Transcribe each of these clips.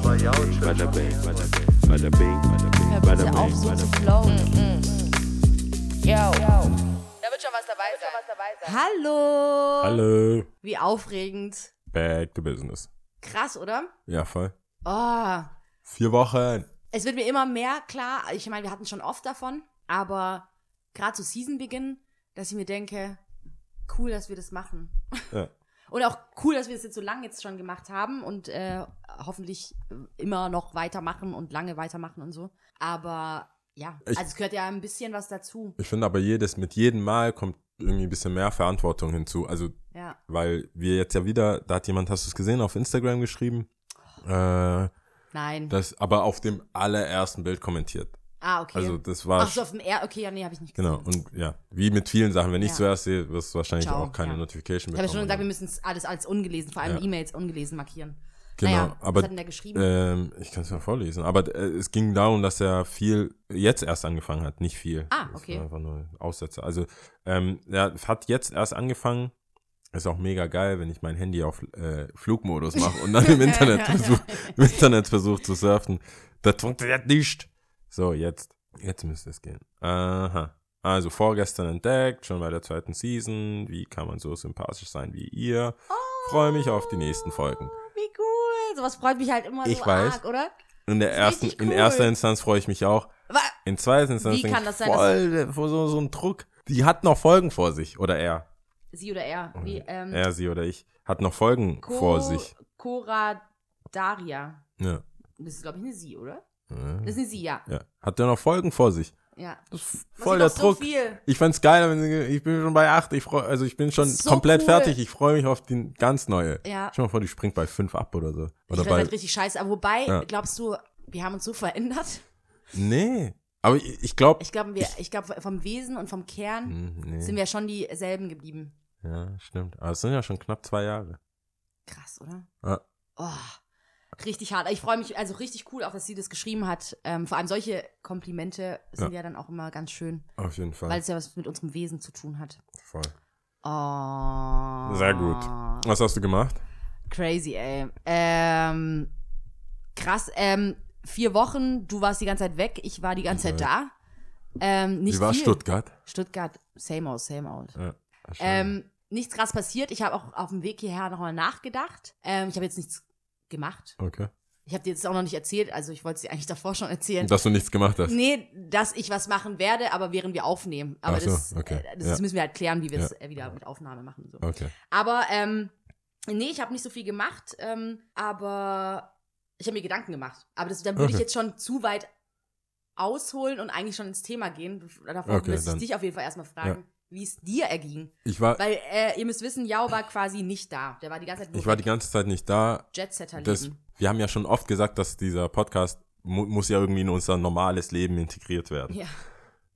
bing, bada bing, bada bing, bada bing, bada bing, bada bing, bing. flowen. Yo. Da wird schon was dabei sein. Hallo. Hallo. Wie aufregend. Back to business. Krass, oder? Ja, voll. Oh. Vier Wochen. Es wird mir immer mehr klar. Ich meine, wir hatten schon oft davon, aber gerade zu Season-Beginn, dass ich mir denke, cool, dass wir das machen. Ja. Und auch cool, dass wir das jetzt so lange jetzt schon gemacht haben und äh, hoffentlich immer noch weitermachen und lange weitermachen und so. Aber ja, Ich- also es gehört ja ein bisschen was dazu. Ich finde aber jedes, mit jedem Mal kommt irgendwie ein bisschen mehr Verantwortung hinzu. Also, Ja. weil wir jetzt ja wieder, da hat jemand, hast du es gesehen, auf Instagram geschrieben, äh, Nein. das aber auf dem allerersten Bild kommentiert. Ah, okay. Also, das war, Ach so, auf dem R, okay, ja, nee, habe ich nicht genau. gesehen. Und ja, wie mit vielen Sachen, wenn ich Ja. zuerst sehe, wirst du wahrscheinlich Ciao, auch keine ja. Notification Ich habe ja schon bekommen. gesagt, wir müssen es alles als ungelesen, vor allem Ja. E-Mails ungelesen markieren. Genau, naja, aber was hat denn der geschrieben? Ähm, ich kann es mal vorlesen. Aber äh, es ging darum, dass er viel jetzt erst angefangen hat, nicht viel. Ah, Das okay. war einfach nur Aussätze. Also ähm, er hat jetzt erst angefangen. Ist auch mega geil, wenn ich mein Handy auf äh, Flugmodus mache und dann im Internet versuche im Internet versuch zu surfen. Das funktioniert nicht. So, jetzt. Jetzt müsste es gehen. Aha. Also vorgestern entdeckt, schon bei der zweiten Season. Wie kann man so sympathisch sein wie ihr? Freue mich auf die nächsten Folgen. Wie cool. Sowas freut mich halt immer Ich so weiß. arg, oder? In der ersten, richtig in cool. erster Instanz freue ich mich auch. In zweiter Instanz Wie kann ich, das sein, dass- voll vor so, so ein Druck. Die hat noch Folgen vor sich. Oder er. Sie oder er? Wie, ähm, Er, sie oder ich. Hat noch Folgen Ko- vor sich. Cora Daria. Ja. Das ist, glaube ich, eine Sie, oder? Ja. Das eine Sie, ja. ja. Hat er noch Folgen vor sich. Ja. Das ist voll der Druck. So. Ich fand's geil, wenn sie, ich bin schon bei acht. Ich freu, also ich bin schon So komplett cool. fertig. Ich freue mich auf die ganz neue. Ja. Stell mal vor, die springt bei fünf ab oder so. Ich Oder finde bei, halt richtig scheiße. Aber wobei, Ja. glaubst du, wir haben uns so verändert? nee. Aber ich, ich glaube. Ich glaube, wir, ich glaube, vom Wesen und vom Kern Hm, nee. sind wir schon dieselben geblieben. ja, stimmt. Aber es sind ja schon knapp zwei Jahre. Krass, oder? Ja. Oh, richtig hart. Ich freue mich, also richtig cool auch, dass sie das geschrieben hat. Ähm, vor allem solche Komplimente sind ja. dann auch immer ganz schön, Auf jeden Fall. weil es ja was mit unserem Wesen zu tun hat. Voll. Oh. Sehr gut. Was hast du gemacht? Crazy, ey. Ähm, krass. Ähm, vier Wochen, du warst die ganze Zeit weg, ich war die ganze Zeit da. Ähm, nicht Wie war viel. Stuttgart? Stuttgart, same out, same out. Ja. Ähm, nichts krass passiert. Ich habe auch auf dem Weg hierher nochmal nachgedacht. Ähm, ich habe jetzt nichts gemacht. okay. Ich habe dir jetzt auch noch nicht erzählt, also ich wollte es dir eigentlich davor schon erzählen. Dass du nichts gemacht hast. Nee, dass ich was machen werde, aber während wir aufnehmen. Aber Ach so, das, okay. äh, das Ja. müssen wir halt klären, wie wir es Ja. äh, wieder mit Aufnahme machen. So. Okay. Aber ähm, nee, ich habe nicht so viel gemacht, ähm, aber ich habe mir Gedanken gemacht. Aber das, dann würde ich Okay. jetzt schon zu weit ausholen und eigentlich schon ins Thema gehen. Davor Okay, müsste ich dich auf jeden Fall erstmal fragen, wie es dir erging. Ich war, Weil äh, ihr müsst wissen, Yao war quasi nicht da. Der war die ganze Zeit nur ich war die ganze Zeit nicht da. Jetsetter leben. wir haben ja schon oft gesagt, dass dieser Podcast mu muss ja irgendwie in unser normales Leben integriert werden. Ja.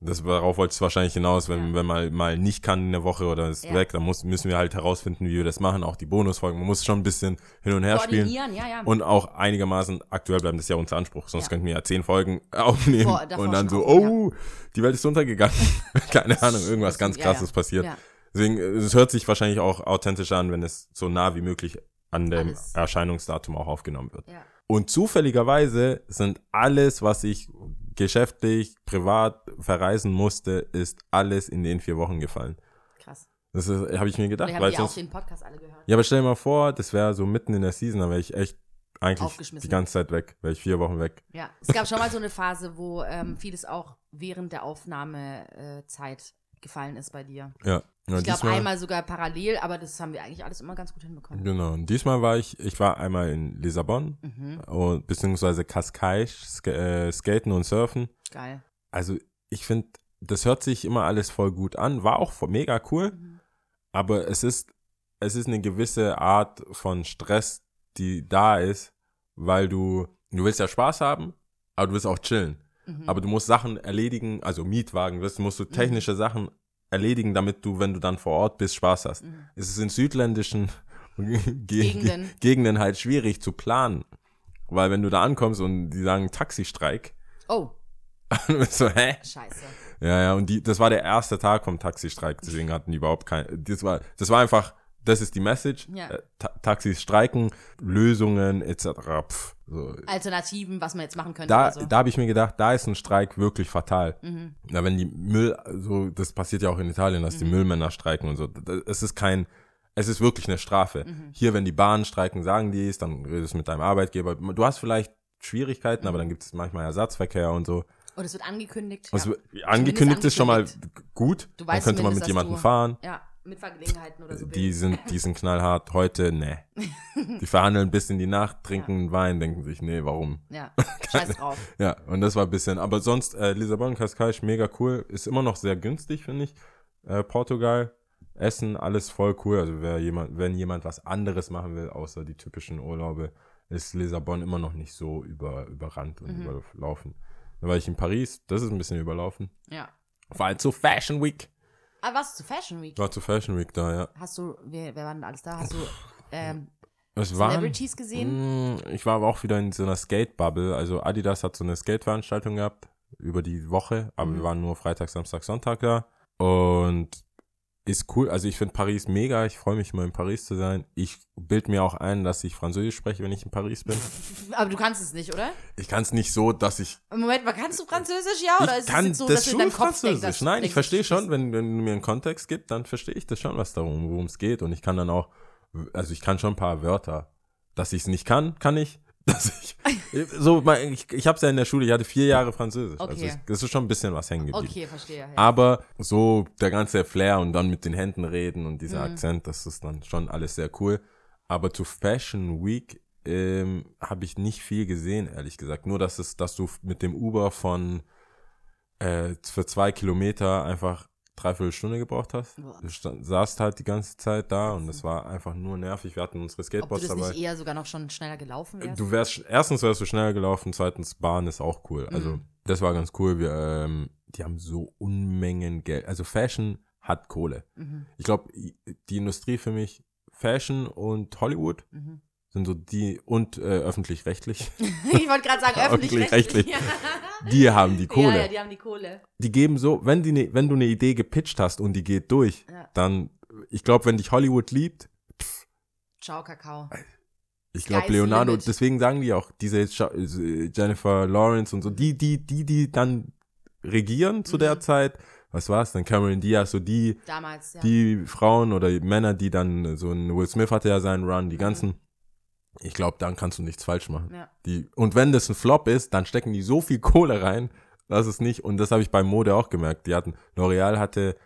Das, darauf wollte es wahrscheinlich hinaus, wenn, Ja. wenn man mal nicht kann in der Woche oder ist Ja. weg, dann muss, müssen wir halt herausfinden, wie wir das machen, auch die Bonusfolgen. Man muss schon ein bisschen hin und her spielen ja, ja. und auch einigermaßen aktuell bleiben. Das ist ja unser Anspruch, sonst könnten wir ja zehn Folgen aufnehmen Vor- und dann so, oh, die Welt ist untergegangen. Keine Ahnung, irgendwas ganz krasses passiert. Deswegen, äh, es hört sich wahrscheinlich auch authentisch an, wenn es so nah wie möglich an dem Alles. Erscheinungsdatum auch aufgenommen wird. ja. Und zufälligerweise sind alles, was ich geschäftlich, privat verreisen musste, ist alles in den vier Wochen gefallen. Krass. Das habe ich mir gedacht. Haben Weil die auch den Podcast alle gehört. ja, aber stell dir mal vor, das wäre so mitten in der Season, da wäre ich echt eigentlich die ganze Zeit weg, wäre ich vier Wochen weg. Ja, es gab schon mal so eine Phase, wo ähm, vieles auch während der Aufnahmezeit Zeit gefallen ist bei dir. Ja. ja Ich glaube einmal sogar parallel, aber das haben wir eigentlich alles immer ganz gut hinbekommen. Genau. Und diesmal war ich, ich war einmal in Lissabon, Mhm, und, beziehungsweise Cascais, Sk äh, Skaten und Surfen. geil. Also ich finde, das hört sich immer alles voll gut an, war auch mega cool, Mhm. aber es ist, es ist eine gewisse Art von Stress, die da ist, weil du, du willst ja Spaß haben, aber du willst auch chillen. Mhm. Aber du musst Sachen erledigen, also Mietwagen, wirst, musst du technische Sachen erledigen, damit du, wenn du dann vor Ort bist, Spaß hast. Mhm. Es ist in südländischen Ge Gegenden. Gegenden halt schwierig zu planen. Weil wenn du da ankommst und die sagen Taxistreik, Oh, du, hä? scheiße. Ja, ja, und die, das war der erste Tag vom Taxistreik, deswegen hatten die überhaupt kein, das war, das war einfach das ist die Message. Ja. Äh, Ta Taxis streiken, Lösungen etc. Pff, so. Alternativen, was man jetzt machen könnte. Da, so. da habe ich mir gedacht, da ist ein Streik wirklich fatal. Mhm. Na, wenn die Müll, so, das passiert ja auch in Italien, dass die Mhm. Müllmänner streiken und so. Es ist kein, es ist wirklich eine Strafe. Mhm. Hier, wenn die Bahnen streiken, sagen die es, dann redest du mit deinem Arbeitgeber. Du hast vielleicht Schwierigkeiten, Mhm. aber dann gibt es manchmal Ersatzverkehr und so. Und es wird angekündigt. Ja. angekündigt ist schon mal gut. Du dann weißt könnte man mit jemandem fahren. ja, mit Vergelegenheiten oder so. Die sind, die sind knallhart. Heute, ne. Die verhandeln bis in die Nacht, trinken Wein, denken sich, nee, warum? Ja, scheiß drauf. Ja, und das war ein bisschen, aber sonst, äh, Lissabon, Cascais, mega cool. Ist immer noch sehr günstig, finde ich. Äh, Portugal, Essen, alles voll cool. Also wer jemand, wenn jemand was anderes machen will, außer die typischen Urlaube, ist Lissabon immer noch nicht so über, überrannt und Mhm. überlaufen. Dann war ich in Paris, das ist ein bisschen überlaufen. Ja. War halt zu Fashion Week. Aber warst du zu Fashion Week? War zu Fashion Week da, ja. Hast du, wer, wer war denn alles da? Hast du ähm, Es waren, Celebrities gesehen? Mm, Ich war aber auch wieder in so einer Skate-Bubble. Also Adidas hat so eine Skate-Veranstaltung gehabt über die Woche, aber Mhm. wir waren nur Freitag, Samstag, Sonntag da. Und ist cool. Also ich finde Paris mega. Ich freue mich immer in Paris zu sein. Ich bild mir auch ein, dass ich Französisch spreche, wenn ich in Paris bin. Aber du kannst es nicht, oder? Ich kann es nicht so, dass ich. Moment mal, kannst du Französisch, ja? Oder ich ist es kann jetzt so, das dass du in schon deinem Kopf Französisch. denkst, Nein, ich verstehe schon, wenn, wenn du mir einen Kontext gibst, dann verstehe ich das schon, was darum, worum es geht. Und ich kann dann auch, also ich kann schon ein paar Wörter. Dass ich es nicht kann, kann ich. Ich, so, ich, ich habe es ja in der Schule, ich hatte vier Jahre Französisch. Also Okay. es, das ist schon ein bisschen was hängen geblieben. Okay, verstehe. Ja. Aber so der ganze Flair und dann mit den Händen reden und dieser Mhm. Akzent, das ist dann schon alles sehr cool. Aber zu Fashion Week ähm, habe ich nicht viel gesehen, ehrlich gesagt. Nur, dass es, dass du mit dem Uber von äh, für zwei Kilometer einfach dreiviertel Stunde gebraucht hast. Boah. Du stand, saßt halt die ganze Zeit da und das war einfach nur nervig. Wir hatten unsere Ob du Skateboards das dabei. nicht eher sogar noch schon schneller gelaufen wärst? Du wärst, erstens wärst du schneller gelaufen, zweitens Bahn ist auch cool. Also, Mhm. das war ganz cool. Wir, ähm, die haben so Unmengen Geld. Also, Fashion hat Kohle. Mhm. Ich glaube, die Industrie für mich, Fashion und Hollywood Mhm. Sind so die, und äh, öffentlich-rechtlich, ich wollte gerade sagen, öffentlich-rechtlich. Die haben die Kohle. Ja, ja, die haben die Kohle. Die geben so, wenn, die ne, wenn du eine Idee gepitcht hast und die geht durch, Ja. dann, ich glaube, wenn dich Hollywood liebt, Ciao, Kakao. Ich glaube, Leonardo, limit. deswegen sagen die auch, diese äh, Jennifer Lawrence und so, die, die, die, die dann regieren zu der Mhm. Zeit, was war's dann, Cameron Diaz, so die, Damals, ja. die Frauen oder die Männer, die dann, so ein Will Smith hatte ja seinen Run, die Mhm. Ich glaube, dann kannst du nichts falsch machen. ja. Die, und wenn das ein Flop ist, dann stecken die so viel Kohle rein, dass es nicht, und das habe ich bei Mode auch gemerkt, die hatten, L'Oreal hatte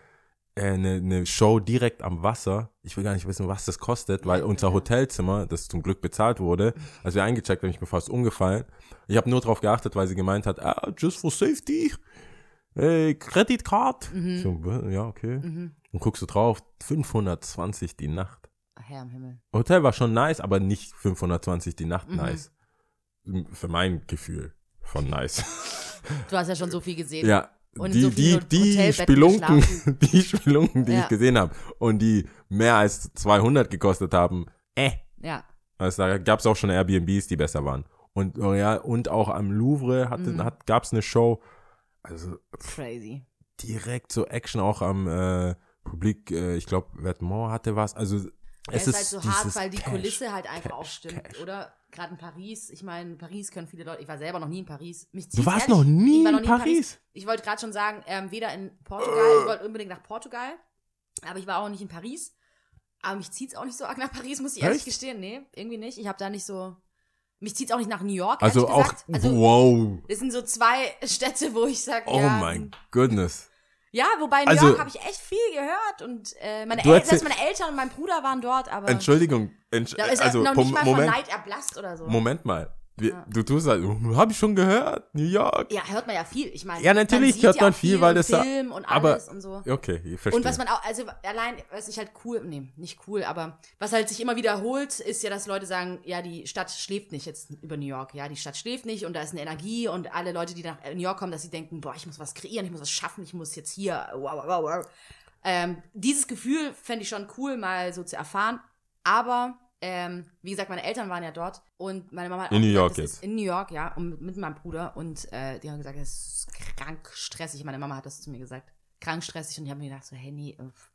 äh, eine, eine Show direkt am Wasser. Ich will gar nicht wissen, was das kostet, weil unser. Hotelzimmer, das zum Glück bezahlt wurde, als wir eingecheckt haben, ich mir fast umgefallen. Ich habe nur darauf geachtet, weil sie gemeint hat, ah, just for safety, äh, Credit Card. Mhm. So, "Wa- ja, okay. Mhm. Und guckst du drauf, 520 die Nacht. Herr im Himmel. Hotel war schon nice, aber nicht 520 die Nacht Mhm. nice. Für mein Gefühl von nice. Du hast ja schon so viel gesehen. ja. Und die, so die, die Spelunken, die Spelunken, die Ja. ich gesehen habe und die mehr als 200 gekostet haben, äh. Ja. Also da gab es auch schon Airbnbs, die besser waren. Und ja, und auch am Louvre hatte, Mhm. hat, gab es eine Show, also Crazy. direkt so Action auch am äh, Publik, äh, ich glaube, Vetements hatte was, also Es es ist halt so hart, weil die Cash, Kulisse halt einfach Cash, auch stimmt, Cash. oder? Gerade in Paris, ich meine, in Paris können viele Leute, ich war selber noch nie in Paris. Mich Du warst noch nie war noch in Paris? Ich wollte gerade schon sagen, ähm, weder in Portugal, ich wollte unbedingt nach Portugal, aber ich war auch nicht in Paris. Aber mich zieht's auch nicht so arg nach Paris, muss ich ehrlich Echt? gestehen. Nee, irgendwie nicht. Ich habe da nicht so. Mich zieht's auch nicht nach New York. Also auch. Also, wow, es sind so zwei Städte, wo ich sage, oh ja, mein goodness. Ja, wobei in New Also- York habe ich echt viel gehört und äh, meine, El selbst meine Eltern und mein Bruder waren dort, aber Entschuldigung, entsch da ist also noch nicht mal Moment, von Neid erblasst oder so. Moment mal. Ja. Du tust halt, habe ich schon gehört, New York. Ja, hört man ja viel. Ich meine, Ja, natürlich sieht hört man viel, weil das da- Film und aber- alles und so. Okay, ich verstehe. Und was man auch, also allein, was ich halt cool, nee, nicht cool, aber was halt sich immer wiederholt, ist ja, dass Leute sagen, ja, die Stadt schläft nicht jetzt über New York, ja, die Stadt schläft nicht und da ist eine Energie und alle Leute, die nach New York kommen, dass sie denken, boah, ich muss was kreieren, ich muss was schaffen, ich muss jetzt hier, wow, wow, wow, wow. Ähm, dieses Gefühl fände ich schon cool, mal so zu erfahren, aber ähm, wie gesagt, meine Eltern waren ja dort und meine Mama hat In New gesagt, York jetzt? Ist in New York, ja, und mit meinem Bruder und äh, die haben gesagt, es ist krank stressig. Meine Mama hat das zu mir gesagt. Krank stressig und ich habe mir gedacht, so, hey, nee, uff.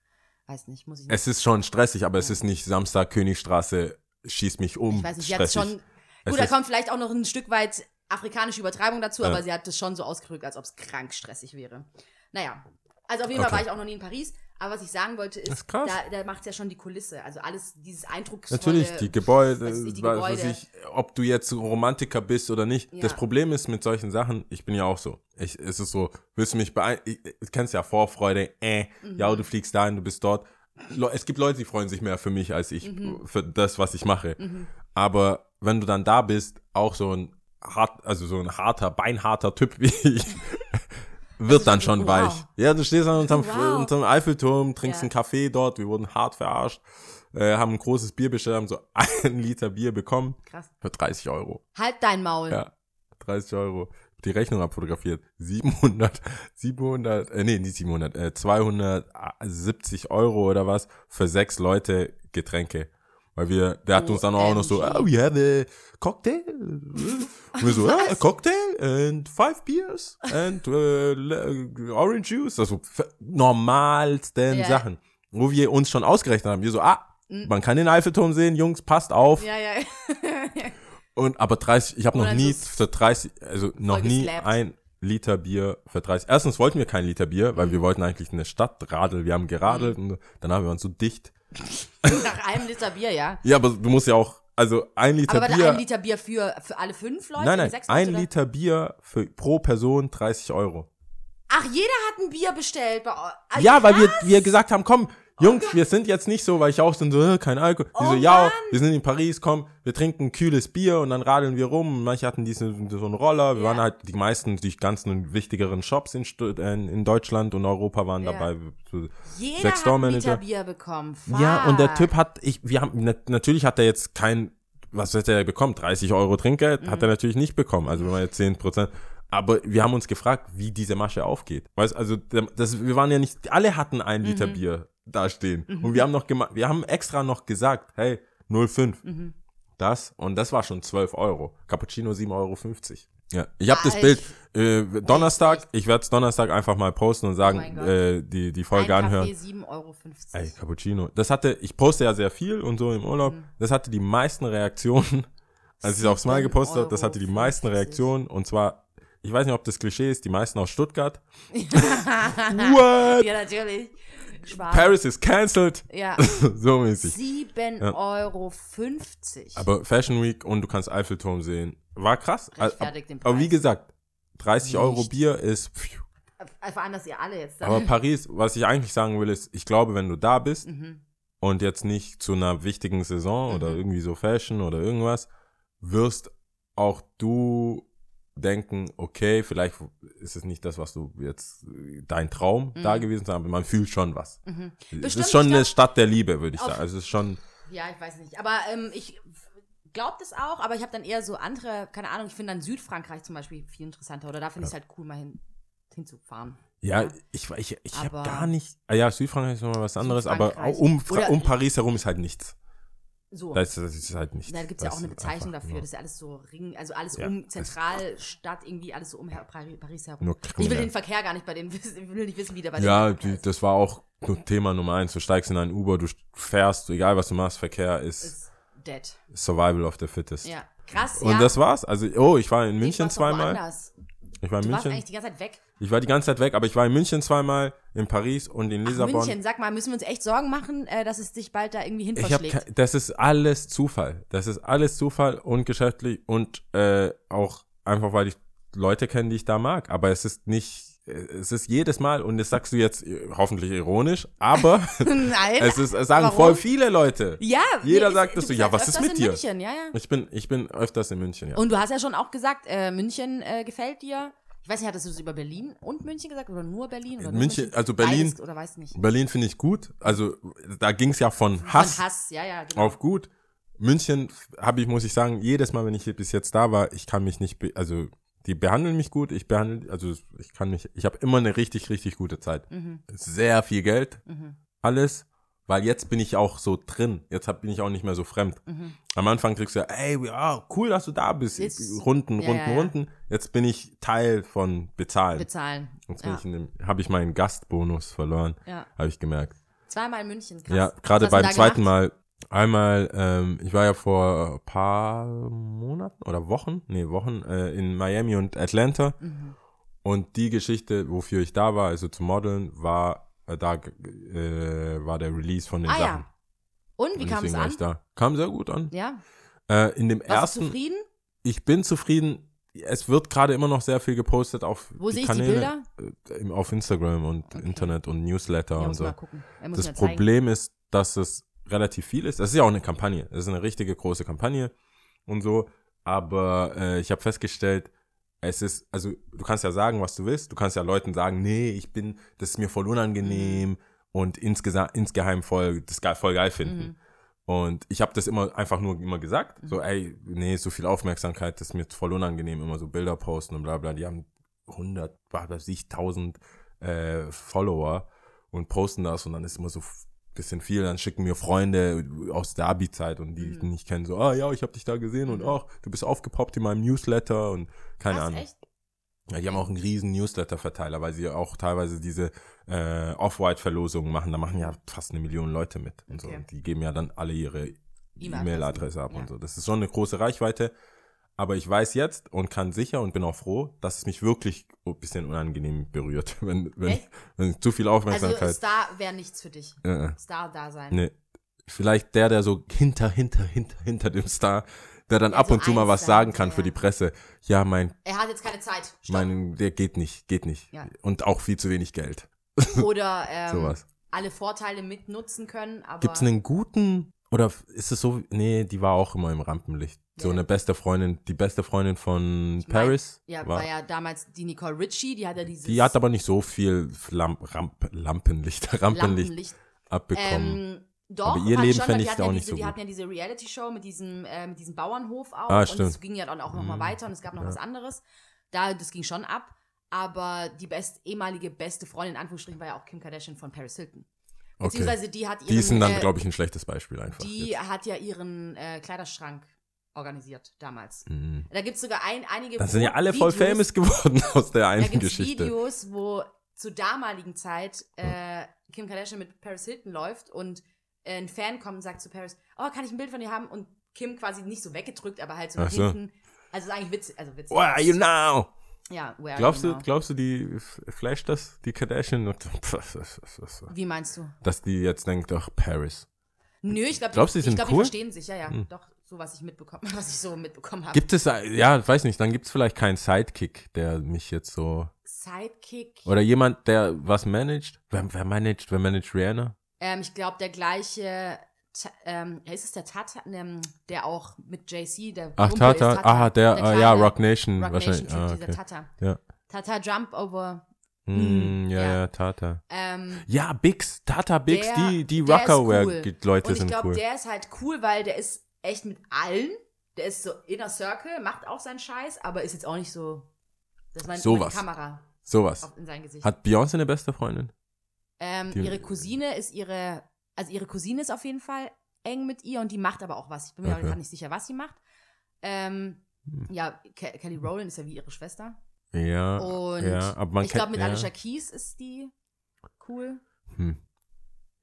weiß nicht, muss ich nicht. Es ist schon stressig, aber es ist nicht Samstag Königstraße, schieß mich um. ich weiß nicht, sie hat stressig. schon. Es Gut, da kommt vielleicht auch noch ein Stück weit afrikanische Übertreibung dazu, Ja. aber sie hat das schon so ausgedrückt, als ob es krank stressig wäre. Naja, also auf jeden Fall Okay. war ich auch noch nie in Paris. Aber was ich sagen wollte, ist, ist da, da macht ja schon die Kulisse. Also alles, dieses eindrucksvolle. Natürlich, die Gebäude, was ich, die was Gebäude. weiß ich, ob du jetzt Romantiker bist oder nicht. Ja. Das Problem ist mit solchen Sachen, ich bin ja auch so. Ich, es ist so, willst du mich beeindrucken? Du kennst ja Vorfreude, äh, Mhm. ja, du fliegst dahin, du bist dort. Es gibt Leute, die freuen sich mehr für mich als ich, Mhm. für das, was ich mache. Aber wenn du dann da bist, auch so ein hart, also so ein harter, beinharter Typ wie ich, wird dann schon wow. weich. Ja, du stehst an unterm, Wow. unterm Eiffelturm, trinkst Ja. einen Kaffee dort, wir wurden hart verarscht, äh, haben ein großes Bier bestellt, haben so einen Liter Bier bekommen Krass. für 30 Euro. Halt dein Maul. Ja, 30 Euro. Die Rechnung abfotografiert. 700, 700, äh, nee, nicht 700, äh, 270 Euro oder was für sechs Leute Getränke. Weil wir, der hat uns dann auch noch so, oh, we have a cocktail. Und wir so, ja, a cocktail and five beers and äh, le- orange juice. Also normalsten Ja. Sachen. Wo wir uns schon ausgerechnet haben. Wir so, ah, man kann den Eiffelturm sehen, Jungs, passt auf. Ja, ja. Und aber 30, ich habe noch nie für 30, also noch nie geslappt. ein Liter Bier für 30. Erstens wollten wir kein Liter Bier, Mhm. weil wir wollten eigentlich in der Stadt radeln. Wir haben geradelt und dann haben wir uns so dicht. Nach einem Liter Bier, ja. Ja, aber du musst ja auch, also ein Liter Aber Bier. ein Liter Bier für, für alle fünf Leute? nein, nein, sechs ein Leute? Liter Bier für pro Person 30 Euro. Ach, jeder hat ein Bier bestellt bei. Ah, Ja, weil wir, krass. wir gesagt haben, komm, Jungs, wir sind jetzt nicht so, weil ich auch so, äh, kein Alkohol. Die Oh so, ja, Mann. wir sind in Paris, komm, wir trinken kühles Bier und dann radeln wir rum. Manche hatten diesen, so einen Roller. Wir Ja. waren halt, die meisten, die ganzen wichtigeren Shops in, Stu- äh, in Deutschland und Europa waren Ja. dabei. So, Jeder sechs hat ein. Liter Bier bekommen. Fuck. Ja, und der Typ hat, ich, wir haben, na, natürlich hat er jetzt kein, was hat er bekommen? 30 Euro Trinkgeld? Hat Mhm. er natürlich nicht bekommen. Also wenn man jetzt 10 Prozent. Aber wir haben uns gefragt, wie diese Masche aufgeht. Weißt, also, der- das, wir waren ja nicht, alle hatten ein Mhm. Liter Bier da stehen. Und wir haben noch gemacht, wir haben extra noch gesagt, hey, 0,5. Mhm. Das, und das war schon 12 Euro. Cappuccino 7,50 Euro. Ja, ich habe das. Bild äh, Donnerstag, ich werde es Donnerstag einfach mal posten und sagen, Oh äh, die, die Folge ein anhören. Kaffee 7,50 Euro. Ey, Cappuccino. Das hatte, ich poste ja sehr viel und so im Urlaub. Mhm. Das hatte die meisten Reaktionen, als ich es aufs Mal gepostet habe, das hatte die meisten 7,50 Reaktionen. Und zwar, ich weiß nicht, ob das Klischee ist, die meisten aus Stuttgart. What? Ja, natürlich. Spaß. Paris is cancelled. Ja. so mäßig. 7,50 Euro. Aber Fashion Week und du kannst Eiffelturm sehen. War krass. Rechtfertigt den Aber wie Preis. gesagt, 30 Euro Nicht. Bier ist. Pfiuh. Äh, Vor allem, dass ihr alle jetzt da. Aber Paris, was ich eigentlich sagen will, ist, ich glaube, wenn du da bist Mhm. und jetzt nicht zu einer wichtigen Saison oder irgendwie so Fashion oder irgendwas, wirst auch du denken, okay, vielleicht ist es nicht das, was du jetzt dein Traum da gewesen sein, aber man fühlt schon was. Es Mhm. Bestimmt, ist schon ich eine glaub- Stadt der Liebe, würde ich sagen. Also es ist schon, Ja, ich weiß nicht. Aber ähm, ich glaube das auch, aber ich habe dann eher so andere, keine Ahnung, ich finde dann Südfrankreich zum Beispiel viel interessanter oder da finde ich es halt cool, mal hin, hinzufahren. ja, Ja. ich, ich, ich habe gar nicht, ah ja, Südfrankreich ist nochmal was anderes, aber um, um Paris herum ist halt nichts. So. Da ist, das ist halt nichts. Da gibt es ja Das auch eine Bezeichnung dafür. nur- Das ist ja alles so Ring, also alles Ja, um das- Zentralstadt, irgendwie alles so um Her- Pari- Paris herum. Ich will den Verkehr gar nicht bei denen wissen, ich will nicht wissen, wie der bei Ja, denen die, ist. das war auch nur Thema Nummer eins. Du steigst in ein Uber, du fährst, egal was du machst, Verkehr ist ist dead. Survival of the Fittest. Ja, krass, Und ja. das war's. Also, oh, ich war in München zweimal. Ich war in Du warst München. eigentlich die ganze Zeit weg. Ich war die ganze Zeit weg, aber ich war in München zweimal, in Paris und in Ach, Lissabon. München, sag mal, müssen wir uns echt Sorgen machen, äh, dass es dich bald da irgendwie hin Ich hab, verschlägt? das ist alles Zufall. Das ist alles Zufall und geschäftlich und äh, auch einfach, weil ich Leute kenne, die ich da mag. Aber es ist nicht, äh, es ist jedes Mal und das sagst du jetzt äh, hoffentlich ironisch, aber es ist, es sagen Warum? voll viele Leute. ja, Jeder nee, sagt du das so, ja, was ist mit dir? München, ja, ja. Ich bin, ich bin öfters in München, ja. Und du hast ja schon auch gesagt, äh, München äh, gefällt dir. Ich weiß nicht, hattest du das über Berlin und München gesagt oder nur Berlin? Oder nur München- also Berlin- Beides, oder weiß nicht. Berlin finde ich gut. Also da ging es ja von Hass, Von Hass, ja, ja, genau. auf gut. München habe ich, muss ich sagen, jedes Mal, wenn ich hier bis jetzt da war, ich kann mich nicht, also die behandeln mich gut, ich behandle, also ich kann mich, ich habe immer eine richtig, richtig gute Zeit. Mhm. Sehr viel Geld, Mhm. alles, weil jetzt bin ich auch so drin. Jetzt hab, bin ich auch nicht mehr so fremd. Mhm. Am Anfang kriegst du ja, ey, ja, cool, dass du da bist. Jetzt- Runden, ja, Runden, ja. Runden. Jetzt bin ich Teil von Bezahlen. Bezahlen. Jetzt bin ich in dem, habe ich meinen Gastbonus verloren, Ja. habe ich gemerkt. Zweimal in München. Krass. Ja, gerade beim zweiten gemacht? Mal. Einmal, ähm, ich war ja vor ein paar Monaten oder Wochen, nee, Wochen äh, in Miami und Atlanta. Mhm. Und die Geschichte, wofür ich da war, also zu modeln, war da äh, war der Release von den Ah Sachen. ja. Und wie kam es an? da. Kam sehr gut an. Ja. Äh, in dem Warst du ersten, zufrieden? ich bin zufrieden. Es wird gerade immer noch sehr viel gepostet auf Wo die die Kanäle, Bilder? äh, auf Instagram und Okay. Internet und Newsletter Ja, und muss so. mal gucken. Er muss Das. Problem ist, dass es relativ viel ist. Das ist ja auch eine Kampagne. Das ist eine richtige große Kampagne und so. Aber äh, ich habe festgestellt, es ist, also du kannst ja sagen, was du willst. Du kannst ja Leuten sagen, nee, ich bin, das ist mir voll unangenehm Mhm. und insgesa- insgeheim voll, das geil, voll geil finden. Mhm. Und ich habe das immer einfach nur immer gesagt, so ey, nee, so viel Aufmerksamkeit, das ist mir voll unangenehm, immer so Bilder posten und bla bla. Die haben 100, was weiß ich, 1000 äh, Follower und posten das und dann ist immer so bisschen viel, dann schicken mir Freunde aus der Abi-Zeit und die ich Mhm. nicht kennen, so, ah ja, ich habe dich da gesehen und Mhm. ach, du bist aufgepoppt in meinem Newsletter und keine Krass, Ahnung. echt? Ja, die haben auch einen riesen Newsletter-Verteiler, weil sie auch teilweise diese äh, Off-White-Verlosungen machen. Da machen ja fast eine Million Leute mit und so. Okay. Und die geben ja dann alle ihre. E-Mail-Adresse ab Ja. und so. Das ist schon eine große Reichweite. Aber ich weiß jetzt und kann sicher und bin auch froh, dass es mich wirklich ein bisschen unangenehm berührt, wenn, wenn, wenn zu viel Also Aufmerksamkeit. Star wäre nichts für dich. äh, äh, Star da sein. nee. Vielleicht der, der so hinter, hinter, hinter, hinter dem Star, der dann Ja, ab so und zu mal was sagen kann ja, für die Presse. Ja, mein, Er hat jetzt keine Zeit. Stopp. mein, der geht nicht, geht nicht. Ja. Und auch viel zu wenig Geld. Oder ähm, Sowas. alle Vorteile mitnutzen können, aber Gibt es einen guten oder ist es so? Nee, die war auch immer im Rampenlicht. So Ja. eine beste Freundin, die beste Freundin von Ich mein, Paris. ja, war, war ja damals die Nicole Richie, die hat ja dieses die hat aber nicht so viel Lamp, Ramp, Lampenlicht, Rampenlicht Lampenlicht. abbekommen. Ähm, doch, Aber ihr Leben schon, fänd weil ich die auch ja nicht diese, so Die gut. hatten ja diese Reality-Show mit diesem, äh, mit diesem Bauernhof auch. Ah, und stimmt. es ging ja dann auch noch mal Mhm. weiter und es gab noch Ja. was anderes. Da, das ging schon ab. Aber die best, ehemalige beste Freundin, in Anführungsstrichen, war ja auch Kim Kardashian von Paris Hilton. Okay. Beziehungsweise die hat ihren, Die sind dann, äh, glaube ich, ein schlechtes Beispiel einfach. die jetzt. hat ja ihren äh, Kleiderschrank organisiert damals. Mhm. Da gibt es sogar ein, einige Dann sind ja alle voll Videos, famous geworden aus der Da einen es Geschichte. Videos, wo zur damaligen Zeit äh, Kim Kardashian mit Paris Hilton läuft und äh, ein Fan kommt und sagt zu Paris, oh, kann ich ein Bild von dir haben? Und Kim quasi nicht so weggedrückt, aber halt so so. hinten. Also ist eigentlich witzig. Also witzig. Where are you now? Ja, where Glaubst du, glaubst du, die f- flasht das, die Kardashian? Wie meinst du? Dass die jetzt denkt, ach, Paris. Nö, ich glaube, die ich sind glaub, cool? die verstehen sich. Ja, ja, Hm. doch, so was ich mitbekommen, was ich so mitbekommen habe. Gibt es, äh, ja, weiß nicht, dann gibt es vielleicht keinen Sidekick, der mich jetzt so Sidekick. Oder jemand, der was managt? Wer, wer managt? Wer managt Rihanna? Ähm, ich glaube, der gleiche, ähm, ist es der Tata, ähm, der auch mit JC, der Ach, Kumpel Tata. ist Ah, der, äh, kleine ja, Rock Nation Rock wahrscheinlich. Nation ah, Typ, dieser okay. Tata. Ja. Tata Jump over. Hm, ja, ja. ja, Tata. Ähm, Ja, Bix, Tata Bix, Der- die, die der ist Rockerwear-Leute und ich sind glaube, cool. der ist halt cool, weil der ist echt mit allen. Der ist so inner Circle, macht auch seinen Scheiß, aber ist jetzt auch nicht so. Das ist meine, Sowas. meine Kamera Sowas. in sein Gesicht. Hat Beyoncé eine beste Freundin? Ähm, ihre Cousine ist ihre, also ihre Cousine ist auf jeden Fall eng mit ihr und die macht aber auch was. Ich bin mir Okay. gerade nicht sicher, was sie macht. Ähm, Hm. ja, Ke Kelly Rowland ist ja wie ihre Schwester. Ja. Und ja, aber man ich glaube, mit ja. Alicia Keys ist die cool. Hm.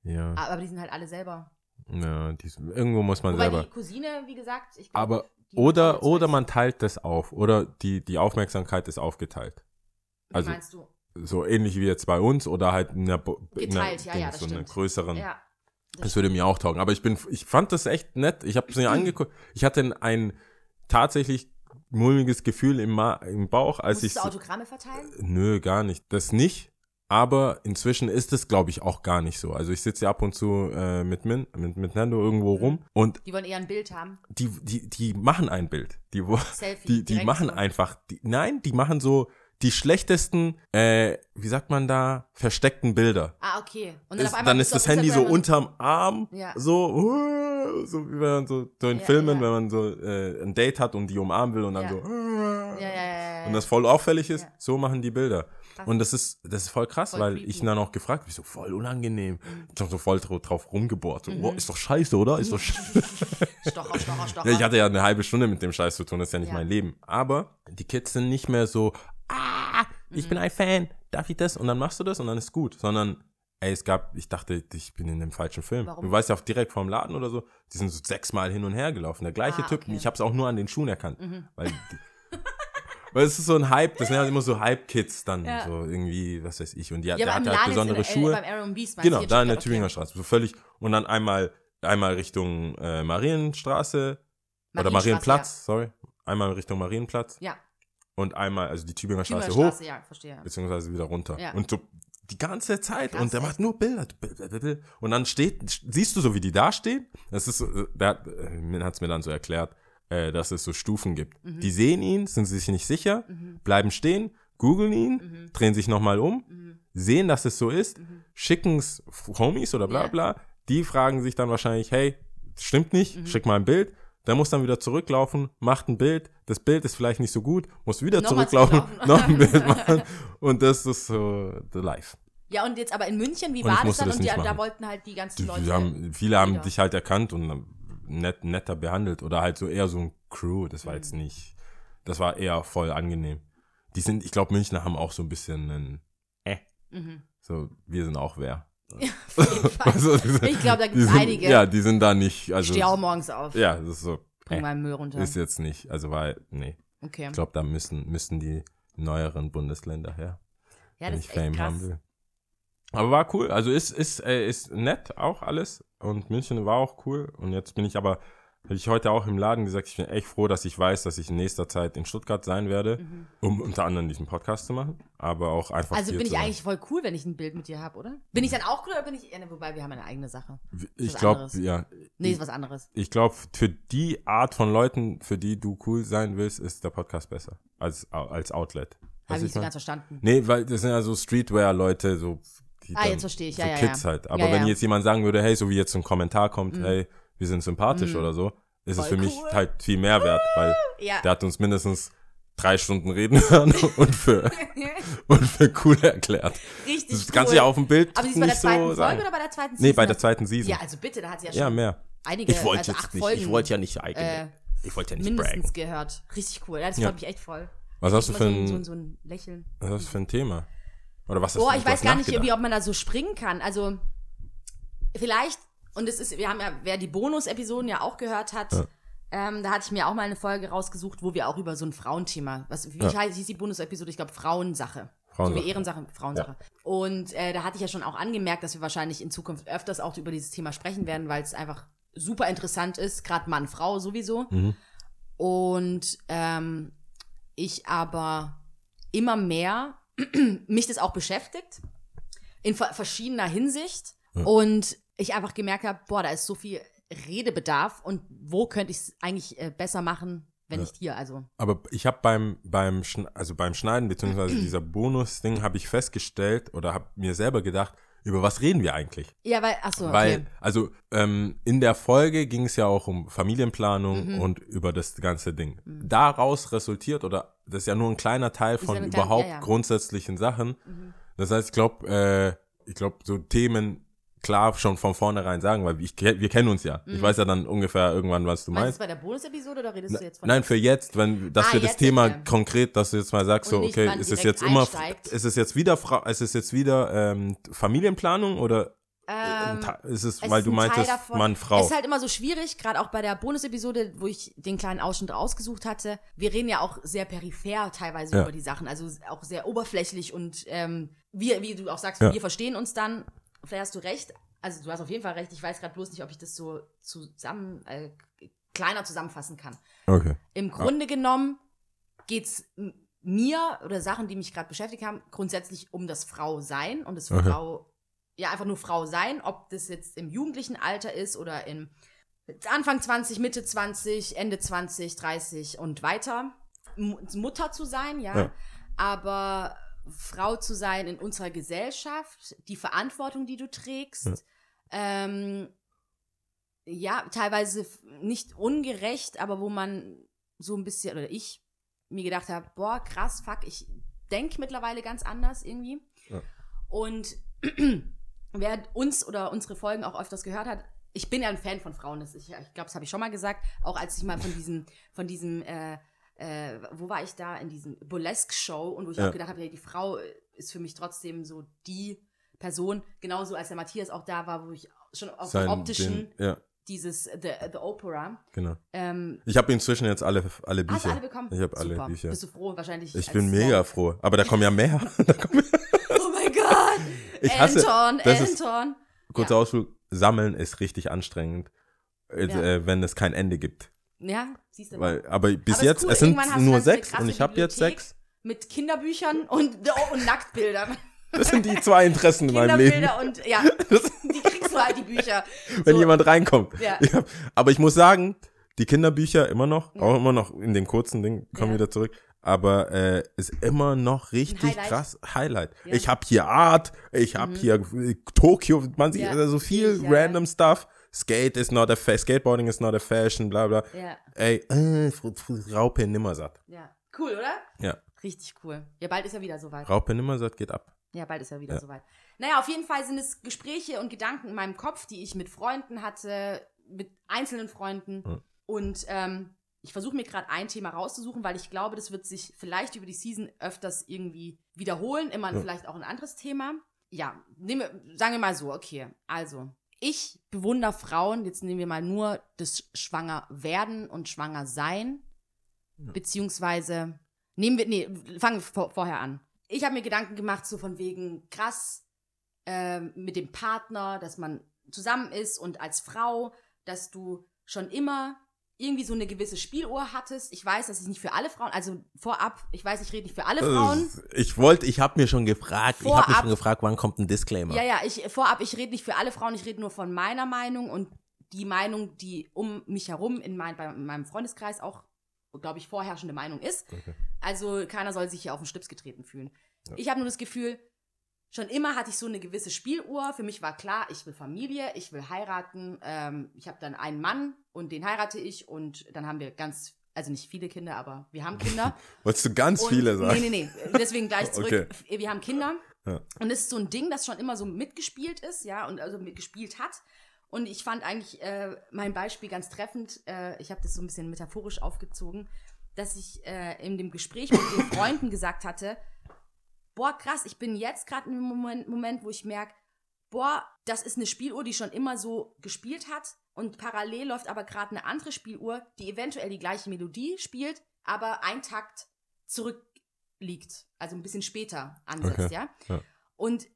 Ja, Aber die sind halt alle selber. ja die, irgendwo muss man Wobei selber. die Cousine, wie gesagt, ich glaube. Aber, oder, oder man teilt das auf. Oder die, die Aufmerksamkeit ist aufgeteilt. Wie also- meinst du? So ähnlich wie jetzt bei uns oder halt in einer, Bo- in einer Geteilt, ja, ja, das so einer größeren. Ja. Das würde mir auch taugen. Aber ich bin, ich fand das echt nett. Ich habe es mir angeguckt. Ich hatte ein tatsächlich mulmiges Gefühl im, Ma im Bauch, als ich. Musstest du Autogramme verteilen? Nö, gar nicht. Das nicht. Aber inzwischen ist es, glaube ich, auch gar nicht so. Also ich sitze ja ab und zu äh, mit, Min, mit, mit Nando irgendwo rum und Die wollen eher ein Bild haben. die, die, die machen ein Bild. Die, Selfie. die, die machen so. einfach, die, nein, die machen so die schlechtesten, äh, wie sagt man da, versteckten Bilder. Ah, okay. Und dann, Ist, dann ist das Handy so unterm Arm, Ja. so, uh, so wie wenn man so, so in Ja, Filmen, ja. wenn man so äh, ein Date hat und die umarmen will und dann so, uh, Ja, ja, ja, ja. und das voll auffällig ist, so machen die Bilder. Krass. Und das ist, das ist voll krass, Voll weil creepy. ich ihn dann auch gefragt, wieso voll unangenehm. Ich hab so voll dra- drauf rumgebohrt. So, Mhm. oh, ist doch scheiße, oder? Ist doch scheiße. Stocher, Stocher, Stocher. Ja, ich hatte ja eine halbe Stunde mit dem Scheiß zu tun, das ist ja nicht mein Leben. Aber die Kids sind nicht mehr so, ah, ich Mhm. bin ein Fan, darf ich das? Und dann machst du das und dann ist gut. Sondern Ey, es gab, ich dachte, ich bin in dem falschen Film. Warum? Du weißt ja auch direkt vorm Laden oder so, die sind so sechsmal hin und her gelaufen. Der gleiche Ah, Typ. okay. Mhm. Ich habe es auch nur an den Schuhen erkannt. Weil, weil es ist so ein Hype, das sind halt immer so Hype-Kids dann, Ja. so irgendwie, was weiß ich. Und die, Ja, der hatte halt besondere in, Schuhe. Äh, beim Beast, meinst Genau, da in der Okay. Tübinger Straße. So völlig. Und dann einmal, einmal Richtung äh, Marienstraße oder Marienstraße, Marienplatz, sorry. Einmal Richtung Marienplatz Ja, und einmal, also die Tübinger Tübinger Straße hoch, Straße, ja, verstehe. beziehungsweise wieder runter. Ja. Und so die ganze Zeit. Krass, und der echt? macht nur Bilder. Und dann steht, siehst du so, wie die da stehen? Das ist so, äh, der hat es mir dann so erklärt, äh, dass es so Stufen gibt. Mhm. Die sehen ihn, sind sich nicht sicher, bleiben stehen, googeln ihn, Mhm. drehen sich nochmal um, sehen, dass es so ist, schicken es Homies oder bla bla. Die fragen sich dann wahrscheinlich, hey, stimmt nicht, Mhm. schick mal ein Bild. Der muss dann wieder zurücklaufen, macht ein Bild. Das Bild ist vielleicht nicht so gut, muss wieder Nochmal zurücklaufen, noch ein Bild machen. Und das ist so the life. Ja, und jetzt aber in München, wie Und war das dann? das Und die, da wollten halt die ganzen Die, Leute. haben, viele haben dich halt erkannt und nett, netter behandelt oder halt so eher so ein Crew. Das war jetzt Mhm. nicht, das war eher voll angenehm. Die sind, ich glaube, Münchner haben auch so ein bisschen ein, äh, Mhm. so, wir sind auch wer. Auf jeden Fall. Also, die sind- Ich glaube, da gibt es einige. Ja, die sind da nicht, ich also, stehe auch morgens auf. ja, das ist so, Bring äh, meinen Müll runter. ist jetzt nicht, also war, nee. okay. Ich glaube, da müssen, müssen die neueren Bundesländer her. ja, das ich ist echt Fame krass. haben will. Aber war cool. Also ist, ist, äh, ist nett auch alles. Und München war auch cool. Und jetzt bin ich aber, habe ich heute auch im Laden gesagt, ich bin echt froh, dass ich weiß, dass ich in nächster Zeit in Stuttgart sein werde, um unter anderem diesen Podcast zu machen. Aber auch einfach. Mhm. Also bin ich eigentlich voll cool, wenn ich ein Bild mit dir habe, oder? Bin ich dann auch cool oder bin ich. Ja, ne, wobei, wir haben eine eigene Sache. Ich glaube, ja. Nee, ist was anderes. Ich glaube, für die Art von Leuten, für die du cool sein willst, ist der Podcast besser. Als, als Outlet. Habe ich nicht so ganz verstanden. Nee, weil das sind ja so Streetwear-Leute, so. Die Ah, jetzt verstehe ich. Ja, so ja, Kids ja. halt. Aber Ja, wenn ja. jetzt jemand sagen würde, hey, so wie jetzt ein Kommentar kommt, hey, wir sind sympathisch Mhm. oder so, ist es Voll für mich cool. halt viel mehr wert, weil Ja. der hat uns mindestens drei Stunden reden hören und für, und für cool erklärt. Richtig. Das cool. kannst du ja auf dem Bild Aber sie ist bei der zweiten so Folge sagen. oder bei der zweiten Nee, bei Season? der zweiten Season. Ja, also bitte, da hat sie ja schon Ja, mehr. einige, Ich wollte also jetzt acht nicht, Folgen ich wollte ja nicht eigene, äh, ich wollte ja nicht mindestens braggen. gehört. Richtig cool. Ja, das Ja. freut mich echt voll. Was hast du für so, ein- so, ein- so ein Lächeln. was hast du für ein Thema? Oder was hast Boah, du ich weiß gar nicht, nachgedacht? wie, ob man da so springen kann. Also, vielleicht, und es ist, wir haben ja, wer die Bonus-Episoden ja auch gehört hat, ähm, da hatte ich mir auch mal eine Folge rausgesucht, wo wir auch über so ein Frauenthema, was, wie Ja. heißt hieß die Bonus-Episode? Ich glaube, Frauensache. Frauensache. So wie Ehrensache, Frauensache. Und äh, da hatte ich ja schon auch angemerkt, dass wir wahrscheinlich in Zukunft öfters auch über dieses Thema sprechen werden, weil es einfach super interessant ist, gerade Mann, Frau sowieso. Mhm. Und ähm, ich aber immer mehr mich das auch beschäftigt, in ver verschiedener Hinsicht. Und ich einfach gemerkt habe, boah, da ist so viel Redebedarf und wo könnte ich es eigentlich äh, besser machen, wenn nicht hier? Also, Aber ich habe beim, beim, also beim Schneiden, beziehungsweise dieser Bonus-Ding, habe ich festgestellt oder habe mir selber gedacht, über was reden wir eigentlich? ja, weil, ach so, Weil, okay. also ähm, in der Folge ging es ja auch um Mhm. Familienplanung und über das ganze Ding. Daraus resultiert, oder das ist ja nur ein kleiner Teil von ja klein- überhaupt ja, ja. grundsätzlichen Sachen. Mhm. Das heißt, ich glaube, äh, ich glaube, so Themen klar schon von vornherein sagen, weil ich, wir kennen uns ja. Ich weiß ja dann ungefähr irgendwann, was du Mhm. Meinst du meinst. es bei der Bonus-Episode oder redest du jetzt von Nein, für jetzt, wenn, dass Ah, wir das Thema okay. konkret, dass du jetzt mal sagst, Und so, okay, ist es jetzt immer, ist es jetzt wieder, ist es jetzt wieder ähm, Familienplanung oder Ähm, Ta- ist es, es weil ist du meintest. Mann, Frau. Es ist halt immer so schwierig, gerade auch bei der Bonus-Episode, wo ich den kleinen Ausschnitt ausgesucht hatte. Wir reden ja auch sehr peripher teilweise Ja. über die Sachen, also auch sehr oberflächlich und ähm, wir, wie du auch sagst, Ja. wir verstehen uns dann. Vielleicht hast du recht. Also du hast auf jeden Fall recht. Ich weiß gerade bloß nicht, ob ich das so zusammen äh, kleiner zusammenfassen kann. okay. Im Grunde genommen geht's m- mir oder Sachen, die mich gerade beschäftigt haben, grundsätzlich um das Frau-Sein und das Okay. Frau, ja, einfach nur Frau sein, ob das jetzt im jugendlichen Alter ist oder im Anfang 20, Mitte 20, Ende 20, 30 und weiter. Mutter zu sein, ja, Ja. aber Frau zu sein in unserer Gesellschaft, die Verantwortung, die du trägst, Ja. ähm, ja, teilweise nicht ungerecht, aber wo man so ein bisschen, oder ich mir gedacht habe, boah, krass, fuck, ich denke mittlerweile ganz anders irgendwie. Ja. Und wer uns oder unsere Folgen auch öfters gehört hat, ich bin ja ein Fan von Frauen, das ich, ich glaube, das habe ich schon mal gesagt, auch als ich mal von diesem, von diesem, äh, äh, wo war ich da, in diesem Burlesque-Show und wo ich Ja. auch gedacht habe, hey, die Frau ist für mich trotzdem so die Person, genauso als der Matthias auch da war, wo ich schon auf Sein, dem optischen, den, ja, dieses The, The Opera. genau. Ähm, Ich habe inzwischen jetzt alle, alle Bücher. hast du alle bekommen? Ich habe alle. Bücher. Bist du froh? Wahrscheinlich. Ich bin mega Frau. froh. Aber da kommen ja mehr. kommen Oh mein Gott! Ich hasse- Anton, das ist- Anton. Kurzer Ja. Ausflug. Sammeln ist richtig anstrengend, äh, Ja. äh, wenn es kein Ende gibt. Ja, siehst du Weil, aber bis Aber jetzt, cool. es sind nur sechs und ich habe jetzt sechs. Mit Kinderbüchern und, oh, und Nacktbildern. Das sind die zwei Interessen in meinem Leben. Und, ja, die kriegst du halt, die Bücher. Wenn So, jemand reinkommt. Ja. Hab, aber ich muss sagen, die Kinderbücher immer noch, auch immer noch in dem kurzen Ding, kommen Ja. wieder zurück. Aber äh, ist immer noch richtig Highlight. krass Highlight. Ja. Mhm. Ich habe hier Art, ich habe hier äh, Tokio, man sieht Ja, also so viel ja, random Stuff. Skate is not a fa Skateboarding is not a fashion, bla bla. Ja, Ey, äh, Raupe Nimmersatt. ja. Cool, oder? Ja, Richtig cool. Ja, bald ist er wieder soweit. Raupe Nimmersatt geht ab. Ja, bald ist er wieder Ja. soweit. Naja, auf jeden Fall sind es Gespräche und Gedanken in meinem Kopf, die ich mit Freunden hatte, mit einzelnen Freunden. Ja. Und ähm, ich versuche mir gerade ein Thema rauszusuchen, weil ich glaube, das wird sich vielleicht über die Season öfters irgendwie wiederholen. Immer Ja. vielleicht auch ein anderes Thema. Ja, nehmen wir, sagen wir mal so, okay. Also, ich bewundere Frauen, jetzt nehmen wir mal nur das Schwanger werden und Schwanger sein. Beziehungsweise, nehmen wir, nee, fangen wir vor, vorher an. Ich habe mir Gedanken gemacht, so von wegen krass ähm, mit dem Partner, dass man zusammen ist und als Frau, dass du schon immer irgendwie so eine gewisse Spieluhr hattest. Ich weiß, dass ich nicht für alle Frauen, also vorab, ich weiß, ich rede nicht für alle Frauen. Äh, Ich wollte, ich habe mir schon gefragt, ich habe mich Vorab- schon gefragt, wann kommt ein Disclaimer? Ja, ja, ich vorab, ich rede nicht für alle Frauen, ich rede nur von meiner Meinung und die Meinung, die um mich herum in, mein, bei, in meinem Freundeskreis auch, glaube ich, vorherrschende Meinung ist. Okay. Also keiner soll sich hier auf den Schlips getreten fühlen. Ich habe nur das Gefühl, schon immer hatte ich so eine gewisse Spieluhr. Für mich war klar, ich will Familie, ich will heiraten. Ähm, ich habe dann einen Mann und den heirate ich und dann haben wir ganz, also nicht viele Kinder, aber wir haben Kinder. Wolltest du ganz Und- viele sagen? Nee, nee, nee. Deswegen gleich zurück. Wir haben Kinder. Ja. Und es ist so ein Ding, das schon immer so mitgespielt ist, ja, und also mitgespielt hat. Und ich fand eigentlich äh, mein Beispiel ganz treffend. Äh, ich habe das so ein bisschen metaphorisch aufgezogen, dass ich äh, in dem Gespräch mit den Freunden gesagt hatte, boah, krass, ich bin jetzt gerade in einem Moment, Moment, wo ich merke, boah, das ist eine Spieluhr, die schon immer so gespielt hat. Und parallel läuft aber gerade eine andere Spieluhr, die eventuell die gleiche Melodie spielt, aber ein Takt zurückliegt. Also ein bisschen später ansetzt, Okay, ja? ja. Und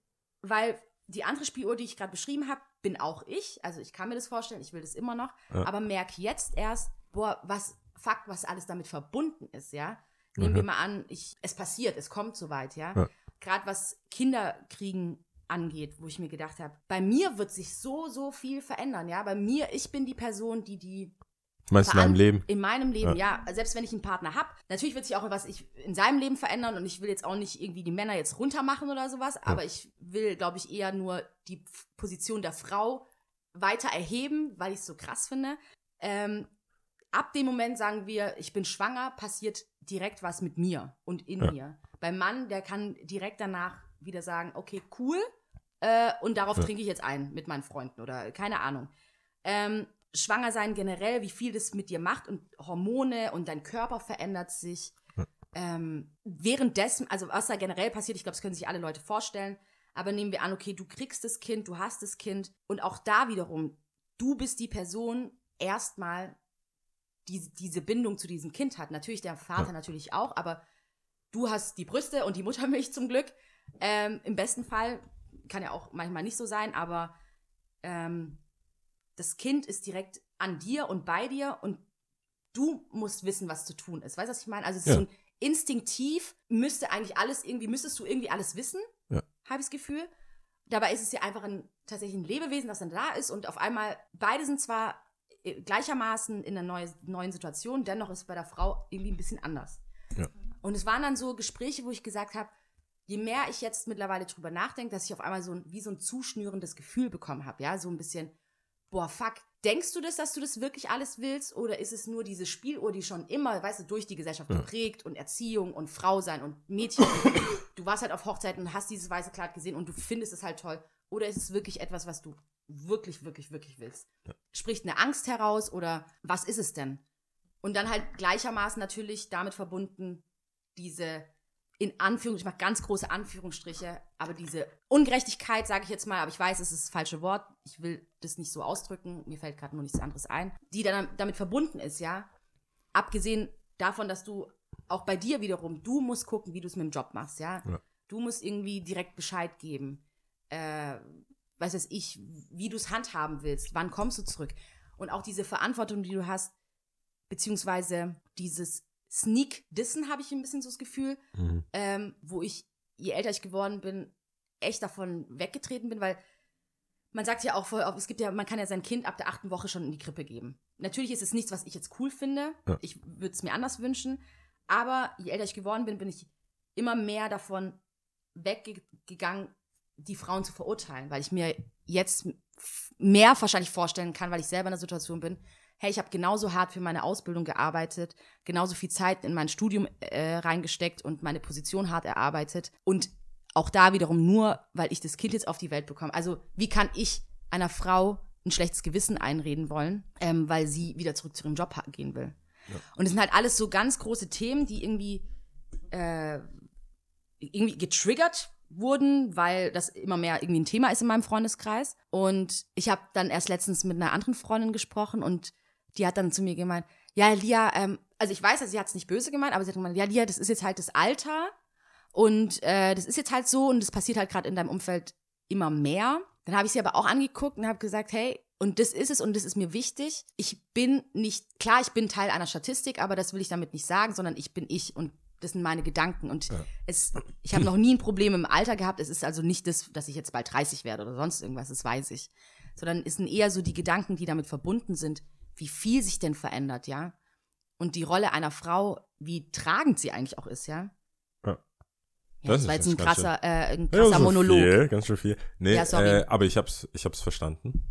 weil die andere Spieluhr, die ich gerade beschrieben habe, bin auch ich. Also ich kann mir das vorstellen, ich will das immer noch. Ja. Aber merke jetzt erst, boah, was, fuck, was alles damit verbunden ist, ja? Nehmen Mhm. wir mal an, ich, es passiert, es kommt soweit, ja? Ja. Gerade was Kinderkriegen angeht, wo ich mir gedacht habe, bei mir wird sich so, so viel verändern, ja? Bei mir, ich bin die Person, die die Meinst du in deinem Veran- Leben? In meinem Leben, ja. Selbst wenn ich einen Partner habe. Natürlich wird sich auch was ich in seinem Leben verändern und ich will jetzt auch nicht irgendwie die Männer jetzt runter machen oder sowas, aber ich will, glaube ich, eher nur die Position der Frau weiter erheben, weil ich es so krass finde. Ähm, ab dem Moment sagen wir, ich bin schwanger, passiert direkt was mit mir und in Ja. mir. Beim Mann, der kann direkt danach wieder sagen, okay, cool, äh, und darauf Ja. trinke ich jetzt ein mit meinen Freunden oder keine Ahnung. Ähm, schwanger sein generell, wie viel das mit dir macht und Hormone und dein Körper verändert sich. Ähm, währenddessen, also was da generell passiert, ich glaube, das können sich alle Leute vorstellen, aber nehmen wir an, okay, du kriegst das Kind, du hast das Kind und auch da wiederum, du bist die Person erstmal, die diese Bindung zu diesem Kind hat. Natürlich der Vater Ja. natürlich auch, aber du hast die Brüste und die Muttermilch zum Glück. Ähm, Im besten Fall kann ja auch manchmal nicht so sein, aber ähm, das Kind ist direkt an dir und bei dir und du musst wissen, was zu tun ist. Weißt du, was ich meine? Also es ist Ja. so ein instinktiv müsste eigentlich alles irgendwie, müsstest du irgendwie alles wissen, Ja. habe ich das Gefühl. Dabei ist es ja einfach ein tatsächlich ein Lebewesen, das dann da ist und auf einmal, beide sind zwar gleichermaßen in einer neue, neuen Situation, dennoch ist es bei der Frau irgendwie ein bisschen anders. Ja. Und es waren dann so Gespräche, wo ich gesagt habe, je mehr ich jetzt mittlerweile drüber nachdenke, dass ich auf einmal so ein, wie so ein zuschnürendes Gefühl bekommen habe, ja, so ein bisschen, boah, fuck, denkst du das, dass du das wirklich alles willst oder ist es nur diese Spieluhr, die schon immer, weißt du, durch die Gesellschaft Ja. geprägt und Erziehung und Frau sein und Mädchen, du warst halt auf Hochzeiten und hast dieses weiße Kleid gesehen und du findest es halt toll oder ist es wirklich etwas, was du wirklich, wirklich, wirklich willst? Spricht eine Angst heraus oder was ist es denn? Und dann halt gleichermaßen natürlich damit verbunden diese in Anführung, ich mache ganz große Anführungsstriche, aber diese Ungerechtigkeit, sage ich jetzt mal, aber ich weiß, es ist das falsche Wort, ich will das nicht so ausdrücken, mir fällt gerade nur nichts anderes ein, die dann damit verbunden ist, ja. Abgesehen davon, dass du auch bei dir wiederum, du musst gucken, wie du es mit dem Job machst, ja. Ja. Du musst irgendwie direkt Bescheid geben. Äh, weiß es ich, wie du es handhaben willst, wann kommst du zurück. Und auch diese Verantwortung, die du hast, beziehungsweise dieses Sneak-Dissen, habe ich ein bisschen so das Gefühl, Mhm. ähm, wo ich, je älter ich geworden bin, echt davon weggetreten bin, weil man sagt ja auch, voll es gibt ja, man kann ja sein Kind ab der achten Woche schon in die Krippe geben. Natürlich ist es nichts, was ich jetzt cool finde. Ja. Ich würde es mir anders wünschen. Aber je älter ich geworden bin, bin ich immer mehr davon weggegangen, die Frauen zu verurteilen, weil ich mir jetzt mehr wahrscheinlich vorstellen kann, weil ich selber in der Situation bin, hey, ich habe genauso hart für meine Ausbildung gearbeitet, genauso viel Zeit in mein Studium äh, reingesteckt und meine Position hart erarbeitet und auch da wiederum nur, weil ich das Kind jetzt auf die Welt bekomme. Also wie kann ich einer Frau ein schlechtes Gewissen einreden wollen, ähm, weil sie wieder zurück zu ihrem Job gehen will. Und es sind halt alles so ganz große Themen, die irgendwie äh, irgendwie getriggert wurden, weil das immer mehr irgendwie ein Thema ist in meinem Freundeskreis. Und ich habe dann erst letztens mit einer anderen Freundin gesprochen und die hat dann zu mir gemeint, ja, Lia, ähm, also ich weiß, sie hat es nicht böse gemeint, aber sie hat gemeint, ja, Lia, das ist jetzt halt das Alter und äh, das ist jetzt halt so und das passiert halt gerade in deinem Umfeld immer mehr. Dann habe ich sie aber auch angeguckt und habe gesagt, hey, und das ist es und das ist mir wichtig. Ich bin nicht, klar, ich bin Teil einer Statistik, aber das will ich damit nicht sagen, sondern ich bin ich und das sind meine Gedanken. Und es, ich habe noch nie ein Problem im Alter gehabt. Es ist also nicht das, dass ich jetzt bald 30 werde oder sonst irgendwas, das weiß ich. Sondern es sind eher so die Gedanken, die damit verbunden sind, wie viel sich denn verändert, ja. Und die Rolle einer Frau, wie tragend sie eigentlich auch ist, ja. Ja. Ja, Das das, war jetzt ein krasser, äh, ein Ja, krasser so Monolog. Viel, ganz schön viel. Nee, Ja, sorry. Äh, aber ich hab's, ich hab's verstanden.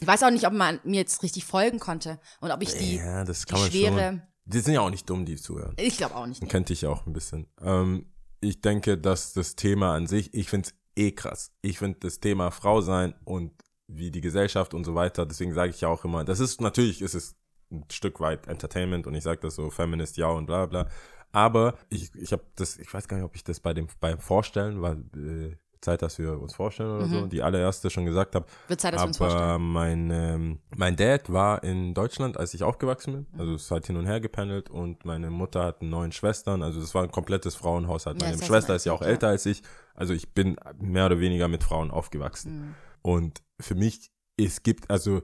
Ich weiß auch nicht, ob man mir jetzt richtig folgen konnte und ob ich die, ja, die schwere, schon. Die sind ja auch nicht dumm, die zuhören. ich glaube auch nicht. Nee. kennt dich ja auch ein bisschen. Ähm, ich denke, dass das Thema an sich, ich find's eh krass. Ich find das Thema Frau sein und wie die Gesellschaft und so weiter, deswegen sage ich ja auch immer, das ist natürlich, ist es ein Stück weit Entertainment und ich sage das so, Feminist ja und bla bla. Aber ich, ich habe das, ich weiß gar nicht, ob ich das bei dem beim Vorstellen, war äh, Zeit, dass wir uns vorstellen oder so, die allererste schon gesagt habe. Wird Zeit, dass wir uns Aber vorstellen. mein, ähm, mein Dad war in Deutschland, als ich aufgewachsen Mhm. bin. Also es hat hin und her gependelt und meine Mutter hat neun Schwestern. Also das war ein komplettes Frauenhaushalt. Ja, Meine das Schwester ist ja auch älter als ich. Also ich bin mehr oder weniger mit Frauen aufgewachsen. Mhm. Und für mich, es gibt, also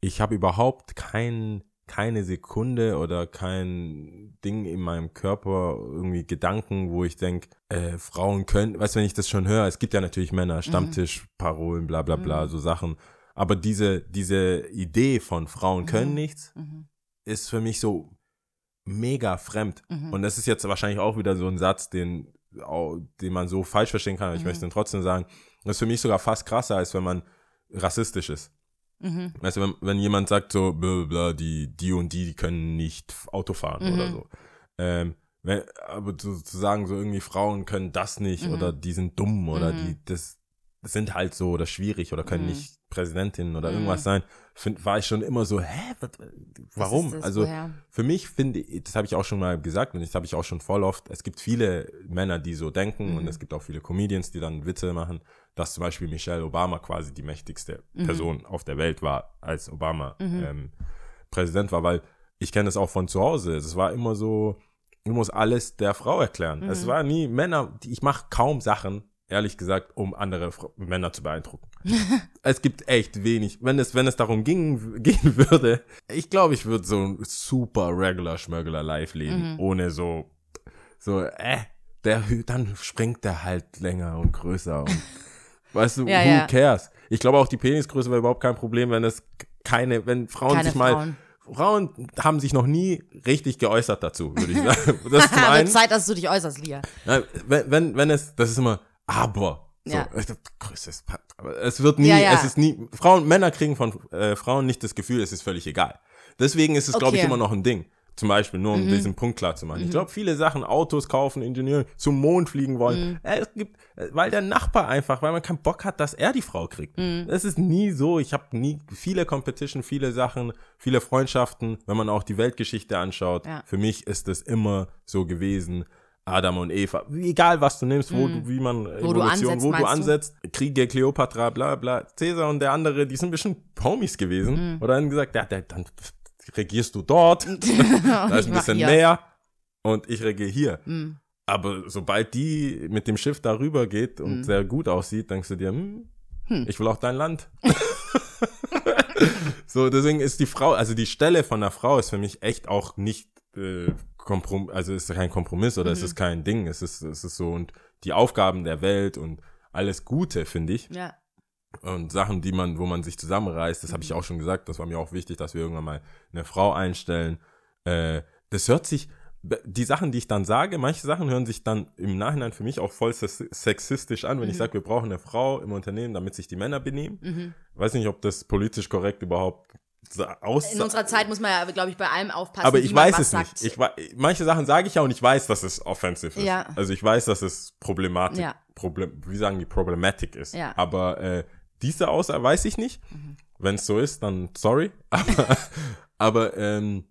ich habe überhaupt kein, keine Sekunde oder kein Ding in meinem Körper, irgendwie Gedanken, wo ich denke, äh, Frauen können, weißt du, wenn ich das schon höre, es gibt ja natürlich Männer, Stammtisch, Parolen, bla bla bla, so Sachen. Aber diese, diese Idee von Frauen können nichts, Mhm. ist für mich so mega fremd. Mhm. Und das ist jetzt wahrscheinlich auch wieder so ein Satz, den, den man so falsch verstehen kann, aber ich Mhm. möchte ihn trotzdem sagen. Das ist für mich sogar fast krasser, als wenn man rassistisch ist. Mhm. Weißt du, wenn, wenn jemand sagt so, bla, bla, die, die und die, die können nicht Auto fahren Mhm. oder so. Ähm, wenn, aber zu, zu sagen, so irgendwie Frauen können das nicht Mhm. oder die sind dumm oder Mhm. die, das, das sind halt so oder schwierig oder können Mhm. nicht Präsidentin oder Mhm. irgendwas sein, find, war ich schon immer so, hä, was, warum? Was ist das? also, Woher? für mich finde ich, das habe ich auch schon mal gesagt und das habe ich auch schon voll oft, es gibt viele Männer, die so denken Mhm. und es gibt auch viele Comedians, die dann Witze machen, dass zum Beispiel Michelle Obama quasi die mächtigste Mhm. Person auf der Welt war, als Obama ähm, Präsident war, weil ich kenne das auch von zu Hause. Es war immer so, du musst alles der Frau erklären. Mhm. Es war nie Männer, ich mache kaum Sachen, ehrlich gesagt, um andere Fra- Männer zu beeindrucken. es gibt echt wenig. Wenn es, wenn es darum ging, gehen würde, ich glaube, ich würde so ein super regular Schmögler live leben, Mhm. ohne so, so, äh, der, dann springt der halt länger und größer und, weißt du, Ja, who ja. cares? Ich glaube auch die Penisgröße wäre überhaupt kein Problem, wenn es keine, wenn Frauen Keine sich mal, Frauen. Frauen haben sich noch nie richtig geäußert dazu, würde ich sagen. Das ist zum Wird einen. Zeit, dass du dich äußerst, Lia. Wenn, wenn, wenn es, das ist immer, aber. So, Ja. es wird nie, Ja, ja. es ist nie, Frauen, Männer kriegen von äh, Frauen nicht das Gefühl, es ist völlig egal. Deswegen ist es, glaube ich, Okay. Immer noch ein Ding. Zum Beispiel, nur um diesen Punkt klar zu machen. Ich glaube, viele Sachen, Autos kaufen, Ingenieure, zum Mond fliegen wollen, Mhm. es gibt, weil der Nachbar einfach, weil man keinen Bock hat, dass er die Frau kriegt. Mhm. Das ist nie so. Ich habe nie viele Competition, viele Sachen, viele Freundschaften, wenn man auch die Weltgeschichte anschaut. Ja. Für mich ist es immer so gewesen, Adam und Eva, egal was du nimmst, wo du, wie man Mhm. Wo du ansetzt, wo du meinst du? ansetzt, Kriege, Kleopatra, bla bla, Cäsar und der andere, die sind bestimmt Homies gewesen. Mhm. Oder dann gesagt, ja, der, dann regierst du dort, da ist ein bisschen hier. mehr und ich regiere hier. Mhm. Aber sobald die mit dem Schiff darüber geht und sehr gut aussieht, denkst du dir, hm, ich will auch dein Land. so, deswegen ist die Frau, also die Stelle von der Frau ist für mich echt auch nicht äh, Komprom also ist kein Kompromiss oder es ist kein Ding. Es ist, es ist so und die Aufgaben der Welt und alles Gute, finde ich. Ja. Und Sachen, die man, wo man sich zusammenreißt, das habe ich auch schon gesagt, das war mir auch wichtig, dass wir irgendwann mal eine Frau einstellen. Äh, das hört sich, die Sachen, die ich dann sage, manche Sachen hören sich dann im Nachhinein für mich auch voll sex- sexistisch an, wenn Mhm. ich sage, wir brauchen eine Frau im Unternehmen, damit sich die Männer benehmen. Weiß nicht, ob das politisch korrekt überhaupt aussieht. In unserer Zeit muss man ja, glaube ich, bei allem aufpassen. Aber ich weiß es sagt. nicht. Ich, manche Sachen sage ich ja und ich weiß, dass es offensiv ist. Ja. Also ich weiß, dass es Problematik, Ja. Problem, wie sagen die, Problematic ist. Ja. Mhm. Aber äh, diese Aussage weiß ich nicht. Wenn es so ist, dann sorry. Aber, aber ähm,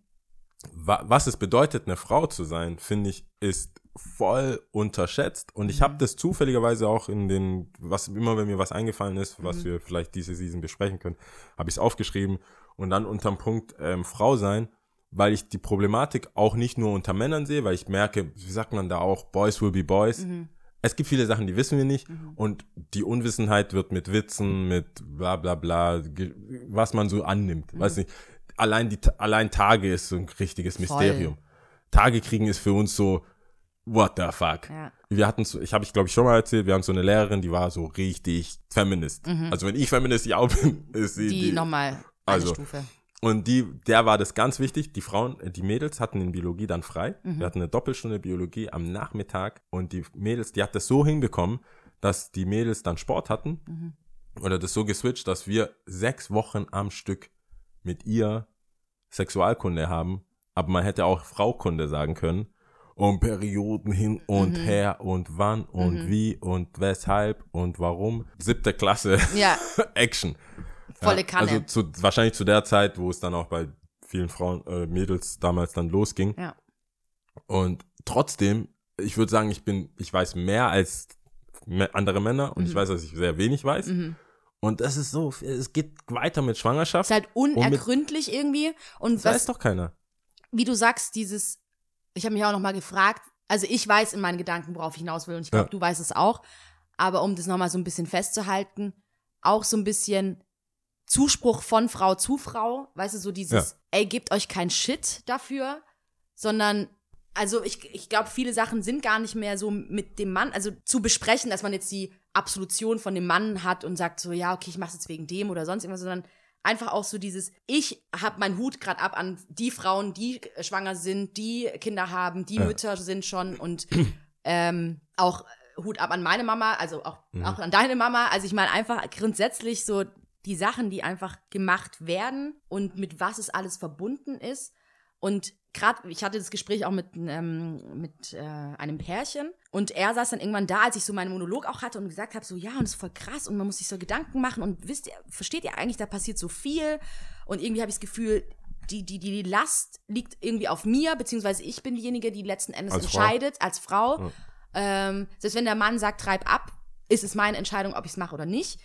wa was es bedeutet, eine Frau zu sein, finde ich, ist voll unterschätzt. Und Mhm. ich habe das zufälligerweise auch in den, was immer, wenn mir was eingefallen ist, Mhm. was wir vielleicht diese Season besprechen können, habe ich es aufgeschrieben und dann unterm Punkt ähm, Frau sein, weil ich die Problematik auch nicht nur unter Männern sehe, weil ich merke, wie sagt man da auch, Boys will be Boys. Es gibt viele Sachen, die wissen wir nicht und die Unwissenheit wird mit Witzen, mit bla bla bla, was man so annimmt. Weiß nicht. Allein, die, allein Tage ist so ein richtiges Mysterium. Tage kriegen ist für uns so, what the fuck. Ja. Wir hatten so, ich habe ich glaube ich schon mal erzählt, wir haben so eine Lehrerin, die war so richtig Feminist. Also wenn ich Feminist ja auch bin, ist sie Mhm. die, die, nochmal eine also, Stufe. Und die, der war das ganz wichtig. Die Frauen, äh, die Mädels hatten in Biologie dann frei. Mhm. Wir hatten eine Doppelstunde Biologie am Nachmittag und die Mädels, die hat das so hinbekommen, dass die Mädels dann Sport hatten Mhm. oder das so geswitcht, dass wir sechs Wochen am Stück mit ihr Sexualkunde haben. Aber man hätte auch Fraukunde sagen können. Und Perioden hin und Mhm. her und wann und wie und weshalb und warum. Siebte Klasse Ja, Action. Volle Ja, Kanne. Also zu, wahrscheinlich zu der Zeit, wo es dann auch bei vielen Frauen, äh, Mädels damals dann losging. ja. Und trotzdem, ich würde sagen, ich bin, ich weiß mehr als andere Männer und ich weiß, dass ich sehr wenig weiß. Mhm. Und das ist so, es geht weiter mit Schwangerschaft. Ist halt unergründlich irgendwie. Und Das was, weiß doch keiner. wie du sagst, dieses, ich habe mich auch nochmal gefragt, also ich weiß in meinen Gedanken, worauf ich hinaus will und ich glaube, Ja. du weißt es auch, aber um das nochmal so ein bisschen festzuhalten, auch so ein bisschen Zuspruch von Frau zu Frau, weißt du, so dieses, ey, gebt euch kein Shit dafür, sondern, also ich, ich glaube, viele Sachen sind gar nicht mehr so mit dem Mann, also zu besprechen, dass man jetzt die Absolution von dem Mann hat und sagt so, ja, okay, ich mach's jetzt wegen dem oder sonst irgendwas, sondern einfach auch so dieses, ich habe meinen Hut gerade ab an die Frauen, die schwanger sind, die Kinder haben, die Ja. Mütter sind schon und ähm, auch Hut ab an meine Mama, also auch, Mhm. auch an deine Mama. Also ich meine einfach grundsätzlich so die Sachen, die einfach gemacht werden und mit was es alles verbunden ist. Und gerade, ich hatte das Gespräch auch mit, ähm, mit äh, einem Pärchen und er saß dann irgendwann da, als ich so meinen Monolog auch hatte und gesagt habe, so ja, und das ist voll krass und man muss sich so Gedanken machen und wisst ihr, versteht ihr eigentlich, da passiert so viel und irgendwie habe ich das Gefühl, die, die, die Last liegt irgendwie auf mir, beziehungsweise ich bin diejenige, die letzten Endes Als Frau. entscheidet als Frau. Ja. Ähm, selbst wenn der Mann sagt, treib ab, ist es meine Entscheidung, ob ich es mache oder nicht.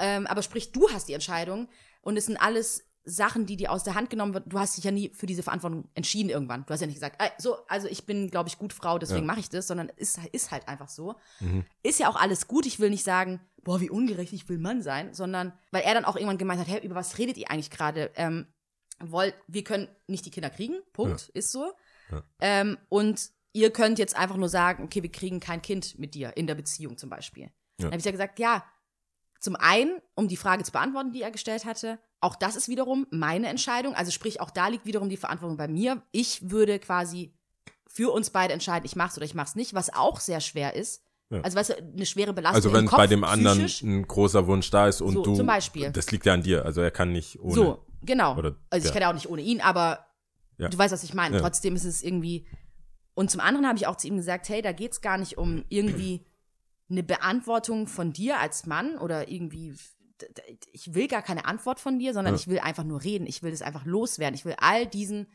Ähm, aber sprich, du hast die Entscheidung und es sind alles Sachen, die dir aus der Hand genommen wird. Du hast dich ja nie für diese Verantwortung entschieden irgendwann. Du hast ja nicht gesagt, so, also ich bin, glaube ich, gut Frau, deswegen Ja. mache ich das, sondern ist, ist halt einfach so. Mhm. Ist ja auch alles gut. Ich will nicht sagen, boah, wie ungerecht, ich will Mann sein, sondern weil er dann auch irgendwann gemeint hat, hey, über was redet ihr eigentlich gerade? Ähm, wollt, wir können nicht die Kinder kriegen, Punkt, ist so. Ja. Ähm, und ihr könnt jetzt einfach nur sagen, okay, wir kriegen kein Kind mit dir in der Beziehung zum Beispiel. Dann habe ich ja gesagt, ja, zum einen, um die Frage zu beantworten, die er gestellt hatte, auch das ist wiederum meine Entscheidung. Also sprich, auch da liegt wiederum die Verantwortung bei mir. Ich würde quasi für uns beide entscheiden, ich mach's oder ich mach's nicht, was auch sehr schwer ist. Ja. Also weißt du, eine schwere Belastung. Also wenn Kopf, bei dem anderen psychisch. ein großer Wunsch da ist und So, du, zum Beispiel. das liegt ja an dir. Also er kann nicht ohne. So, genau. Oder also ich kann ja auch nicht ohne ihn, aber Ja. du weißt, was ich meine. Ja. Trotzdem ist es irgendwie. Und zum anderen habe ich auch zu ihm gesagt, hey, da geht's gar nicht um irgendwie eine Beantwortung von dir als Mann oder irgendwie. Ich will gar keine Antwort von dir, sondern Ja. ich will einfach nur reden. Ich will das einfach loswerden. Ich will all diesen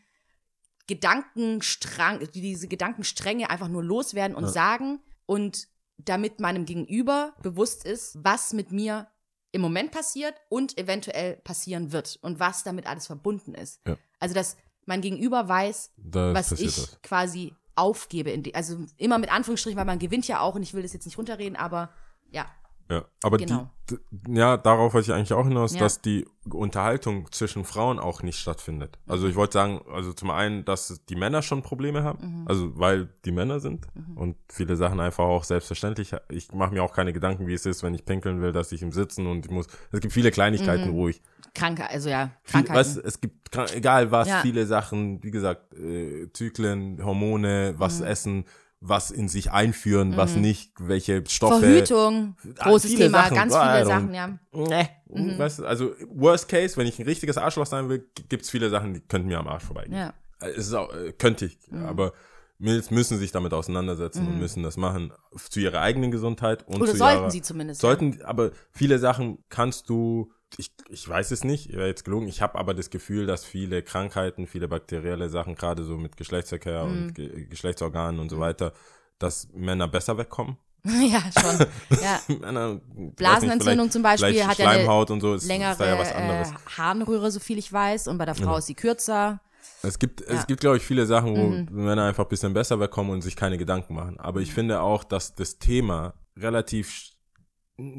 Gedankenstrang, diese Gedankenstränge einfach nur loswerden und sagen und damit meinem Gegenüber bewusst ist, was mit mir im Moment passiert und eventuell passieren wird und was damit alles verbunden ist. Ja. Also, dass mein Gegenüber weiß, Da was ich das. quasi aufgebe. In die, also immer mit Anführungsstrichen, weil man gewinnt ja auch und ich will das jetzt nicht runterreden, aber ja. Ja, aber Genau. die, ja, darauf wollte ich eigentlich auch hinaus, Ja. dass die Unterhaltung zwischen Frauen auch nicht stattfindet. Also ich wollte sagen, also zum einen, dass die Männer schon Probleme haben, Mhm. also weil die Männer sind und viele Sachen einfach auch selbstverständlich. Ich mache mir auch keine Gedanken, wie es ist, wenn ich pinkeln will, dass ich im Sitzen und ich muss. Es gibt viele Kleinigkeiten, Mhm. wo ich Kranke, also ja, viel, Krankheiten. weißt, es gibt egal was, Ja. viele Sachen, wie gesagt, äh, Zyklen, Hormone, Mhm. was essen, was in sich einführen, was nicht, welche Stoffe. Verhütung, Ah, großes Thema, Sachen. ganz Ah, viele I don't- Sachen, ja. Nee. Mhm. Weißt du, also worst case, wenn ich ein richtiges Arschloch sein will, gibt es viele Sachen, die könnten mir am Arsch vorbeigehen. Ja. Äh, Es ist auch, äh, könnte ich, Mhm. aber Mädels müssen sich damit auseinandersetzen und müssen das machen zu ihrer eigenen Gesundheit und Oder zu sollten ihrer, sie zumindest. Sollten, aber viele Sachen kannst du, ich, ich weiß es nicht, wäre jetzt gelogen, ich habe aber das Gefühl, dass viele Krankheiten, viele bakterielle Sachen, gerade so mit Geschlechtsverkehr Mhm. und Ge Geschlechtsorganen und so weiter, dass Männer besser wegkommen. Ja, schon. Ja. Männer, nicht, Blasenentzündung vielleicht- zum Beispiel hat ja eine Schleimhaut und so, ist, längere ist da ja was anderes. äh, Harnröhre, so viel ich weiß, und bei der Frau ist sie kürzer. Es gibt, Ja. Mhm. es gibt, glaube ich, viele Sachen, wo Männer einfach ein bisschen besser wegkommen und sich keine Gedanken machen. Aber ich finde auch, dass das Thema relativ,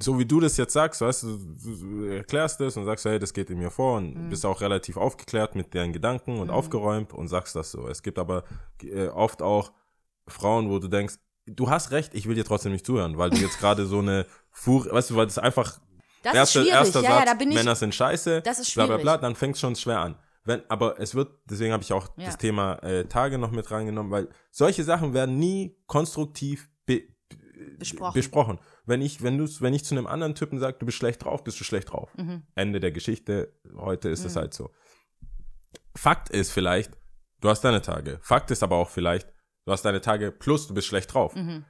so wie du das jetzt sagst, weißt du, du erklärst es und sagst, hey, das geht in mir vor und Mhm. bist auch relativ aufgeklärt mit deinen Gedanken und aufgeräumt und sagst das so. Es gibt aber äh, oft auch Frauen, wo du denkst, du hast recht, ich will dir trotzdem nicht zuhören, weil du jetzt gerade so eine Fuhr, weißt du, weil das einfach Das erster, ist schwierig. erster ja, Satz, ja, da bin ich. Männer sind scheiße, Das ist bla bla bla, dann fängt es schon schwer an. Wenn, aber es wird, deswegen habe ich auch Ja. das Thema äh, Tage noch mit reingenommen, weil solche Sachen werden nie konstruktiv be Besprochen. besprochen. Wenn ich, wenn du, wenn ich zu einem anderen Typen sage, du bist schlecht drauf, bist du schlecht drauf. Mhm. Ende der Geschichte. Heute ist es halt so. Fakt ist vielleicht, du hast deine Tage. Fakt ist aber auch vielleicht, du hast deine Tage plus du bist schlecht drauf. Wenn- Mhm.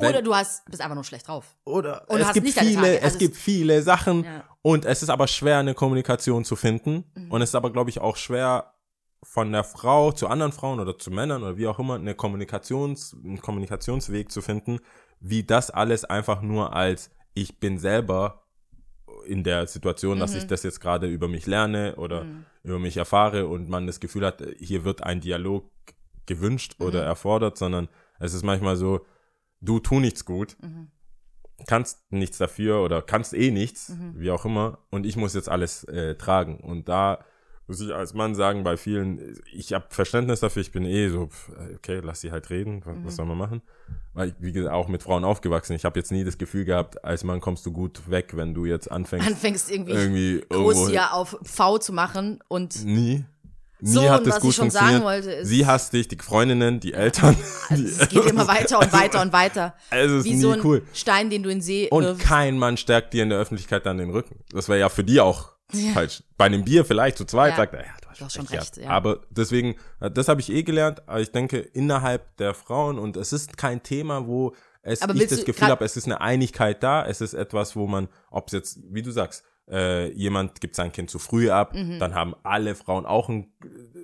Oder du hast, bist einfach nur schlecht drauf. oder Und es gibt viele, Tage. es Also gibt viele Sachen Ja. und es ist aber schwer, eine Kommunikation zu finden. Mhm. Und es ist aber, glaube ich, auch schwer, von der Frau zu anderen Frauen oder zu Männern oder wie auch immer, eine Kommunikations, einen Kommunikationsweg zu finden, wie das alles einfach nur als ich bin selber in der Situation, dass Mhm. ich das jetzt gerade über mich lerne oder über mich erfahre und man das Gefühl hat, hier wird ein Dialog gewünscht Mhm. oder erfordert, sondern es ist manchmal so, du tu nichts gut, Mhm. kannst nichts dafür oder kannst eh nichts, Mhm. wie auch immer, und ich muss jetzt alles äh, tragen. Und da muss ich als Mann sagen, bei vielen, ich habe Verständnis dafür, ich bin eh so, okay, lass sie halt reden, was, Mhm. was soll man machen? Weil ich, wie gesagt, auch mit Frauen aufgewachsen, ich habe jetzt nie das Gefühl gehabt, als Mann kommst du gut weg, wenn du jetzt anfängst, Anfängst irgendwie, irgendwie groß hier auf V zu machen und Nie. Nie So, hat und es was gut ich schon sagen wollte, ist- Sie hasst dich, die Freundinnen, die Eltern. Die, es geht immer weiter und weiter und weiter. es ist Wie nie so ein cool. Stein, den du in den See Und wirfst. kein Mann stärkt dir in der Öffentlichkeit dann den Rücken. Das wäre ja für die auch falsch. Bei einem Bier vielleicht zu zweit Ja. sagt er, ja, du hast, Du hast schon recht. recht, ja. ja. Aber deswegen, äh, das habe ich eh gelernt, aber ich denke, innerhalb der Frauen, und es ist kein Thema, wo es, ich das Gefühl habe, es ist eine Einigkeit da, es ist etwas, wo man, ob es jetzt, wie du sagst, äh, jemand gibt sein Kind zu früh ab, Mhm. dann haben alle Frauen auch ein,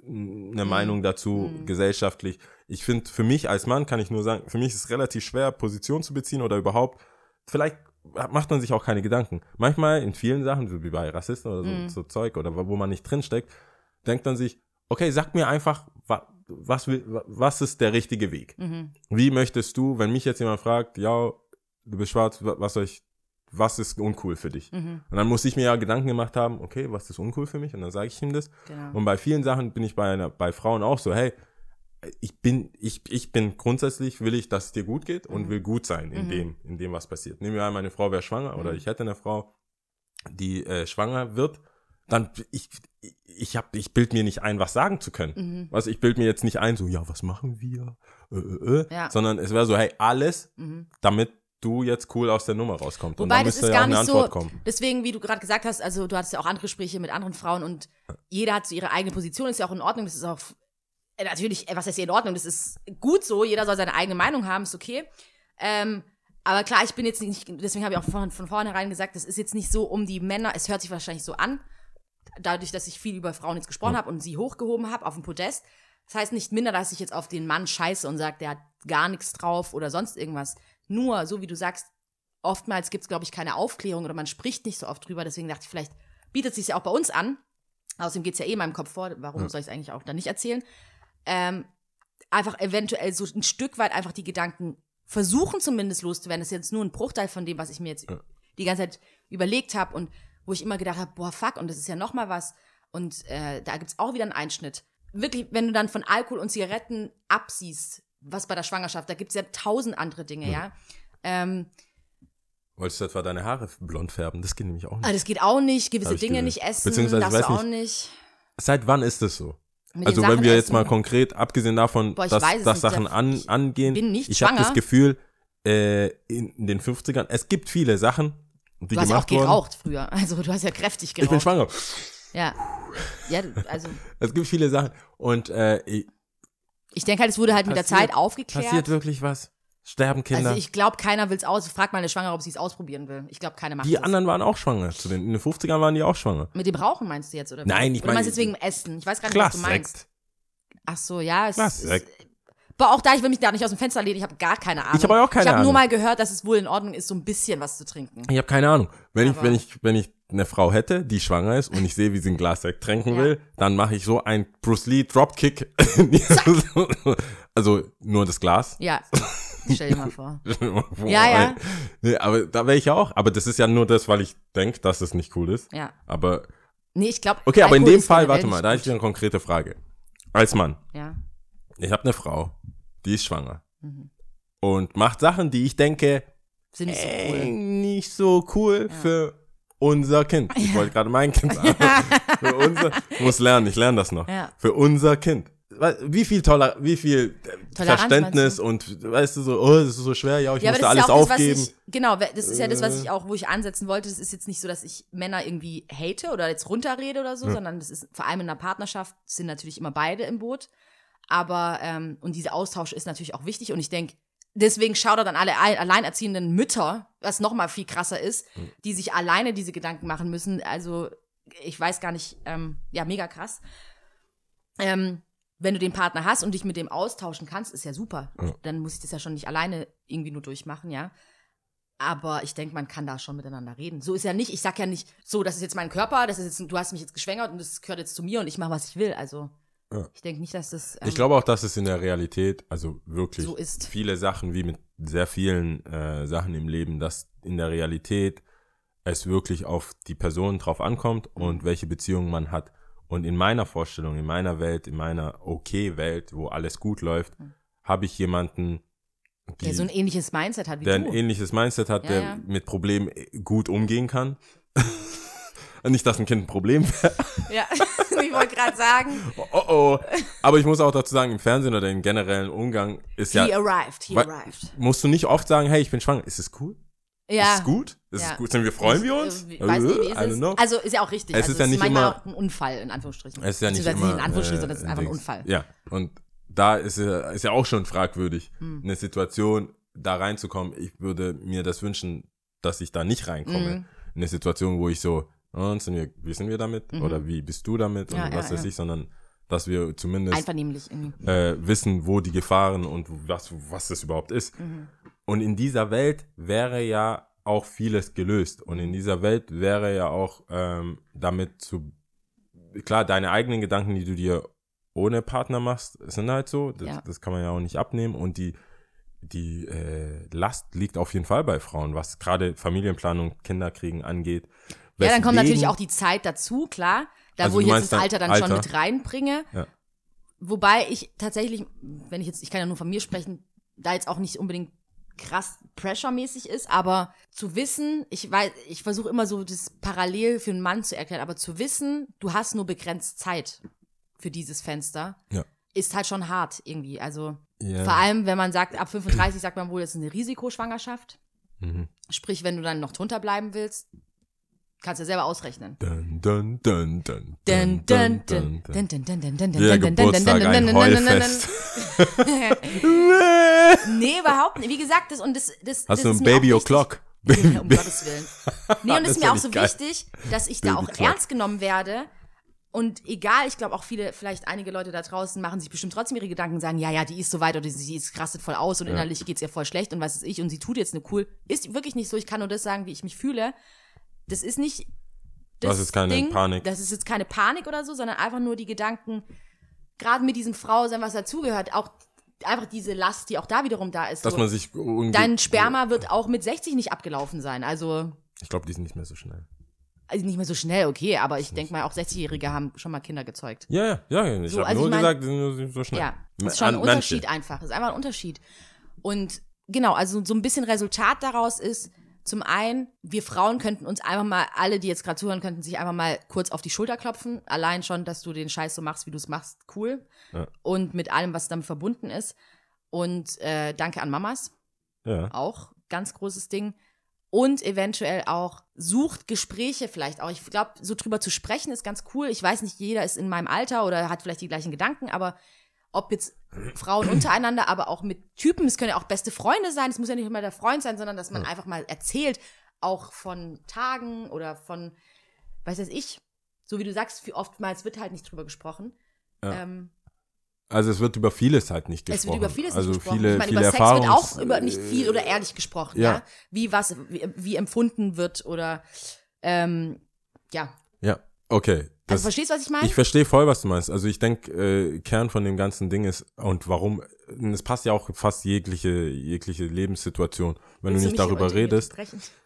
eine Meinung dazu, Mhm. gesellschaftlich. Ich finde, für mich als Mann kann ich nur sagen, für mich ist es relativ schwer, Position zu beziehen oder überhaupt, vielleicht macht man sich auch keine Gedanken. Manchmal in vielen Sachen, so wie bei Rassisten oder so, Mhm. so Zeug oder wo man nicht drinsteckt, denkt man sich, okay, sag mir einfach, wa, was, will, was ist der richtige Weg? Mhm. Wie möchtest du, wenn mich jetzt jemand fragt, ja, du bist schwarz, wa- was soll ich, was ist uncool für dich? Mhm. Und dann muss ich mir ja Gedanken gemacht haben, okay, was ist uncool für mich? Und dann sage ich ihm das. Genau. Und bei vielen Sachen bin ich bei, einer, bei Frauen auch so, hey, ich bin, ich, ich bin grundsätzlich, will ich, dass es dir gut geht und will gut sein in dem, in dem, was passiert. Nehmen wir an, meine Frau wäre schwanger oder ich hätte eine Frau, die äh, schwanger wird, dann, ich, ich hab, ich bild mir nicht ein, was sagen zu können. Mhm. Also ich bild mir jetzt nicht ein, so, ja, was machen wir? Äh, äh, äh. Ja. Sondern es wäre so, hey, alles, Mhm. damit du jetzt cool aus der Nummer rauskommst. und Wobei dann das müsste ja auch eine nicht Antwort so. kommen. Deswegen, wie du gerade gesagt hast, also du hattest ja auch andere Gespräche mit anderen Frauen und jeder hat so ihre eigene Position, ist ja auch in Ordnung. Das ist auch natürlich, äh, was heißt hier in Ordnung? Das ist gut so. Jeder soll seine eigene Meinung haben, ist okay. Ähm, aber klar, ich bin jetzt nicht, deswegen habe ich auch von, von vornherein gesagt, das ist jetzt nicht so um die Männer, es hört sich wahrscheinlich so an, dadurch, dass ich viel über Frauen jetzt gesprochen habe und sie hochgehoben habe auf dem Podest. Das heißt nicht minder, dass ich jetzt auf den Mann scheiße und sage, der hat gar nichts drauf oder sonst irgendwas. Nur, so wie du sagst, oftmals gibt es, glaube ich, keine Aufklärung oder man spricht nicht so oft drüber. Deswegen dachte ich, vielleicht bietet es sich ja auch bei uns an. Außerdem geht es ja eh in meinem Kopf vor. Warum soll ich es eigentlich auch dann nicht erzählen? Ähm, einfach eventuell so ein Stück weit einfach die Gedanken versuchen zumindest loszuwerden. Das ist jetzt nur ein Bruchteil von dem, was ich mir jetzt die ganze Zeit überlegt habe und wo ich immer gedacht habe, boah, fuck, und das ist ja noch mal was. Und äh, da gibt's auch wieder einen Einschnitt. Wirklich, wenn du dann von Alkohol und Zigaretten absiehst, was bei der Schwangerschaft, da gibt's ja tausend andere Dinge, ja. Ähm, Wolltest du etwa deine Haare blond färben? Das geht nämlich auch nicht. aber das geht auch nicht, gewisse Dinge nicht essen, Beziehungsweise, darfst ich du weiß auch nicht. Seit wann ist das so? Also den wenn Sachen wir jetzt essen. mal konkret, abgesehen davon, Boah, ich dass, dass nicht. Sachen an, ich angehen, nicht ich habe das. Gefühl, äh, in, in den 50ern, es gibt viele Sachen, die Du hast ja auch gemacht wurden. geraucht früher. Also du hast ja kräftig geraucht. Ich bin schwanger. Ja. Ja, also Es gibt viele Sachen. Und äh, ich- ich denke halt, es wurde halt mit der Zeit aufgeklärt. passiert wirklich was? Sterben Kinder? Also ich glaube, keiner will es aus. Frag mal eine Schwangere, ob sie es ausprobieren will. Ich glaube, keiner macht die das. anderen waren auch schwanger. Zu den, in den 50ern waren die auch schwanger. Mit dem Rauchen meinst du jetzt, oder? Nein, ich meinst meine- du jetzt wegen dem Essen? Ich weiß gar nicht, was du meinst. Ach so, ja. Es ist, aber auch da, ich will mich da nicht aus dem Fenster lehnen. Ich habe gar keine Ahnung. Ich habe auch keine Ich habe nur Ahnung. mal gehört, dass es wohl in Ordnung ist, so ein bisschen was zu trinken. Ich habe keine Ahnung. Wenn ich, wenn ich, wenn ich eine Frau hätte, die schwanger ist und ich sehe, wie sie ein Glas Sekt tränken Ja. will, dann mache ich so ein Bruce Lee Dropkick. also nur das Glas. Ja. Stell dir mal vor. Wo Ja, ja. Nee, aber da wäre ich ja auch. Aber das ist ja nur das, weil ich denke, dass es nicht cool ist. Ja. Aber Nee, ich glaube. okay, aber in dem Fall, warte mal, da habe ich eine konkrete Frage. Als Mann, Ja. ich habe eine Frau, die ist schwanger Mhm. und macht Sachen, die ich denke, Sind nicht so ey, cool. nicht so cool für unser Kind. Ich wollte gerade mein Kind sagen. für unser, ich muss lernen, ich lerne das noch. Ja. Für unser Kind. Wie viel Toller, wie viel äh, Toleranz, Verständnis und weißt du so, oh, das ist so schwer, ja, ich Ja, musste alles ja aufgeben. das, ich, genau, das ist ja das, was Äh. ich auch, wo ich ansetzen wollte. Das ist jetzt nicht so, dass ich Männer irgendwie hate oder jetzt runterrede oder so, sondern das ist vor allem in einer Partnerschaft sind natürlich immer beide im Boot. Aber, ähm, und dieser Austausch ist natürlich auch wichtig und ich denke, deswegen schaut an alle al- alleinerziehenden Mütter, was nochmal viel krasser ist, die sich alleine diese Gedanken machen müssen. Also, ich weiß gar nicht, ähm, ja, mega krass. Ähm, wenn du den Partner hast und dich mit dem austauschen kannst, ist ja super. Ja. Dann muss ich das ja schon nicht alleine irgendwie nur durchmachen, ja. Aber ich denke, man kann da schon miteinander reden. So ist ja nicht, ich sag ja nicht, so, das ist jetzt mein Körper, das ist jetzt, du hast mich jetzt geschwängert und das gehört jetzt zu mir und ich mache, was ich will. Also, Ja. ich denke nicht, dass das. ähm, Ich glaube auch, dass es in der Realität, also wirklich So ist. viele Sachen, wie mit sehr vielen äh, Sachen im Leben, dass in der Realität es wirklich auf die Person drauf ankommt und welche Beziehungen man hat. Und in meiner Vorstellung, in meiner Welt, in meiner okay-Welt, wo alles gut läuft, habe ich jemanden, die, der so ein ähnliches Mindset hat wie der du. ein ähnliches Mindset hat, Ja, der ja. mit Problemen gut umgehen kann. Nicht, dass ein Kind ein Problem wäre. ja, ich wollte gerade sagen, Oh oh. Aber ich muss auch dazu sagen, im Fernsehen oder im generellen Umgang ist ja. he arrived, he arrived. Musst du nicht oft sagen, hey, ich bin schwanger. Ist es cool? Ja. Ist es gut? Ist Ja. es gut? Sind wir, freuen wir uns? Ich, äh, weiß nicht, wie ist es? Also ist ja auch richtig. Es also ist ja nicht manchmal immer- auch ein Unfall, in Anführungsstrichen. es ist ja nicht Beziehungsweise immer. in Anführungsstrichen, äh, sondern es ist einfach ein. Unfall. Ja, und da ist ja, ist ja auch schon fragwürdig, Hm. eine Situation da reinzukommen. Ich würde mir das wünschen, dass ich da nicht reinkomme. Mhm. In eine Situation, wo ich so, und sind wir, wie sind wir damit? Oder wie bist du damit? Mhm. Ja, und ja, was weiß ich, sondern dass wir zumindest äh, wissen, wo die Gefahren und was, was das überhaupt ist. Mhm. Und in dieser Welt wäre ja auch vieles gelöst. Und in dieser Welt wäre ja auch ähm, damit zu, klar, deine eigenen Gedanken, die du dir ohne Partner machst, sind halt so. Das, Ja. das kann man ja auch nicht abnehmen. Und die, die äh, Last liegt auf jeden Fall bei Frauen, was gerade Familienplanung, Kinderkriegen angeht. Ja, dann kommt Weswegen- natürlich auch die Zeit dazu, klar. Da, Also wo ich jetzt das dann Alter dann schon Alter? mit reinbringe. Ja. Wobei ich tatsächlich, wenn ich jetzt, ich kann ja nur von mir sprechen, da jetzt auch nicht unbedingt krass Pressure-mäßig ist, aber zu wissen, ich weiß, ich versuche immer so das parallel für einen Mann zu erklären, aber zu wissen, du hast nur begrenzt Zeit für dieses Fenster, Ja. ist halt schon hart irgendwie. Also Ja. vor allem, wenn man sagt, ab 35 sagt man wohl, das ist eine Risikoschwangerschaft. Mhm. Sprich, wenn du dann noch drunter bleiben willst, kannst du ja selber ausrechnen. Geburtstag ein Heulfest. Nee, überhaupt nicht. Wie gesagt, das und das, das, Hast das du ein Baby. O'Clock? Nee, um Gottes Willen. Nee, und es ist mir ja auch so geil. wichtig, dass ich da auch ernst genommen werde Und egal, ich glaube auch viele, vielleicht einige Leute da draußen machen sich bestimmt trotzdem ihre Gedanken, sagen, ja, ja, die ist so weit oder sie ist rastet voll aus und innerlich geht's ihr voll schlecht und was ist ich und sie tut jetzt eine cool. Ist wirklich nicht so, ich kann nur das sagen, wie ich mich fühle. Das ist nicht Das ist keine Panik. Das ist jetzt keine Panik oder so, sondern einfach nur die Gedanken, gerade mit diesem Frausein, was dazugehört, auch einfach diese Last, die auch da wiederum da ist. Dass so. man sich. Dein Sperma wird auch mit 60 nicht abgelaufen sein. Also, Ich glaube, die sind nicht mehr so schnell. also nicht mehr so schnell, okay, aber ich denke mal, auch 60-Jährige haben schon mal Kinder gezeugt. Ja, ja, ja. Ich So, habe also nur ich mein- gesagt, die sind nur so schnell. Ja, ist schon ein An- manche. Unterschied einfach. Ist einfach ein Unterschied. Und genau, also so ein bisschen Resultat daraus ist, zum einen, wir Frauen könnten uns einfach mal, alle, die jetzt gerade zuhören, könnten sich einfach mal kurz auf die Schulter klopfen. Allein schon, dass du den Scheiß so machst, wie du es machst, cool. Ja. Und mit allem, was damit verbunden ist. Und äh, danke an Mamas, Ja. auch ganz großes Ding. Und eventuell auch sucht Gespräche vielleicht auch. Ich glaube, so drüber zu sprechen ist ganz cool. Ich weiß nicht, jeder ist in meinem Alter oder hat vielleicht die gleichen Gedanken, aber ob jetzt Frauen untereinander, aber auch mit Typen, es können ja auch beste Freunde sein, es muss ja nicht immer der Freund sein, sondern dass man einfach mal erzählt, auch von Tagen oder von, weiß weiß ich, so wie du sagst, wie oftmals wird halt nicht drüber gesprochen. Ja. Ähm, Also es wird über vieles halt nicht es gesprochen. wird über vieles also nicht gesprochen. Viele, ich meine, viele über Sex Erfahrungs wird auch über nicht viel oder ehrlich gesprochen, ja. ja. Wie was, wie, wie empfunden wird oder ähm, ja. Ja, okay. Also Das, verstehst du, was ich meine? ich verstehe voll, was du meinst. Also ich denke, äh, Kern von dem ganzen Ding ist, und warum, es passt ja auch fast jegliche, jegliche Lebenssituation, wenn Willst du nicht darüber redest.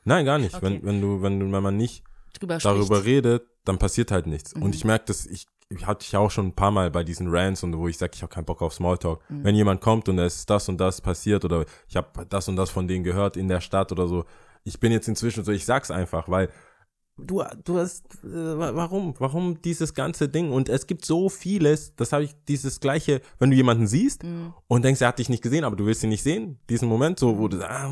Nein, gar nicht. Okay. Wenn, wenn du, wenn du, wenn man nicht Drüber darüber spricht. redet, dann passiert halt nichts. Mhm. Und ich merke das, ich, ich hatte ich ja auch schon ein paar Mal bei diesen Rants und wo ich sage, ich habe keinen Bock auf Smalltalk. Mhm. Wenn jemand kommt und es ist das und das passiert oder ich habe das und das von denen gehört in der Stadt oder so, ich bin jetzt inzwischen so, ich sag's einfach, weil du, du hast, äh, wa- warum, warum dieses ganze Ding? Und es gibt so vieles, das habe ich, dieses gleiche, wenn du jemanden siehst Mhm. und denkst, er hat dich nicht gesehen, aber du willst ihn nicht sehen, diesen Moment, so, wo du sagst, ah,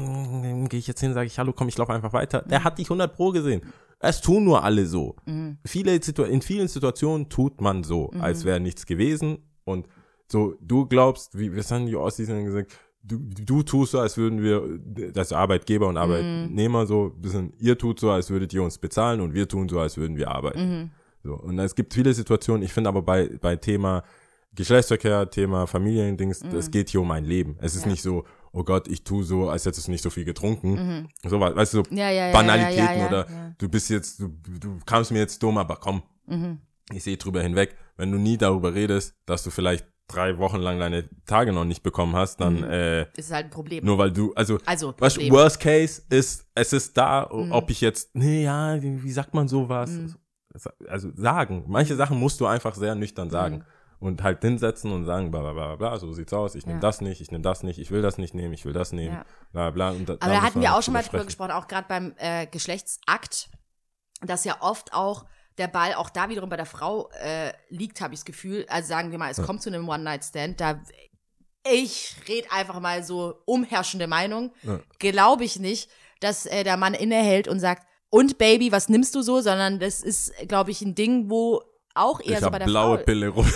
gehe ich jetzt hin, sage ich, hallo, komm, ich laufe einfach weiter. Der hat dich 100 pro gesehen. Es tun nur alle so. Viele Situ in vielen Situationen tut man so, als wäre nichts gewesen. Und so, du glaubst, wie, was haben die Ossis denn gesagt? Du, du tust so, als würden wir, das Arbeitgeber und Arbeitnehmer so, ein bisschen, ihr tut so, als würdet ihr uns bezahlen und wir tun so, als würden wir arbeiten. So, und es gibt viele Situationen, ich finde aber bei, bei Thema Geschlechtsverkehr, Thema Familiendings, es geht hier um ein Leben. Es ist Ja. nicht so, oh Gott, ich tu so, als hättest du nicht so viel getrunken. So, was, weißt du, so Ja, ja, Banalitäten oder du bist jetzt, du, du kamst mir jetzt dumm, aber komm, Mhm. ich sehe drüber hinweg. Wenn du nie darüber redest, dass du vielleicht drei Wochen lang deine Tage noch nicht bekommen hast, dann äh, ist halt ein Problem. nur weil du, also, Also, weißt. Worst Case ist, es ist da, Mhm. ob ich jetzt, nee, ja, wie, wie sagt man sowas? Also sagen. Manche Sachen musst du einfach sehr nüchtern sagen. Und halt hinsetzen und sagen, bla bla bla bla, so sieht's aus, ich nehme Ja. das nicht, ich nehme das nicht, ich will das nicht nehmen, ich will das nehmen, Ja. bla bla. Und da, Aber da hatten wir auch drüber schon mal drüber gesprochen, auch gerade beim äh, Geschlechtsakt, dass ja oft auch der Ball auch da wiederum bei der Frau äh, liegt, habe ich das Gefühl. Also sagen wir mal, es kommt zu einem One-Night-Stand, da ich rede einfach mal so umherrschende Meinung, Ja. glaube ich nicht, dass äh, der Mann innehält und sagt, und Baby, was nimmst du so, sondern das ist, glaube ich, ein Ding, wo auch eher Ich so bei der blaue Frau Pille rum.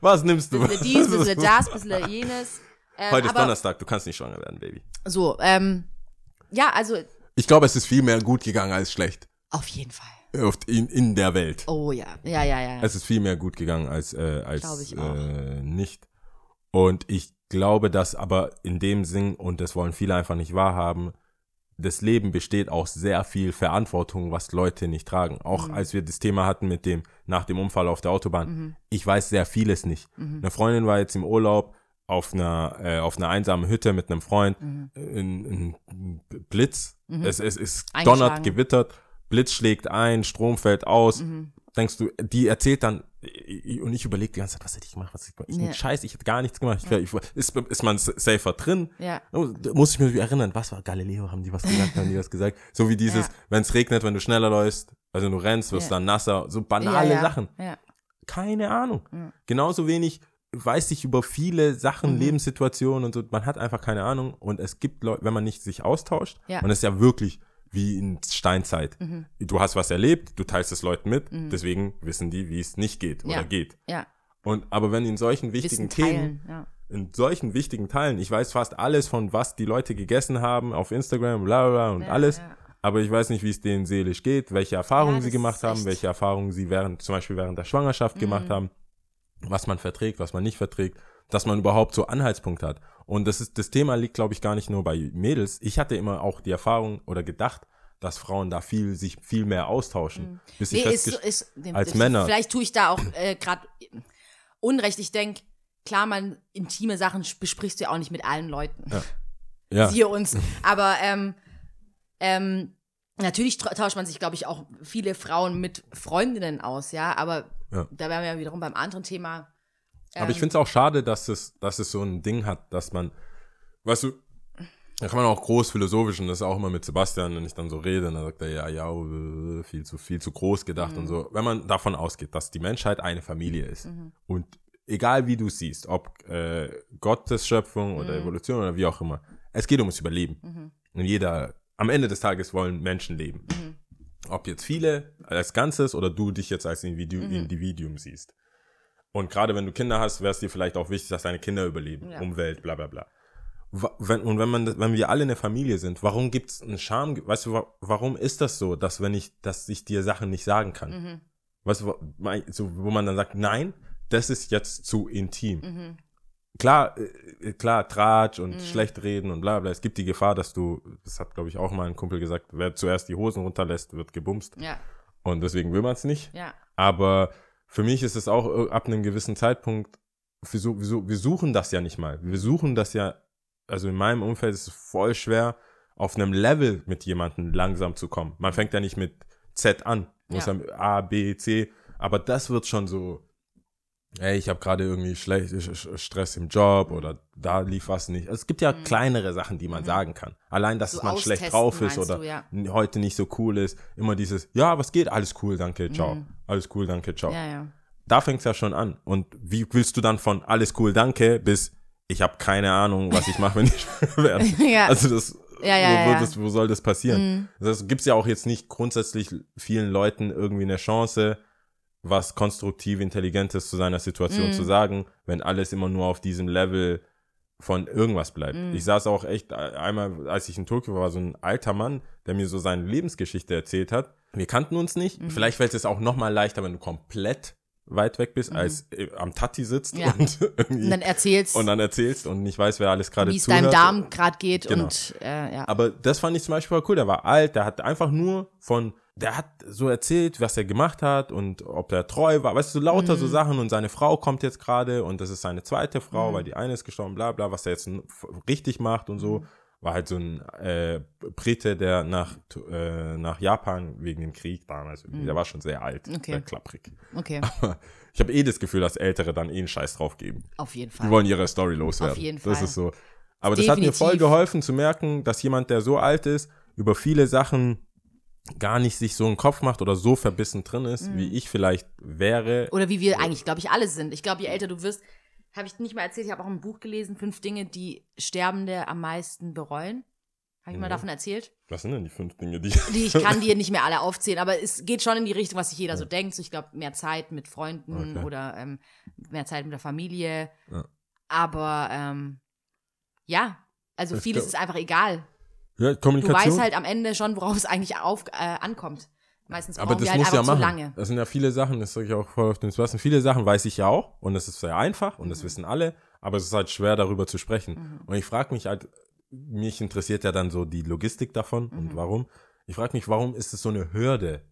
Was nimmst du? bisschen dies, bisschen das, bisschen jenes. Ähm, Heute ist aber Donnerstag, du kannst nicht schwanger werden, Baby. so, ähm, ja, also Ich glaube, es ist viel mehr gut gegangen als schlecht. auf jeden Fall. In, in der Welt. Oh ja, ja, ja, ja. Es ist viel mehr gut gegangen als, äh, als äh, nicht. Und ich glaube, dass aber in dem Sinn, und das wollen viele einfach nicht wahrhaben, das Leben besteht aus sehr viel Verantwortung, was Leute nicht tragen. Mhm. Auch als wir das Thema hatten mit dem, nach dem Unfall auf der Autobahn. Mhm. Ich weiß sehr vieles nicht. Eine Freundin war jetzt im Urlaub auf einer, äh, auf einer einsamen Hütte mit einem Freund. Mhm. Ein, ein Blitz. Es, es, es Eingeschlagen. donnert, gewittert. Blitz schlägt ein, Strom fällt aus. Mhm. Denkst du, die erzählt dann, und ich überlege die ganze Zeit, was hätte ich gemacht, was hätte ich gemacht? Ich, Ja. ja. Scheiß, ich hätte gar nichts gemacht. Ich, wär- ich, ist, ist man safer drin? Ja. Oh, Muss ich mich erinnern, was war Galileo, haben die was gesagt, haben die was gesagt? So wie dieses, Ja. wenn es regnet, wenn du schneller läufst, also du rennst, wirst Ja. dann nasser, so banale ja, ja. Sachen. Ja. Keine Ahnung. Ja. Genauso wenig weiß ich über viele Sachen, Mhm. Lebenssituationen und so, man hat einfach keine Ahnung und es gibt Leute, wenn man nicht sich austauscht, Ja. und es ist ja wirklich wie in Steinzeit. Mhm. Du hast was erlebt, du teilst es Leuten mit, deswegen wissen die, wie es nicht geht oder Ja. geht. Ja. Und aber wenn in solchen wichtigen Themen. Ja. in solchen wichtigen Teilen, ich weiß fast alles von was die Leute gegessen haben auf Instagram, bla bla bla und Ja, alles, aber ich weiß nicht, wie es denen seelisch geht, welche Erfahrungen sie gemacht haben, echt- Mhm. welche Erfahrungen sie während, zum Beispiel während der Schwangerschaft gemacht haben, was man verträgt, was man nicht verträgt, dass man überhaupt so Anhaltspunkte hat. Und das ist, das Thema liegt, glaube ich, gar nicht nur bei Mädels. Ich hatte immer auch die Erfahrung oder gedacht, dass Frauen da viel, sich viel mehr austauschen. Bis ich Mhm. Nee, ist, ist, nee, als ist, Männer. Vielleicht tue ich da auch äh, gerade Unrecht. Ich denke, klar, man intime Sachen besprichst du ja auch nicht mit allen Leuten. ja, Siehe uns. Aber ähm, ähm, natürlich tauscht man sich, glaube ich, auch viele Frauen mit Freundinnen aus, ja. Aber Ja. da wären wir ja wiederum beim anderen Thema. Aber Ähm. ich finde es auch schade, dass es, dass es so ein Ding hat, dass man, weißt du, da kann man auch groß philosophisch und das ist auch immer mit Sebastian, wenn ich dann so rede, dann sagt er, ja, ja, äh, viel zu, viel zu groß gedacht Mhm. und so. Wenn man davon ausgeht, dass die Menschheit eine Familie ist und egal wie du es siehst, ob äh, Gottes Schöpfung oder Mhm. Evolution oder wie auch immer, es geht ums Überleben. Und jeder, am Ende des Tages wollen Menschen leben. Mhm. Ob jetzt viele als Ganzes oder du dich jetzt als Individu Mhm. Individuum siehst. Und gerade wenn du Kinder hast, wäre es dir vielleicht auch wichtig, dass deine Kinder überleben. Ja. Umwelt, bla bla bla. Wenn, und wenn man, wenn wir alle eine Familie sind, warum gibt es einen Charme? Weißt du, wa- warum ist das so, dass wenn ich, dass ich dir Sachen nicht sagen kann? Mhm. Weißt du, so, wo man dann sagt, nein, das ist jetzt zu intim. Mhm. Klar, äh, klar, Tratsch und schlecht reden und bla bla. Es gibt die Gefahr, dass du, das hat, glaube ich, auch mal ein Kumpel gesagt, wer zuerst die Hosen runterlässt, wird gebumst. Ja, Und deswegen will man es nicht. ja. Aber für mich ist es auch äh, ab einem gewissen Zeitpunkt, wir, wir, wir suchen das ja nicht mal. Wir suchen das ja, also in meinem Umfeld ist es voll schwer, auf einem Level mit jemandem langsam zu kommen. Man fängt ja nicht mit Z an, muss Ja. A, B, C, aber das wird schon so, ey, ich habe gerade irgendwie schlecht, Sch- Sch- Stress im Job oder da lief was nicht. Also es gibt ja kleinere Sachen, die man sagen kann. Allein, dass Mhm. So man schlecht drauf ist oder du, ja. heute nicht so cool ist. Immer dieses, ja, was geht? Alles cool, danke, ciao. Alles cool, danke, ciao. Mhm. Ja, ja. Da fängt's ja schon an. Und wie willst du dann von alles cool, danke bis ich habe keine Ahnung, was ich mache, wenn ich werde? Ja. Also das, Ja, ja, wo, ja. Das, wo soll das passieren? Mhm. Das gibt's ja auch jetzt nicht grundsätzlich vielen Leuten irgendwie eine Chance, was konstruktiv Intelligentes zu seiner Situation Mhm. zu sagen, wenn alles immer nur auf diesem Level von irgendwas bleibt. Mhm. Ich saß auch echt einmal, als ich in Tokio war, so ein alter Mann, der mir so seine Lebensgeschichte erzählt hat. Wir kannten uns nicht. Mhm. Vielleicht fällt es auch noch mal leichter, wenn du komplett weit weg bist, als äh, am Tati sitzt. Ja. und irgendwie Und dann erzählst, und dann erzählst und nicht weiß, wer alles gerade wie es deinem Darm gerade geht Genau. und äh, ja. Aber das fand ich zum Beispiel cool. Der war alt, der hat einfach nur von, der hat so erzählt, was er gemacht hat und ob er treu war. Weißt du, so lauter Mhm. so Sachen und seine Frau kommt jetzt gerade und das ist seine zweite Frau, weil die eine ist gestorben, bla bla, was er jetzt richtig macht und Mhm. so. War halt so ein äh, Brite, der nach, äh, nach Japan wegen dem Krieg damals, irgendwie, der war schon sehr alt, Mhm. Okay. sehr klapprig. Okay, Ich habe eh das Gefühl, dass Ältere dann eh einen Scheiß drauf geben. auf jeden Die Fall. wollen ihre Story loswerden. Auf jeden Das Fall. ist so. Aber das hat mir voll Definitiv. geholfen zu merken, dass jemand, der so alt ist, über viele Sachen gar nicht sich so einen Kopf macht oder so verbissen drin ist, Mhm. wie ich vielleicht wäre. Oder wie wir eigentlich, glaube ich, alle sind. Ich glaube, je älter du wirst, habe ich nicht mal erzählt, ich habe auch ein Buch gelesen, fünf Dinge, die Sterbende am meisten bereuen. Habe ich mal Mhm. davon erzählt? Was sind denn die fünf Dinge, die. Die ich kann dir nicht mehr alle aufzählen, aber es geht schon in die Richtung, was sich jeder so denkt. So, ich glaube, mehr Zeit mit Freunden Okay. oder ähm, mehr Zeit mit der Familie. Ja. Aber ähm, ja, also Ich vieles glaub- ist einfach egal. Ja, Du Kommunikation. weißt halt am Ende schon, worauf es eigentlich auf, äh, ankommt. Meistens aber das halt muss ja machen. lange. Das sind ja viele Sachen, das sage ich auch voll auf den Sebastian. Viele Sachen weiß ich ja auch und das ist sehr einfach und Mhm. das wissen alle, aber es ist halt schwer darüber zu sprechen. Und ich frage mich halt, mich interessiert ja dann so die Logistik davon Mhm. und warum. Ich frage mich, warum ist es so eine Hürde,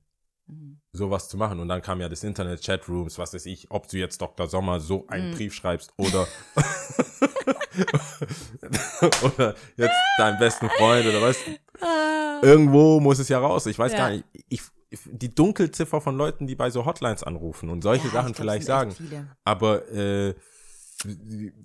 Mhm. sowas zu machen? Und dann kam ja das Internet, Chatrooms, was weiß ich, ob du jetzt Dr. Sommer so Mhm. einen Brief schreibst oder oder jetzt deinem besten Freund oder was. Irgendwo muss es ja raus. Ich weiß Ja. gar nicht. Ich, die Dunkelziffer von Leuten, die bei so Hotlines anrufen und solche Ja, Sachen glaub, vielleicht sagen. Aber äh,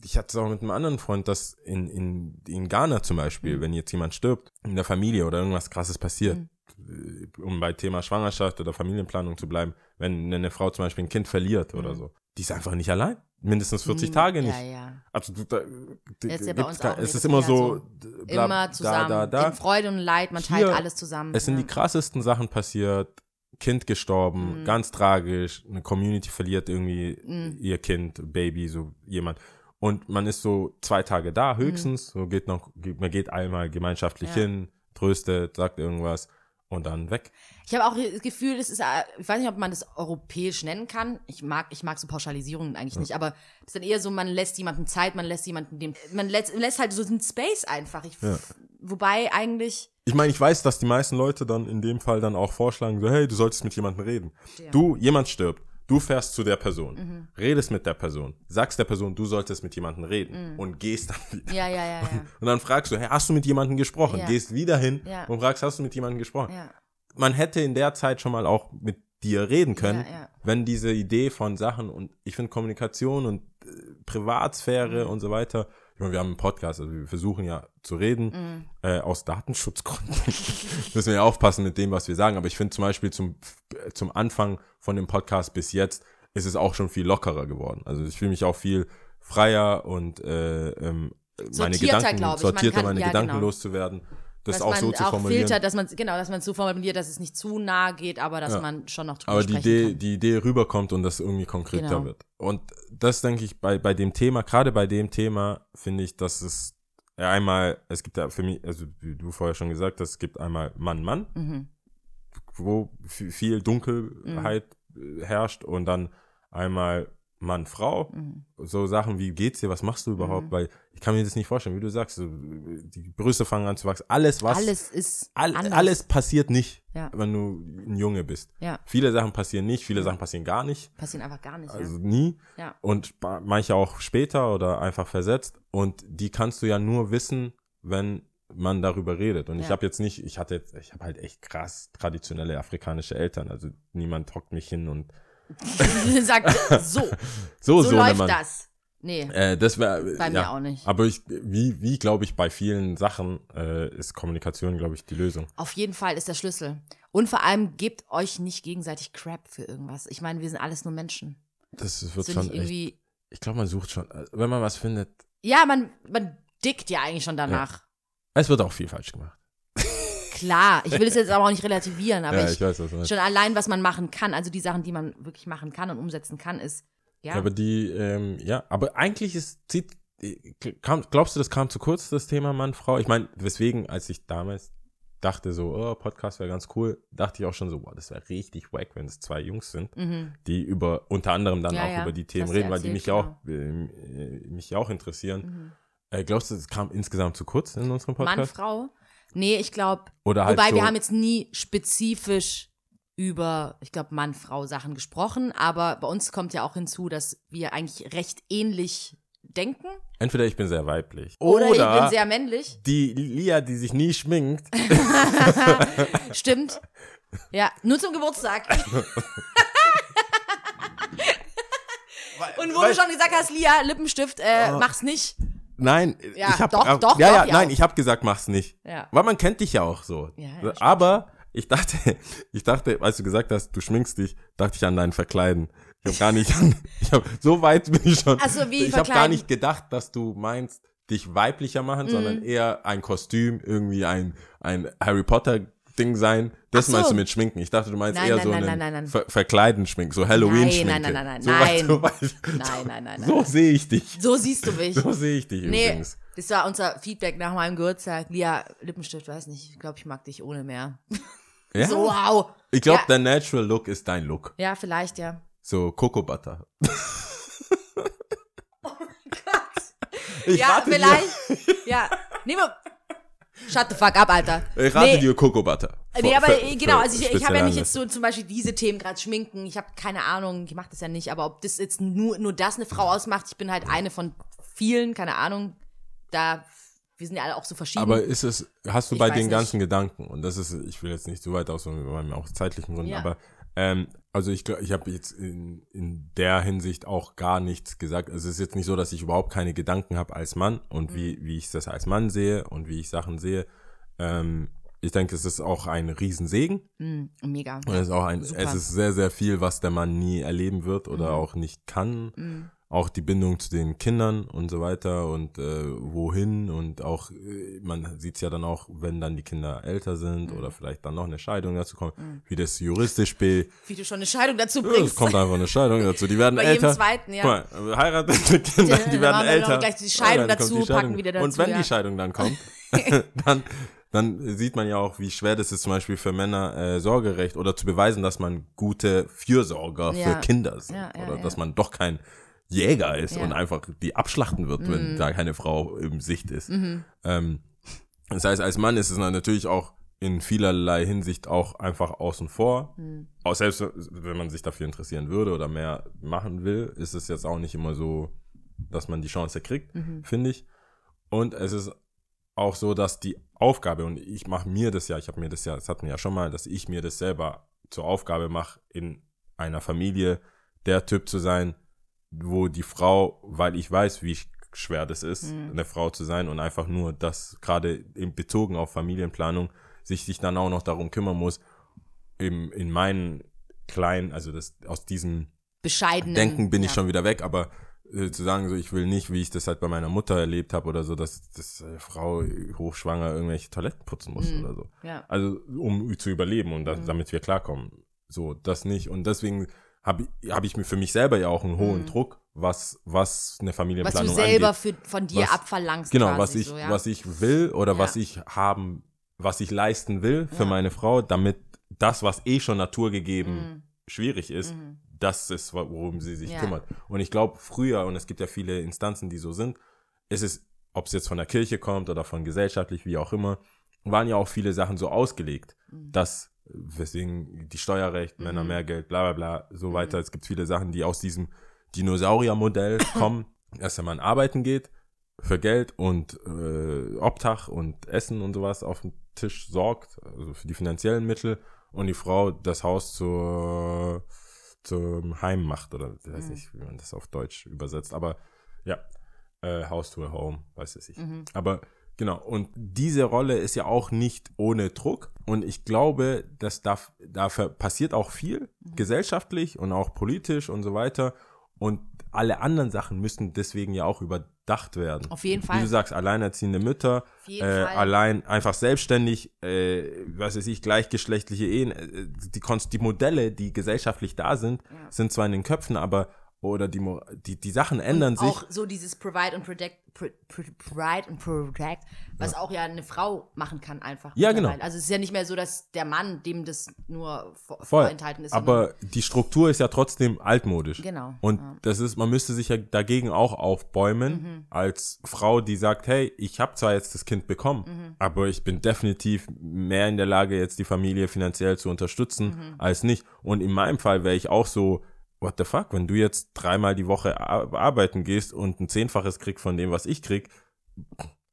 ich hatte es auch mit einem anderen Freund, dass in, in, in Ghana zum Beispiel, Mhm. wenn jetzt jemand stirbt, in der Familie oder irgendwas krasses passiert, Mhm. äh, um bei Thema Schwangerschaft oder Familienplanung zu bleiben, wenn eine Frau zum Beispiel ein Kind verliert oder so, die ist einfach nicht allein. Mindestens 40 Mhm. Tage nicht. Ja, ja. Also du, da, ist ja bei uns auch es ist immer so, so bla- Immer zusammen. Da, da, da. In Freude und Leid, man teilt Hier, alles zusammen. Es sind ja. die krassesten Sachen passiert. Kind gestorben, Mhm. ganz tragisch. Eine Community verliert irgendwie Mhm. ihr Kind, Baby, so jemand. Und man ist so zwei Tage da höchstens. So geht noch, man geht einmal gemeinschaftlich. Ja. hin, tröstet, sagt irgendwas. Und dann weg. Ich habe auch das Gefühl, das ist, äh, ich weiß nicht, ob man das europäisch nennen kann. Ich mag, ich mag so Pauschalisierungen eigentlich nicht, aber das ist dann eher so, man lässt jemanden Zeit, man lässt jemanden dem, man lässt, lässt halt so einen Space einfach. Ich, Wobei eigentlich, Ich meine, ich weiß, dass die meisten Leute dann in dem Fall dann auch vorschlagen, so, hey, du solltest mit jemandem reden. Du, jemand stirbt. Du fährst zu der Person, Mhm. redest mit der Person, sagst der Person, du solltest mit jemandem Mhm. reden und gehst dann wieder. ja, ja, ja, ja. Und dann fragst du, hey, hast du mit jemandem gesprochen? Ja. Gehst wieder hin Ja. und fragst, hast du mit jemandem gesprochen? Man hätte in der Zeit schon mal auch mit dir reden können, wenn diese Idee von Sachen und ich finde Kommunikation und äh, Privatsphäre Mhm. und so weiter. Wir haben einen Podcast, also wir versuchen ja zu reden. Mhm. Äh, aus Datenschutzgründen müssen wir ja aufpassen mit dem, was wir sagen. Aber ich finde zum Beispiel zum, äh, zum Anfang von dem Podcast bis jetzt ist es auch schon viel lockerer geworden. Also ich fühle mich auch viel freier und äh, ähm, meine Gedanken, sortierter kann- meine ja, Gedanken genau. loszuwerden. Das dass auch man so zu auch formulieren. filtert, dass man genau, dass man es so formuliert, dass es nicht zu nahe geht, aber dass Ja. man schon noch drüber aber die sprechen Idee, kann. die Idee rüberkommt und das irgendwie konkreter Genau. wird. Und das denke ich bei, bei dem Thema, gerade bei dem Thema, finde ich, dass es ja, einmal, es gibt ja für mich, also wie du vorher schon gesagt hast, es gibt einmal Mann, Mann, Mhm. wo viel Dunkelheit äh, herrscht und dann einmal Mann, Frau. Mhm. So Sachen wie geht's dir, was machst du überhaupt? Weil ich kann mir das nicht vorstellen, wie du sagst, so, die Brüste fangen an zu wachsen. Alles, was Alles ist All, alles passiert nicht, Ja. wenn du ein Junge bist. Ja. Viele Sachen passieren nicht, viele Sachen passieren gar nicht, passiert einfach gar nicht. also nie. ja. Und manche auch später oder einfach versetzt. Und die kannst du ja nur wissen, wenn man darüber redet. Und ich Ja. habe jetzt nicht, ich hatte jetzt, ich habe halt echt krass traditionelle afrikanische Eltern. Also niemand hockt mich hin und ja. Sagt so, so, so, so läuft das. Nee, Äh, das wäre bei mir auch nicht. Aber ich, wie, wie glaube ich, bei vielen Sachen äh, ist Kommunikation, glaube ich, die Lösung. Auf jeden Fall ist der Schlüssel. Und vor allem gebt euch nicht gegenseitig Crap für irgendwas. Ich meine, wir sind alles nur Menschen. Das wird Sind schon nicht echt. irgendwie. Ich glaube, man sucht schon, äh, wenn man was findet. Ja, man, man dickt ja eigentlich schon danach. Es wird auch viel falsch gemacht. Klar, ich will es jetzt aber auch nicht relativieren, aber ja, ich, ich weiß, schon allein, was man machen kann, also die Sachen, die man wirklich machen kann und umsetzen kann, ist, ja, aber die, ähm, ja, aber eigentlich ist, zieht, kam, glaubst du, das kam zu kurz, das Thema Mann, Frau? Ich meine, weswegen, als ich damals dachte so, oh, Podcast wäre ganz cool, dachte ich auch schon so, boah, das wäre richtig wack, wenn es zwei Jungs sind, mhm. die über, unter anderem dann Ja, auch ja, über die Themen reden, weil die mich ja auch, äh, mich auch interessieren. Mhm. Äh, glaubst du, das kam insgesamt zu kurz in unserem Mann, Podcast? Frau. Nee, ich glaube, Oder halt wobei so, wir haben jetzt nie spezifisch über, ich glaube, Mann-Frau-Sachen gesprochen, aber bei uns kommt ja auch hinzu, dass wir eigentlich recht ähnlich denken. entweder ich bin sehr weiblich Oder, ich bin sehr männlich. die Lia, die sich nie schminkt, Stimmt. Ja, nur zum Geburtstag. Und wo du schon gesagt hast, Lia, Lippenstift, äh, mach's nicht. Nein, Ja, ich habe doch, doch, ja, doch, ja, ja nein, auch. ich habe gesagt, mach's nicht. Ja. Weil man kennt dich ja auch so. Ja, ja. Aber ich dachte, ich dachte, als du gesagt hast, du schminkst dich, dachte ich an dein Verkleiden. Ich habe gar nicht an, ich habe so weit bin ich schon. Ach so, wie ich habe gar nicht gedacht, dass du meinst, dich weiblicher machen, Mhm. sondern eher ein Kostüm, irgendwie ein ein Harry Potter Ding sein. Das so. meinst du mit Schminken. Ich dachte, du meinst Nein, eher nein, so nein, einen nein, nein, nein. Ver Verkleiden Schmink, so Halloween Nein, Schminke. nein, nein, nein, so nein. So Nein, nein, nein, nein. So sehe ich dich. So siehst du mich. So sehe ich dich Nee, übrigens. das war unser Feedback nach meinem Geburtstag. Lia, Lippenstift, weiß nicht. Ich glaube, ich mag dich ohne mehr. Ja? So, wow. Ich glaube, Ja. der Natural Look ist dein Look. Ja, vielleicht, ja. So Coco Butter. Ich ja, vielleicht. ja. Nee, aber- Shut the fuck up, Alter. ich rate nee, dir Coco Butter. Nee, Für- aber für- genau, also ich, ich habe ja mich jetzt so zum Beispiel diese Themen gerade schminken. Ich habe keine Ahnung, ich mache das ja nicht, aber ob das jetzt nur, nur das eine Frau ausmacht, ich bin halt eine von vielen, keine Ahnung. Da, wir sind ja alle auch so verschieden. Aber ist es, hast du Ich bei den nicht. ganzen Gedanken, und das ist, ich will jetzt nicht so weit aus, weil wir auch zeitlichen Gründen, Ja. aber ähm, also ich, glaub, ich habe jetzt in, in der Hinsicht auch gar nichts gesagt. Also es ist jetzt nicht so, dass ich überhaupt keine Gedanken habe als Mann und wie, Mhm. wie ich das als Mann sehe und wie ich Sachen sehe. Ähm, ich denke, es ist auch ein Riesensegen. Mm, mega. Und es ist auch ein, Super. Mhm. es ist sehr, sehr viel, was der Mann nie erleben wird oder auch nicht kann. Auch die Bindung zu den Kindern und so weiter und äh, wohin und auch, äh, man sieht es ja dann auch, wenn dann die Kinder älter sind Mhm. oder vielleicht dann noch eine Scheidung dazu kommt, wie das juristisch be Wie du schon eine Scheidung dazu ja, bringst. es kommt einfach eine Scheidung dazu. Die werden Bei jedem älter. zweiten, ja. Guck mal, heiratete Kinder, Ja, die dann werden älter. gleich die Scheidung Ja, dann kommt dazu, packen wieder Und dazu, wenn ja. die Scheidung dann kommt, dann dann sieht man ja auch, wie schwer das ist zum Beispiel für Männer äh, Sorgerecht oder zu beweisen, dass man gute Fürsorger Ja. für Kinder sind Ja, ja, oder ja. dass man doch kein Jäger ist Ja. und einfach die abschlachten wird, wenn Mhm. da keine Frau im Sicht ist. Ähm, das heißt, als Mann ist es natürlich auch in vielerlei Hinsicht auch einfach außen vor. Mhm. Auch selbst wenn man sich dafür interessieren würde oder mehr machen will, ist es jetzt auch nicht immer so, dass man die Chance kriegt, Mhm. finde ich. Und es ist auch so, dass die Aufgabe, und ich mache mir das ja, ich habe mir das ja, das hatten wir ja schon mal, dass ich mir das selber zur Aufgabe mache, in einer Familie der Typ zu sein, wo die Frau, weil ich weiß, wie schwer das ist, Mhm. eine Frau zu sein und einfach nur das gerade bezogen auf Familienplanung sich sich dann auch noch darum kümmern muss, im, in meinen kleinen, also das aus diesem Bescheidenen. Denken bin ich ja. schon wieder weg, aber äh, zu sagen, so ich will nicht, wie ich das halt bei meiner Mutter erlebt habe oder so, dass dass äh, Frau hochschwanger irgendwelche Toiletten putzen muss Mhm. oder so. Ja. Also um zu überleben und das, Mhm. damit wir klarkommen. So, das nicht. Und deswegen habe ich, hab ich mir für mich selber ja auch einen hohen Mhm. Druck, was, was eine Was Familienplanung du selber angeht. für, von dir Was- abverlangst. Genau, was ich, so, ja. was ich will oder Ja. was ich haben, was ich leisten will für Ja. meine Frau, damit das, was eh schon naturgegeben Mhm. schwierig ist, Mhm. das ist, worum sie sich kümmert. Und ich glaube, früher, und es gibt ja viele Instanzen, die so sind, ist es, ob es jetzt von der Kirche kommt oder von gesellschaftlich, wie auch immer, waren ja auch viele Sachen so ausgelegt, Mhm. dass, weswegen die Steuerrecht, Männer Mhm. mehr Geld, bla bla bla, so weiter. Es gibt viele Sachen, die aus diesem Dinosauriermodell kommen, dass der Mann arbeiten geht für Geld und äh, Obdach und Essen und sowas auf den Tisch sorgt, also für die finanziellen Mittel und die Frau das Haus zur, zum Heim macht oder ich weiß Mhm. nicht, wie man das auf Deutsch übersetzt, aber ja, äh, House to a Home, weiß es ich. Mhm. Aber genau, und diese Rolle ist ja auch nicht ohne Druck und ich glaube, dass da, dafür passiert auch viel Mhm. gesellschaftlich und auch politisch und so weiter und alle anderen Sachen müssen deswegen ja auch überdacht werden. Auf jeden Wie Fall. du sagst, alleinerziehende Mütter, äh, allein einfach selbstständig, äh, was weiß ich, gleichgeschlechtliche Ehen, äh, die, die Modelle, die gesellschaftlich da sind, Ja. sind zwar in den Köpfen, aber oder die, die, die Sachen ändern sich. Auch so dieses Provide and Protect, Provide and Protect, was auch ja eine Frau machen kann einfach. Ja, genau. Also es ist ja nicht mehr so, dass der Mann, dem das nur vor, Voll. vorenthalten ist. Aber die Struktur ist ja trotzdem altmodisch. Genau, Und ja. das ist, man müsste sich ja dagegen auch aufbäumen, Mhm. als Frau, die sagt, hey, ich habe zwar jetzt das Kind bekommen, Mhm. aber ich bin definitiv mehr in der Lage, jetzt die Familie finanziell zu unterstützen, Mhm. als nicht. Und in meinem Fall wäre ich auch so, what the fuck, wenn du jetzt dreimal die Woche ar- arbeiten gehst und ein Zehnfaches kriegst von dem, was ich krieg,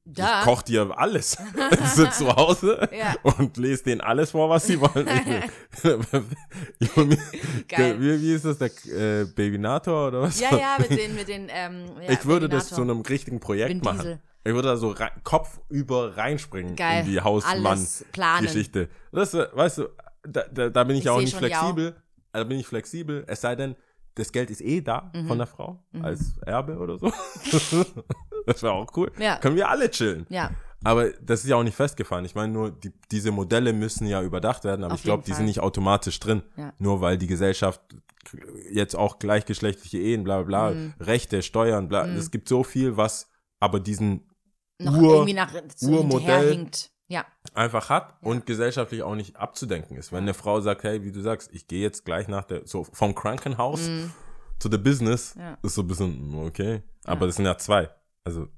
da, ich koch dir alles. Ich sitze zu Hause Ja. und lese denen alles vor, was sie wollen. Geil. Wie, wie ist das, der äh, Babynator oder was? Ja, ja, mit den, mit den, ähm, ja, ich würde das Terminator. zu einem richtigen Projekt machen. Diesel. Ich würde da so rein, Kopf über reinspringen Geil. in die. Hausmann-Geschichte. Das, äh, weißt du, da, da, da bin ich, Ich auch nicht schon, ja. Da bin ich flexibel, es sei denn, das Geld ist eh da Mhm. von der Frau als Erbe oder so. das wäre auch cool. Ja. Können wir alle chillen. Ja, Aber das ist ja auch nicht festgefahren. Ich meine nur, die, diese Modelle müssen ja überdacht werden, aber Auf ich glaube, die sind nicht automatisch drin. Ja. Nur weil die Gesellschaft jetzt auch gleichgeschlechtliche Ehen, bla bla, Mhm. bla Rechte, Steuern, bla. Es gibt so viel, was aber diesen Ur- Urmodell. Ja, einfach hat und gesellschaftlich auch nicht abzudenken ist. Wenn eine Frau sagt, hey, wie du sagst, ich gehe jetzt gleich nach der, so vom Krankenhaus zu the Business, Mhm. Ja. ist so ein bisschen, mm, okay. Aber das sind ja zwei. Also,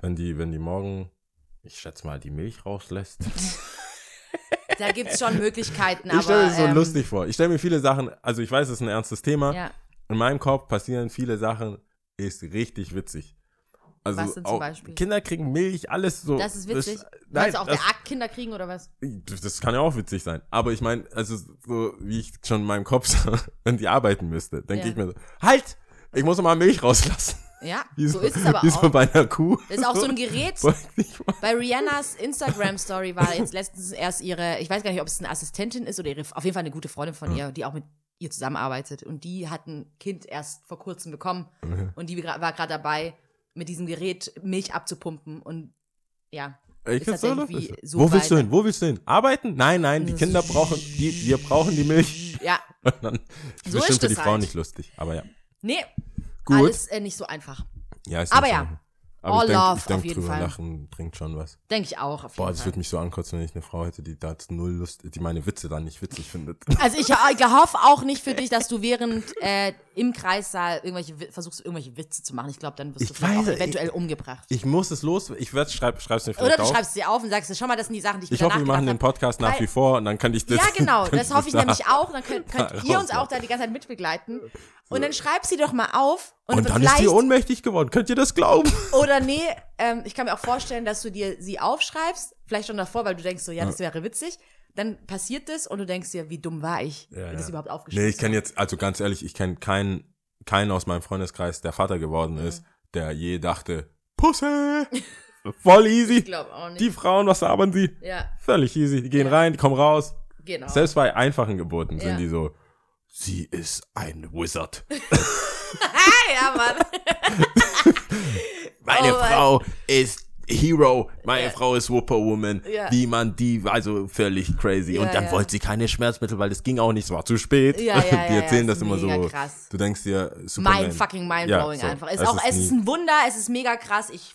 wenn die, wenn die morgen, ich schätze mal, die Milch rauslässt. da gibt es schon Möglichkeiten, ich stelle aber. mir so ähm, lustig vor. Ich stelle mir viele Sachen, also ich weiß, es ist ein ernstes Thema. Ja, In meinem Kopf passieren viele Sachen, ist richtig witzig. Also Was denn zum Beispiel? Kinder kriegen Milch, alles so. das ist witzig. nein, Meinst du auch das, der Akt Kinder kriegen oder was? das kann ja auch witzig sein. Aber ich meine, also so wie ich schon in meinem Kopf sage, wenn die arbeiten müsste, denke Ja. ich mir so, halt! Ich muss mal Milch rauslassen. Ja, Wie so ist es aber wie so auch. bei einer Kuh. Das ist auch so ein Gerät. Bei Rihannas Instagram-Story war jetzt letztens erst ihre, ich weiß gar nicht, ob es eine Assistentin ist oder ihre, auf jeden Fall eine gute Freundin von ihr, die auch mit ihr zusammenarbeitet. Und die hat ein Kind erst vor kurzem bekommen. Und die war gerade dabei, mit diesem Gerät Milch abzupumpen. Und ja, Ich ist tatsächlich so Wo willst du hin? Wo willst du hin? Arbeiten? Nein, nein, die Kinder brauchen, die, wir brauchen die Milch. ja, Und dann, So bestimmt ist für die halt. nicht lustig. Aber ja. nee, Gut. alles äh, nicht so einfach. ja ist Aber ja. Aber All ich denke, love, ich denk, auf jeden drüber Fall. lachen bringt schon was. Denke ich auch, auf jeden Boah, das Fall. würde mich so ankotzen, wenn ich eine Frau hätte, die da null Lust, die meine Witze dann nicht witzig findet. Also ich, ich hoffe auch nicht für dich, dass du während äh, im Kreissaal irgendwelche Wi- versuchst irgendwelche Witze zu machen. Ich glaube, dann wirst du Ich vielleicht auch weiß, eventuell ich- umgebracht. Ich muss es los, ich werde schreib, schreib's mir Oder vielleicht du auf. schreibst sie auf und sagst, schau mal, das sind die Sachen, die ich, Ich mir hoffe, wir machen den Podcast nach Weil- wie vor und dann kann ich das. Ja, genau, das hoffe ich nämlich auch. Dann könnt, könnt ihr uns auch da die ganze Zeit mitbegleiten. Und dann schreib sie doch mal auf. Und, Und dann ist sie ohnmächtig geworden. Könnt ihr das glauben? Oder nee, ähm, ich kann mir auch vorstellen, dass du dir sie aufschreibst, vielleicht schon davor, weil du denkst so, ja, das wäre witzig. Dann passiert das und du denkst dir, wie dumm war ich, Ja, das ja. überhaupt aufgeschrieben Nee, ich kenne jetzt, also ganz ehrlich, ich kenne keinen, keinen aus meinem Freundeskreis, der Vater geworden Mhm. ist, der je dachte, Pussy, voll easy. Ich glaube auch nicht. Die Frauen, was labern sie? ja, Völlig easy. Die gehen Ja. rein, die kommen raus. genau. Selbst bei einfachen Geburten sind die so, sie ist ein Wizard. ja, Mann. Meine Oh mein- Frau ist Hero. Meine Ja. Frau ist Superwoman. Ja. Wie man die, also völlig crazy. Ja, Und dann wollte sie keine Schmerzmittel, weil das ging auch nicht, es war zu spät. Ja, ja, die erzählen ist das immer so. krass. Du denkst dir, Superman. Mind fucking mindblowing so. einfach. Ist Es auch, ist es ist ein Wunder, es ist mega krass. Ich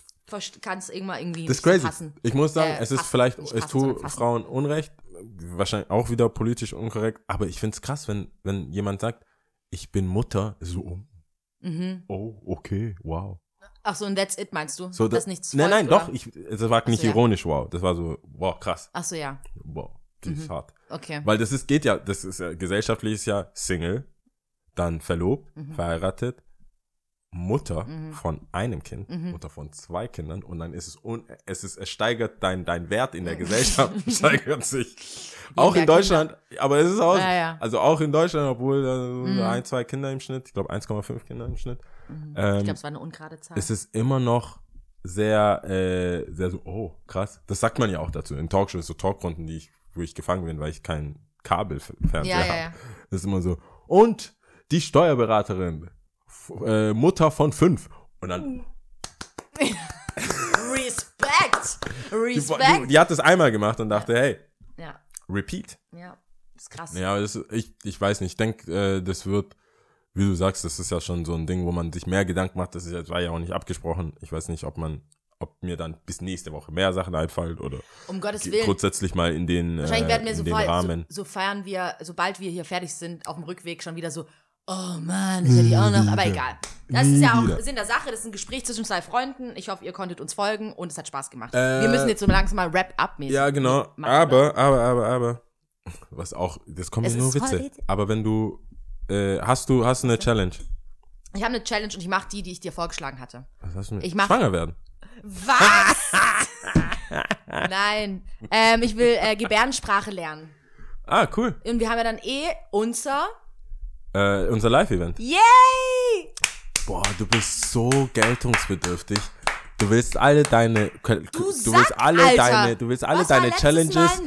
kann es irgendwann irgendwie Das ist crazy. fassen. Ich muss sagen, Äh, es ist fassen, vielleicht, es tut. Frauen Unrecht, wahrscheinlich auch wieder politisch unkorrekt, aber ich find's krass, wenn, wenn jemand sagt, ich bin Mutter, so, oh, Mhm. oh, okay, wow. Ach so, und that's it, meinst du? So, dass das, nichts nein, nein, folgt, doch, oder? ich, das war nicht ja. ironisch, wow. Das war so, wow, krass, Ach so, ja. wow, die ist hart. Okay. Weil das ist, geht ja, das ist ja, gesellschaftlich ist ja Single, dann verlobt, Mhm. verheiratet, Mutter von einem Kind, Mutter von zwei Kindern und dann ist es, un, es ist, es steigert dein, dein Wert in der Gesellschaft, steigert sich. Auch in Deutschland, aber es ist auch, Ja, ja. also auch in Deutschland, obwohl so ein, zwei Kinder im Schnitt, ich glaube 1,5 Kinder im Schnitt, ich ähm, glaube, es war eine ungerade Zahl. ist es immer noch sehr, äh, sehr so, oh, krass. Das sagt man ja auch dazu. In Talkshows, so Talkrunden, die ich, wo ich gefangen bin, weil ich kein Kabelfernseher Ja, ja, habe. ja. Das ist immer so. Und die Steuerberaterin, äh, Mutter von fünf. Und dann, Respekt! die, Respekt! die, die hat das einmal gemacht und dachte, hey, ja, repeat. ja. Das ist krass. Ja, aber das, ich, ich weiß nicht, ich denke, äh, das wird, wie du sagst, das ist ja schon so ein Ding, wo man sich mehr Gedanken macht. Das ist, jetzt- war ja auch nicht abgesprochen. Ich weiß nicht, ob man, ob mir dann bis nächste Woche mehr Sachen einfallen oder Um Gottes Willen. grundsätzlich mal in den, Wahrscheinlich äh, werden wir in so, den Rahmen. so, so feiern wir, sobald wir hier fertig sind, auf dem Rückweg schon wieder so, oh Mann, das hätte ich auch noch, aber egal. Das ist ja auch wieder. Sinn der Sache, das ist ein Gespräch zwischen zwei Freunden. Ich hoffe, ihr konntet uns folgen und es hat Spaß gemacht. Äh, wir müssen jetzt so langsam mal Wrap-up-mäßig Ja, genau. machen, aber, aber, aber, aber. Was auch, das kommen ja nur voll Witze. Aber wenn du, äh, hast du, hast du eine Challenge? Ich habe eine Challenge und ich mache die, die ich dir vorgeschlagen hatte. Was hast du? Ich mach- Schwanger werden. Was? Nein. Ähm, ich will äh, Gebärdensprache lernen. Ah, cool. Und wir haben ja dann eh unser Äh, unser Live-Event. Yay! Boah, du bist so geltungsbedürftig. Du willst alle deine, du, Du, willst Sack, alle Alter. deine, du willst alle deine Challenges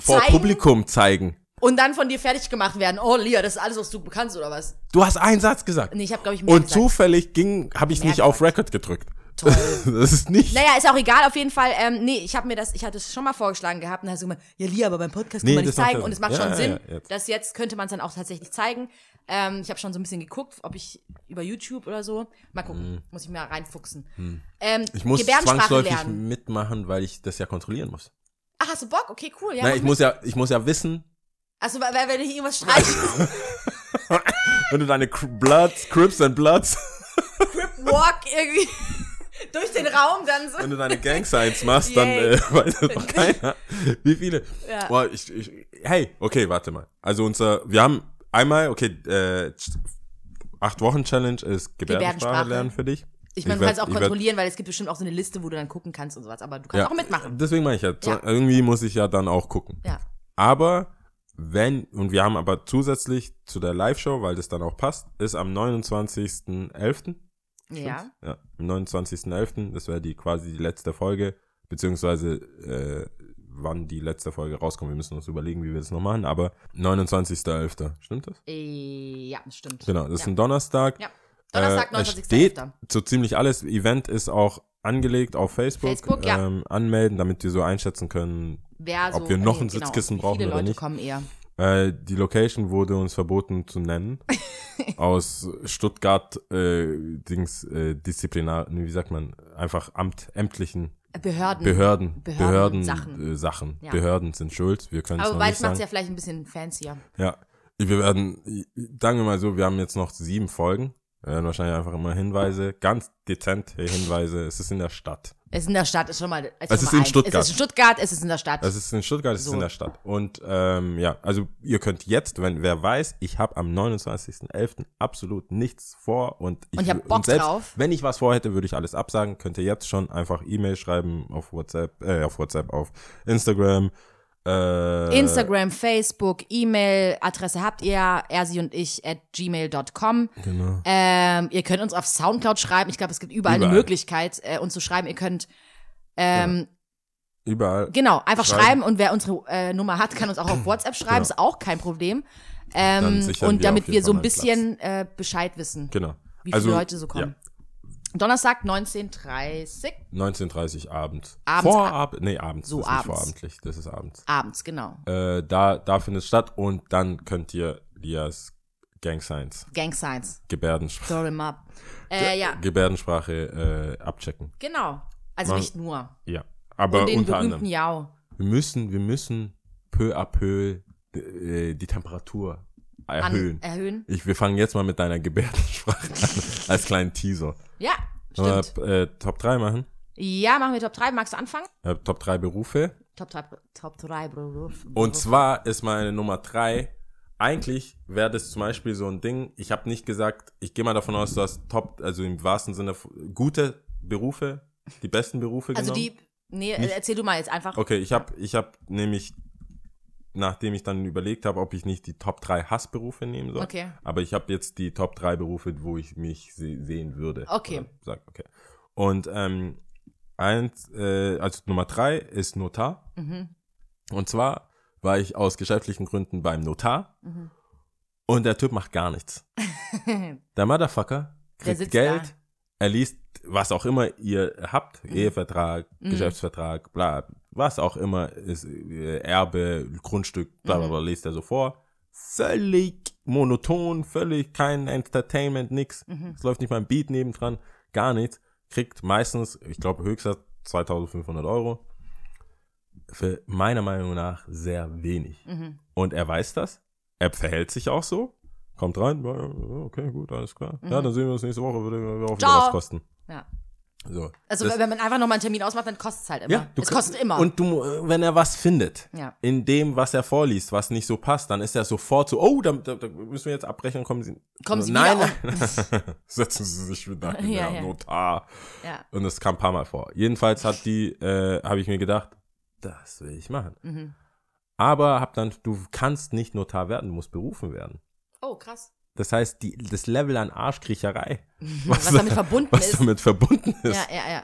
vor zeigen? Publikum zeigen. Und dann von dir fertig gemacht werden. Oh, Lia, das ist alles, was du kannst, oder was? Du hast einen Satz gesagt. Nee, ich habe, glaube ich, mehr Und gesagt. zufällig ging, habe ich Mehr nicht auf gesagt. Record gedrückt. Toll. Das ist nicht. Naja, ist auch egal, auf jeden Fall. Ähm, nee, ich habe mir das, ich hatte es schon mal vorgeschlagen gehabt und hast du gemeint, ja, Lia, aber beim Podcast Nee, kann man nicht zeigen und es macht Ja, schon ja, Sinn, ja, jetzt. dass jetzt könnte man es dann auch tatsächlich zeigen. Ähm, ich habe schon so ein bisschen geguckt, ob ich über YouTube oder so. Mal gucken, muss ich mal reinfuchsen. Ähm, Hm. Ich muss zwangsläufig lernen. mitmachen, weil ich das ja kontrollieren muss. Ach, hast du Bock? Okay, cool. Ja, Nein, ich mit. muss ja, ich muss ja wissen, Also, weil, wenn ich irgendwas streiche, wenn du deine Bloods, Crips and Bloods, Crip Walk irgendwie durch den Raum dann so. wenn du deine Gang Signs machst, dann äh, weiß das doch keiner. Wie viele? Ja. Boah, ich, ich, hey, okay, warte mal. Also unser, wir haben einmal, okay, äh, acht Wochen Challenge ist Gebärdensprache Gebärdensprache. lernen für dich. Ich meine, du kannst auch kontrollieren, weil es gibt bestimmt auch so eine Liste, wo du dann gucken kannst und sowas. Aber du kannst auch mitmachen. Deswegen meine ich ja, Ja. irgendwie muss ich ja dann auch gucken. Ja. Aber wenn, und wir haben aber zusätzlich zu der Live-Show, weil das dann auch passt, ist am 29.11. Ja. Ja, am 29.11., das wäre die quasi die letzte Folge, beziehungsweise äh, wann die letzte Folge rauskommt. Wir müssen uns überlegen, wie wir das noch machen, aber 29.11., stimmt das? Äh, ja, stimmt. Genau, das ist ja. ein Donnerstag. Ja. Donnerstag, Äh, es steht 29.11. so ziemlich alles. Event ist auch angelegt auf Facebook. Facebook, ja. ähm, anmelden, damit wir so einschätzen können, Wer so, ob wir noch nee, ein Sitzkissen genau, brauchen viele oder Leute nicht. kommen eher. Äh, die Location wurde uns verboten zu nennen. aus Stuttgart, äh, Dings, äh, Disziplinar, wie sagt man, einfach Amt, ämtlichen Behörden. Behörden, Behörden- Behörden, Sachen. äh, Sachen. Ja. Behörden sind schuld, wir können es Aber noch weil nicht es macht sagen. ja vielleicht ein bisschen fancier. Ja, wir werden, sagen wir mal so, wir haben jetzt noch sieben Folgen. Wir werden wahrscheinlich einfach immer Hinweise, ganz dezent Hinweise. Es ist in der Stadt. Es ist in der Stadt, ist schon mal. Es ist Nummer in eins. Stuttgart. Es ist in Stuttgart, es ist in der Stadt. Es ist in Stuttgart, es So. ist in der Stadt. Und ähm, ja, also ihr könnt jetzt, wenn wer weiß, ich habe am 29.11. absolut nichts vor und ich, Und ich hab Bock selbst, drauf. Wenn ich was vorhätte, würde ich alles absagen. Könnt ihr jetzt schon einfach E-Mail schreiben auf WhatsApp, äh, auf WhatsApp, auf Instagram. Äh, Instagram, Facebook, E-Mail, Adresse habt ihr, ersi und ich at gmail.com. Genau. Ähm, ihr könnt uns auf Soundcloud schreiben. Ich glaube, es gibt überall, eine Überall. Möglichkeit, äh, uns zu schreiben. Ihr könnt, ähm, Überall. genau, einfach Schreiben. schreiben. und wer unsere äh, Nummer hat, kann uns auch auf WhatsApp schreiben. Genau. Ist auch kein Problem. Ähm, und wir damit wir so ein bisschen äh, Bescheid wissen, Genau. wie viele also, Leute so kommen. Donnerstag 19.30 Ja, 19.30 abends. Abends, Vorab, nee, abends. So das ist nicht abends. vorabendlich, das ist abends. abends, genau. Äh, da, da findet es statt und dann könnt ihr Lias Gang Signs, Gang Signs. Gebärdensprache, Throw them up. Äh, ja, Gebärdensprache äh, abchecken. genau. Also Man- nicht nur. Ja. Aber und den unter anderem. Jau. Wir müssen, wir müssen peu à peu äh, die Temperatur An, erhöhen. erhöhen. Ich, wir fangen jetzt mal mit deiner Gebärdensprache an, als kleinen Teaser. Ja, stimmt. wir, äh, Top 3 machen? Ja, machen wir Top 3. Magst du anfangen? Äh, Top 3 Berufe. Top 3, Top 3, Bro. Und zwar ist meine Nummer 3, eigentlich wäre das zum Beispiel so ein Ding, ich habe nicht gesagt, ich gehe mal davon aus, du hast Top, also im wahrsten Sinne gute Berufe, die besten Berufe Also genommen. die, nee, Nicht- erzähl du mal jetzt einfach. Okay, ich habe ich hab nämlich, nachdem ich dann überlegt habe, ob ich nicht die Top 3 Hassberufe nehmen soll. Okay. Aber ich habe jetzt die Top 3 Berufe, wo ich mich se sehen würde. Okay. Sag, okay. Und ähm, eins, äh, also Nummer 3 ist Notar. Mhm. Und zwar war ich aus geschäftlichen Gründen beim Notar Mhm. und der Typ macht gar nichts. Der Motherfucker Der kriegt sitzt Geld, da. er liest, was auch immer ihr habt, Mhm. Ehevertrag, Geschäftsvertrag, bla, was auch immer, ist, äh, Erbe, Grundstück, bla bla Mhm. bla, liest er so vor. Völlig monoton, völlig kein Entertainment, nix. Mhm. Es läuft nicht mal ein Beat nebendran, gar nichts. Kriegt meistens, ich glaube, höchster 2500 Euro. Für meiner Meinung nach sehr wenig. Mhm. Und er weiß das. Er verhält sich auch so. Kommt rein. Okay, gut, alles klar. Ja, dann sehen wir uns nächste Woche. Würde auch wieder Mhm. Was kosten. Ja. So. Also Das- wenn man einfach nochmal einen Termin ausmacht, dann kostet es halt immer. ja, du es kostet immer. Und du, wenn er was findet, Ja. in dem, was er vorliest, was nicht so passt, dann ist er sofort so, oh, da, da, da müssen wir jetzt abbrechen, kommen Sie. Kommen Sie nein, nein. Setzen Sie sich wieder in Ja, ja. Notar. ja. Und das kam ein paar Mal vor. Jedenfalls hat die, äh, habe ich mir gedacht, das will ich machen. Mhm. Aber hab dann, du kannst nicht Notar werden, du musst berufen werden. Oh, krass. Das heißt, die, das Level an Arschkriecherei, Was damit verbunden was ist. damit verbunden ist, Ja, ja, ja.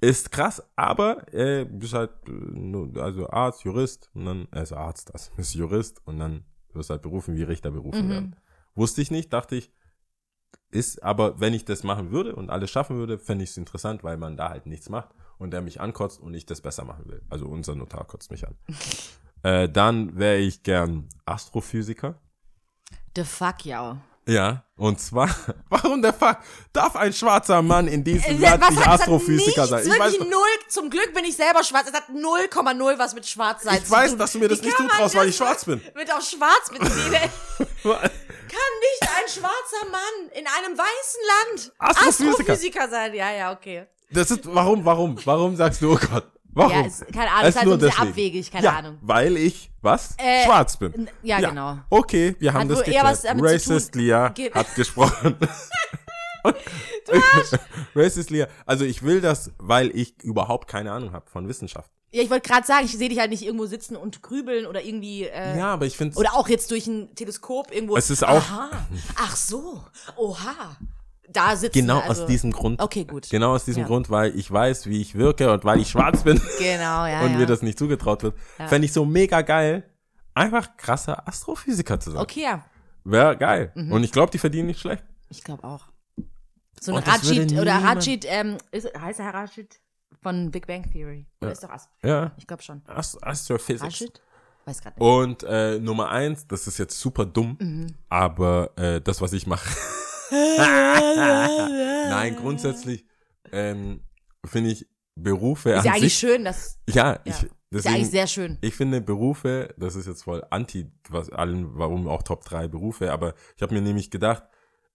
ist krass. Aber äh, bist halt äh, also Arzt, Jurist und dann, also Arzt, das ist Jurist und dann wirst halt berufen, wie Richter berufen Mhm. werden. Wusste ich nicht, dachte ich, ist, aber wenn ich das machen würde und alles schaffen würde, fände ich es interessant, weil man da halt nichts macht und der mich ankotzt und ich das besser machen will. Also unser Notar kotzt mich an. äh, dann wäre ich gern Astrophysiker. The fuck, ja. Ja, und zwar, warum der Fuck? Darf ein schwarzer Mann in diesem Äh, Land was nicht Astrophysiker sein? Ich weiß, null. Zum Glück bin ich selber schwarz. Es hat 0,0 was mit schwarz sein ich zu weiß tun. dass du mir das Wie nicht zutraust, weil ich schwarz bin. Mit auf schwarz beziehen. kann nicht ein schwarzer Mann in einem weißen Land Astrophysiker. Astrophysiker sein. Ja, ja, okay. Das ist, warum, warum, warum sagst du, oh Gott? Warum? Ja, ist, keine Ahnung, Es ist halt nur so sehr deswegen. abwegig, keine ja, Ahnung. weil ich, was? Äh, Schwarz bin. n- ja, genau. Okay, wir haben Hat das geklärt. was damit zu Racist tun- Lia hat gesprochen. Racist Lia. Also ich will das, weil ich überhaupt keine Ahnung habe von Wissenschaft. Ja, ich wollte gerade sagen, ich sehe dich halt nicht irgendwo sitzen und grübeln oder irgendwie. Äh, Ja, aber ich finde Oder auch jetzt durch ein Teleskop irgendwo. Es ist auch- Aha. Ach so. Oha. Da sitzen. genau also, aus diesem Grund. Okay, gut. Genau aus diesem Ja. Grund, weil ich weiß, wie ich wirke und weil ich schwarz bin Genau, ja. und ja. mir das nicht zugetraut wird, fände ich so mega geil, einfach krasser Astrophysiker zu sein. Okay, ja. Wäre geil. Mhm. Und ich glaube, die verdienen nicht schlecht. Ich glaube auch. So ein Und Rashid oder Rashid, ähm, ist, heißt er Rashid von Big Bang Theory? Oder Ja. ist doch Ast Ja. Ich glaube schon. Ast Astrophysics. Rashid? Weiß gerade nicht. Und äh, Nummer eins, das ist jetzt super dumm, Mhm. aber äh, das, was ich mache. Nein, grundsätzlich ähm, finde ich Berufe Ist an ja eigentlich sich. schön, das Ja, Ja. ich, ist ja deswegen, eigentlich sehr schön. ich finde Berufe, das ist jetzt voll anti, was allen, warum auch Top 3 Berufe, aber ich habe mir nämlich gedacht,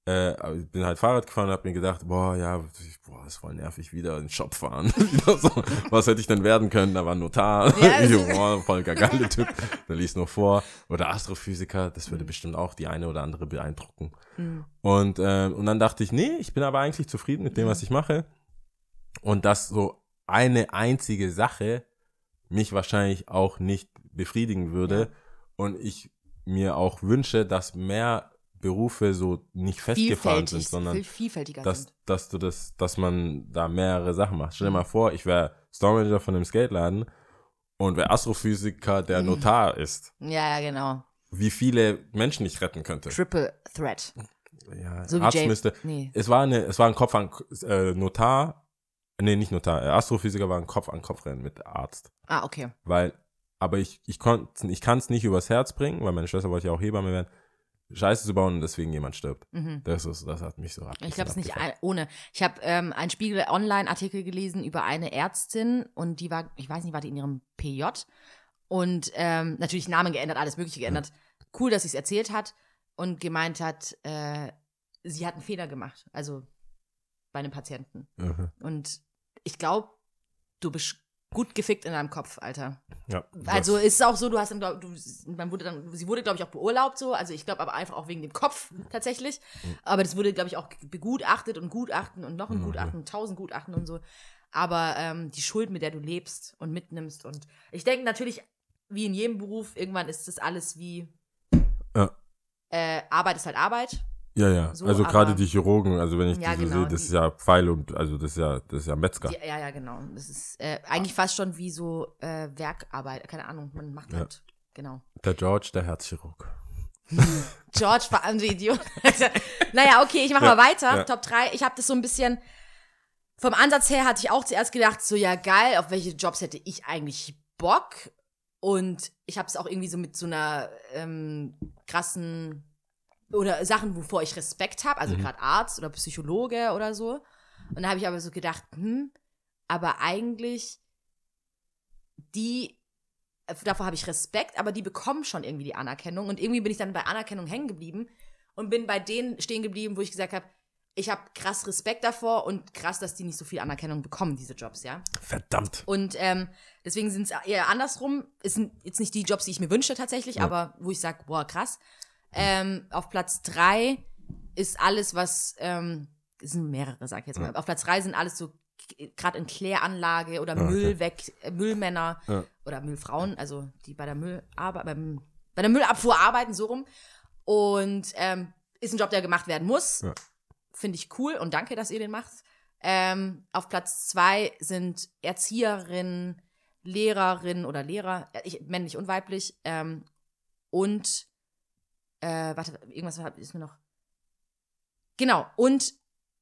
äh, ich bin halt Fahrrad gefahren und habe mir gedacht, boah, ja, boah, ist voll nervig, wieder in den Shop fahren. so, was hätte ich denn werden können? Da war ein Notar, ich, also- boah, voll geile Typ, der liest nur vor. Oder Astrophysiker, das Mhm. würde bestimmt auch die eine oder andere beeindrucken. Und, äh, und dann dachte ich, nee, ich bin aber eigentlich zufrieden mit dem, was ich mache. Und dass so eine einzige Sache mich wahrscheinlich auch nicht befriedigen würde. Ja. Und ich mir auch wünsche, dass mehr Berufe so nicht festgefahren sind, sondern viel vielfältiger dass, sind. dass du das, dass man da mehrere Sachen macht. Mhm. Stell dir mal vor, ich wäre Store Manager von einem Skateladen und wäre Astrophysiker, der Mhm. Notar ist. Ja, ja, genau. Wie viele Menschen ich retten könnte. Triple Threat. Ja, So Arzt müsste. nee. Es war eine, es war ein Kopf an äh, Notar. Nee, nicht Notar. Äh, Astrophysiker war ein Kopf an Kopf rennen mit Arzt. Ah, okay. Weil, aber ich, ich konnte, ich kann es nicht übers Herz bringen, weil meine Schwester wollte ja auch Hebamme werden, Scheiße zu bauen und deswegen jemand stirbt. Das ist, das hat mich so ab. Mhm. Ich glaube es nicht ein- ohne. Ich habe ähm, einen Spiegel Online-Artikel gelesen über eine Ärztin und die war, ich weiß nicht, war die in ihrem PJ und ähm, natürlich Namen geändert, alles Mögliche geändert. Cool, dass sie es erzählt hat und gemeint hat, äh, sie hat einen Fehler gemacht, also bei einem Patienten. Mhm. Und ich glaube, du bist gut gefickt in deinem Kopf, Alter. Ja, Also ist es auch so, du hast dann, glaub, du, man wurde dann, sie wurde, glaube ich, auch beurlaubt so. Also ich glaube aber einfach auch wegen dem Kopf tatsächlich. Mhm. Aber das wurde, glaube ich, auch begutachtet und Gutachten und noch ein Gutachten, tausend Gutachten und so. Aber ähm, die Schuld, mit der du lebst und mitnimmst. Und ich denke natürlich, wie in jedem Beruf, irgendwann ist das alles wie Ja. äh, Arbeit ist halt Arbeit. Ja, ja. so, also gerade die Chirurgen, also wenn ich Ja, die so genau, sehe, das die- ist ja Pfeil und, also das ist ja, das ist ja Metzger. Die, ja, ja, genau. Das ist äh, eigentlich fast schon wie so äh, Werkarbeit. Keine Ahnung, man macht Ja. halt, genau. Der George, der Herzchirurg. George war ein Idiot. naja, okay, ich mache Ja, mal weiter. ja. Top 3. Ich habe das so ein bisschen. Vom Ansatz her hatte ich auch zuerst gedacht, so ja geil, auf welche Jobs hätte ich eigentlich Bock? Und ich habe es auch irgendwie so mit so einer ähm, krassen oder Sachen, wovor ich Respekt habe, also gerade Arzt oder Psychologe oder so. Und da habe ich aber so gedacht, hm, aber eigentlich die davor habe ich Respekt, aber die bekommen schon irgendwie die Anerkennung. Und irgendwie bin ich dann bei Anerkennung hängen geblieben und bin bei denen stehen geblieben, wo ich gesagt habe, ich habe krass Respekt davor und krass, dass die nicht so viel Anerkennung bekommen, diese Jobs, ja. Verdammt. Und ähm, deswegen sind es eher andersrum. Es sind jetzt nicht die Jobs, die ich mir wünsche tatsächlich, aber wo ich sage, boah, krass. Ähm, auf Platz drei ist alles, was, ähm, es sind mehrere, sag ich jetzt mal. Auf Platz drei sind alles so gerade in Kläranlage oder okay. Müll weg, äh, Müllmänner Ja. oder Müllfrauen, also die bei der Müllarbeit, beim, bei der Müllabfuhr arbeiten, so rum. Und ähm, ist ein Job, der gemacht werden muss. Ja. Finde ich cool und danke, dass ihr den macht. Ähm, auf Platz zwei sind Erzieherinnen, Lehrerinnen oder Lehrer, äh, ich, männlich und weiblich. Ähm, und, äh, warte, irgendwas ist mir noch. Genau, und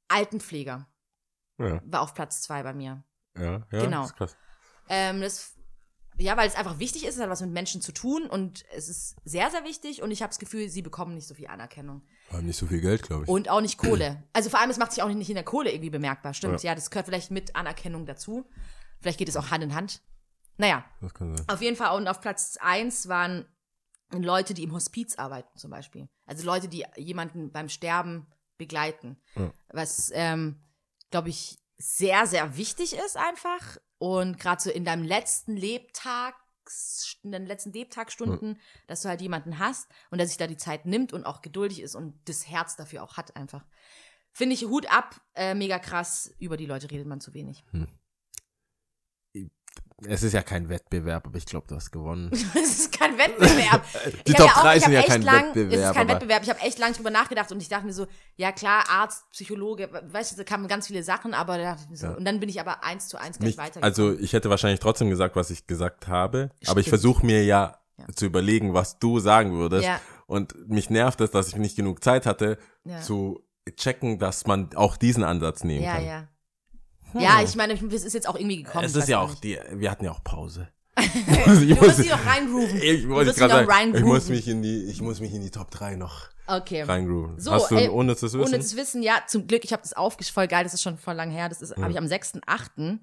Altenpfleger Ja, war auf Platz zwei bei mir. ja, ja. Genau. Ist krass. Ähm, das, ja, weil es einfach wichtig ist, es hat was mit Menschen zu tun und es ist sehr, sehr wichtig und ich habe das Gefühl, sie bekommen nicht so viel Anerkennung. Wir haben nicht so viel Geld, glaube ich. Und auch nicht Kohle. Also vor allem, es macht sich auch nicht in der Kohle irgendwie bemerkbar. Stimmt, Ja. ja, das gehört vielleicht mit Anerkennung dazu. Vielleicht geht es auch Hand in Hand. Naja, das kann sein. auf jeden Fall. Und auf Platz eins waren Leute, die im Hospiz arbeiten zum Beispiel. Also Leute, die jemanden beim Sterben begleiten. Ja. Was, ähm, glaube ich, sehr, sehr wichtig ist einfach. Und gerade so in deinem letzten Lebtags, in den letzten Lebtagsstunden, dass du halt jemanden hast und der sich da die Zeit nimmt und auch geduldig ist und das Herz dafür auch hat einfach. Finde ich Hut ab, äh, mega krass. Über die Leute redet man zu wenig. Es ist ja kein Wettbewerb, aber ich glaube, du hast gewonnen. Es ist kein Wettbewerb. Die Top auch- 3 ich sind ja kein lang, Es Wettbewerb. ist kein Wettbewerb. Ich habe echt lange drüber nachgedacht und ich dachte mir so, ja klar, Arzt, Psychologe, weißt du, da kamen ganz viele Sachen, aber da dachte ich mir so, Ja. und dann bin ich aber eins zu eins gleich Nicht, weiter. also ich hätte wahrscheinlich trotzdem gesagt, was ich gesagt habe, aber ich Stimmt. versuche mir ja, Ja. zu überlegen, was du sagen würdest. Ja. Und mich nervt es, dass ich nicht genug Zeit hatte, zu checken, dass man auch diesen Ansatz nehmen kann. ja. Ja, ich meine, das ist jetzt auch irgendwie gekommen. Es ist ja auch die, wir hatten ja auch Pause. ich Du musst sie noch reingrooven. Ich noch sagen, ich muss mich in die, ich muss mich in die Top 3 noch Okay. reingrooven. So, Hast du ein ey, unnützes Wissen? Ohne das Wissen, ja, zum Glück, ich habe das aufgeschrieben, voll geil, das ist schon voll lang her, das ist, habe ich am 6.8.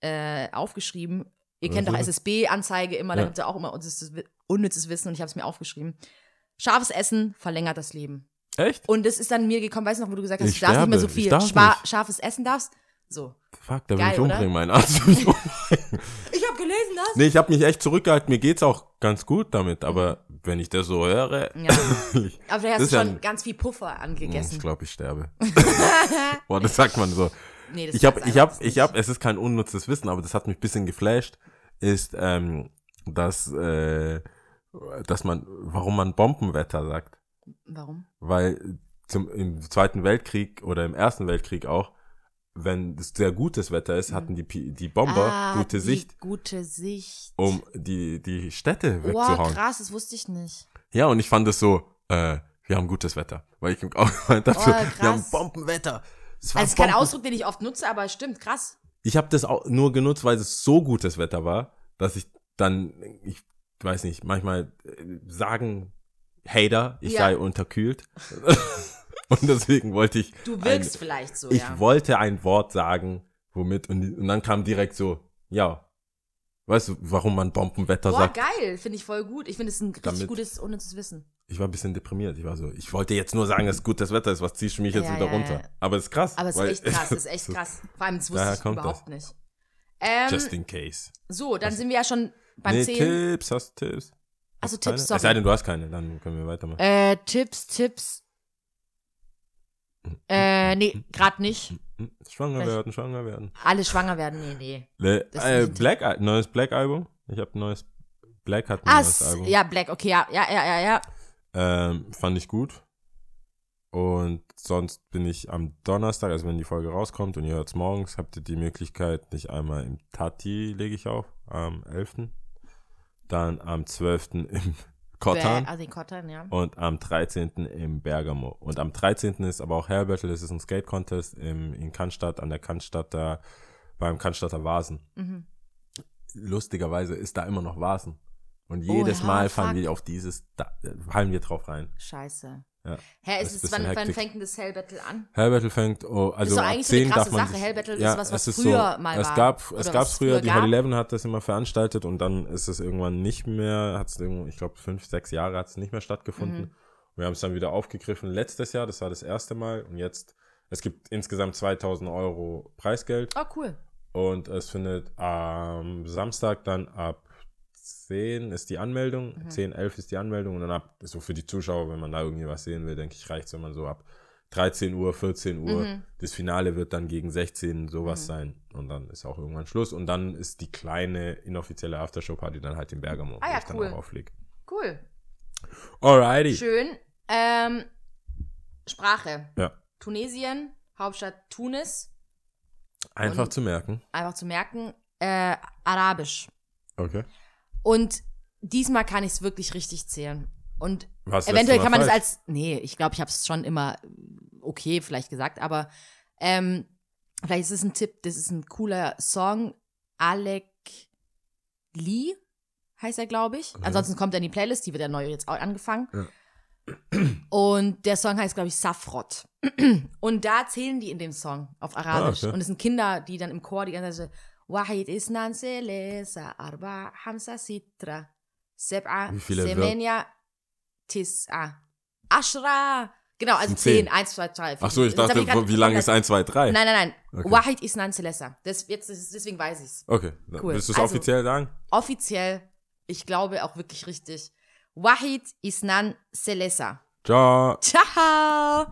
Äh, aufgeschrieben. Ihr Was kennt doch? SSB-Anzeige immer, da Ja. gibt es ja auch immer unnützes, unnützes Wissen und ich habe es mir aufgeschrieben. Scharfes Essen verlängert das Leben. Echt? Und das ist dann mir gekommen, weißt du noch, wo du gesagt hast, Ich du darfst nicht mehr so sterbe, viel nicht. scharfes Essen darfst. So. Fuck, da will Geil, ich oder? umbringen, mein Arzt. will mich umbringen. Ich habe gelesen, das. nee, ich habe mich echt zurückgehalten. Mir geht's auch ganz gut damit, aber wenn ich das so höre, Ja. Aber Das hast du schon ein- ganz viel Puffer angegessen. ich glaube, ich sterbe. Boah, das sagt man so. nee, das Ich habe, ich habe, ich habe, es ist kein unnützes Wissen, aber das hat mich ein bisschen geflasht, ist, ähm, dass, äh, dass man, warum man Bombenwetter sagt. Warum? Weil zum, im Zweiten Weltkrieg oder im Ersten Weltkrieg auch, wenn es sehr gutes Wetter ist, hatten die, die Bomber Ah, gute die Sicht, Gute Sicht. um die, die Städte Wow, wegzuhauen. krass, das wusste ich nicht. Ja, und ich fand es so, äh, wir haben gutes Wetter. Weil ich auch habe, Oh, wir haben. Bombenwetter. Es war Also, es ist kein Bomben- Ausdruck, den ich oft nutze, aber stimmt, krass. Ich habe das auch nur genutzt, weil es so gutes Wetter war, dass ich dann, ich weiß nicht, manchmal äh, sagen Hater, ich Ja. sei unterkühlt. und deswegen wollte ich. Du ein, wirkst vielleicht so, Ich ja. wollte ein Wort sagen, womit, und, und dann kam direkt so, ja. Weißt du, warum man Bombenwetter Boah, sagt? geil, finde ich voll gut. Ich finde es ein richtig Damit- gutes, unnützes Wissen. Ich war ein bisschen deprimiert. Ich war so, ich wollte jetzt nur sagen, dass gutes Wetter ist. Was ziehst du mich jetzt Ja, wieder ja, runter? Aber es ist krass. Aber es ist echt krass, es ist echt krass. Vor allem, das wusste ich überhaupt nicht. Ähm, Just in case. so, dann sind wir ja schon beim nee, 10. Tipps, hast du Tipps? Keine? Tipps, Es sei sorry. denn, du hast keine, dann können wir weitermachen. Äh, Tipps, Tipps. Äh, nee, gerade nicht. Hm, Schwanger Vielleicht- werden, schwanger werden. Alle schwanger werden, nee, nee. Le Das äh, Black, neues Black-Album. Ich habe ein neues, Black hat ein Ah, neues Album. ja, Black, okay, ja, ja, ja, ja, ja. Ähm, fand ich gut. Und sonst bin ich am Donnerstag, also wenn die Folge rauskommt und ihr hört's morgens, habt ihr die Möglichkeit, nicht einmal im Tati lege ich auf, am 11. Dann am 12. im Kottan. Bäh, Also den Kottan, ja. und am 13. im Bergamo. Und am 13. ist aber auch Hair Battle, das ist ein Skate Contest im, in Cannstatt, an der Cannstatter, beim Cannstatter Vasen. Mhm. Lustigerweise ist da immer noch Vasen. Und Oh, jedes ja, Mal fallen fuck. wir auf dieses, da, fallen wir drauf rein. Scheiße. Ja. Hä, Das ist ist es, wann, wann fängt denn das Hell Battle an? Hair Battle fängt, oh, also doch ab eigentlich so eine 10 krasse darf man Sache. sich- Hair Battle ist ja, was, was es ist früher so, mal es war. Gab, es gab es früher, früher die. Hot Eleven hat das immer veranstaltet und dann ist es irgendwann nicht mehr, hat es irgendwo, ich glaube fünf, sechs Jahre hat es nicht mehr stattgefunden. Mhm. Wir haben es dann wieder aufgegriffen letztes Jahr, das war das erste Mal und jetzt, es gibt insgesamt 2000 Euro Preisgeld Oh, cool. und es findet am Samstag dann ab 10 ist die Anmeldung, Mhm. 10, 11 ist die Anmeldung und dann ab, so für die Zuschauer, wenn man da irgendwie was sehen will, denke ich, reicht es, wenn man so ab 13 Uhr, 14 Uhr, Mhm. das Finale wird dann gegen 16 sowas sein und dann ist auch irgendwann Schluss und dann ist die kleine inoffizielle Aftershow-Party dann halt in Bergamo, Ah ja, wo ich dann cool. auch auflege. Cool. Alrighty. Schön. Ähm, Sprache. Ja, Tunesien, Hauptstadt Tunis. einfach Und- zu merken. Einfach zu merken. Äh, Arabisch. Okay. Und diesmal kann ich es wirklich richtig zählen. Und Was eventuell kann man das falsch? als. Nee, ich glaube, ich habe es schon immer okay vielleicht gesagt, aber ähm, vielleicht ist es ein Tipp, das ist ein cooler Song. Alec Lee heißt er, glaube ich. Ansonsten kommt er in die Playlist, die wird ja neu jetzt auch angefangen. Und der Song heißt, glaube ich, Safrot. Und da zählen die in dem Song auf Arabisch. Ah, okay. Und es sind Kinder, die dann im Chor die ganze Zeit isnan selesa arba hamsa sitra seb'a Wie viele semenia tis'a ashra. Genau, also Sind zehn. 10, 1, 2, 3, 4. Ach so, ich dachte, wie lange ist 1, 2, 3? Nein, nein, nein. Okay. Wahid isnan. Das, jetzt, das ist- deswegen weiß ich's. Okay, dann Cool. willst du es Also- offiziell sagen? Offiziell, ich glaube auch wirklich richtig. Wahid isnan selesa. Ciao. Ciao!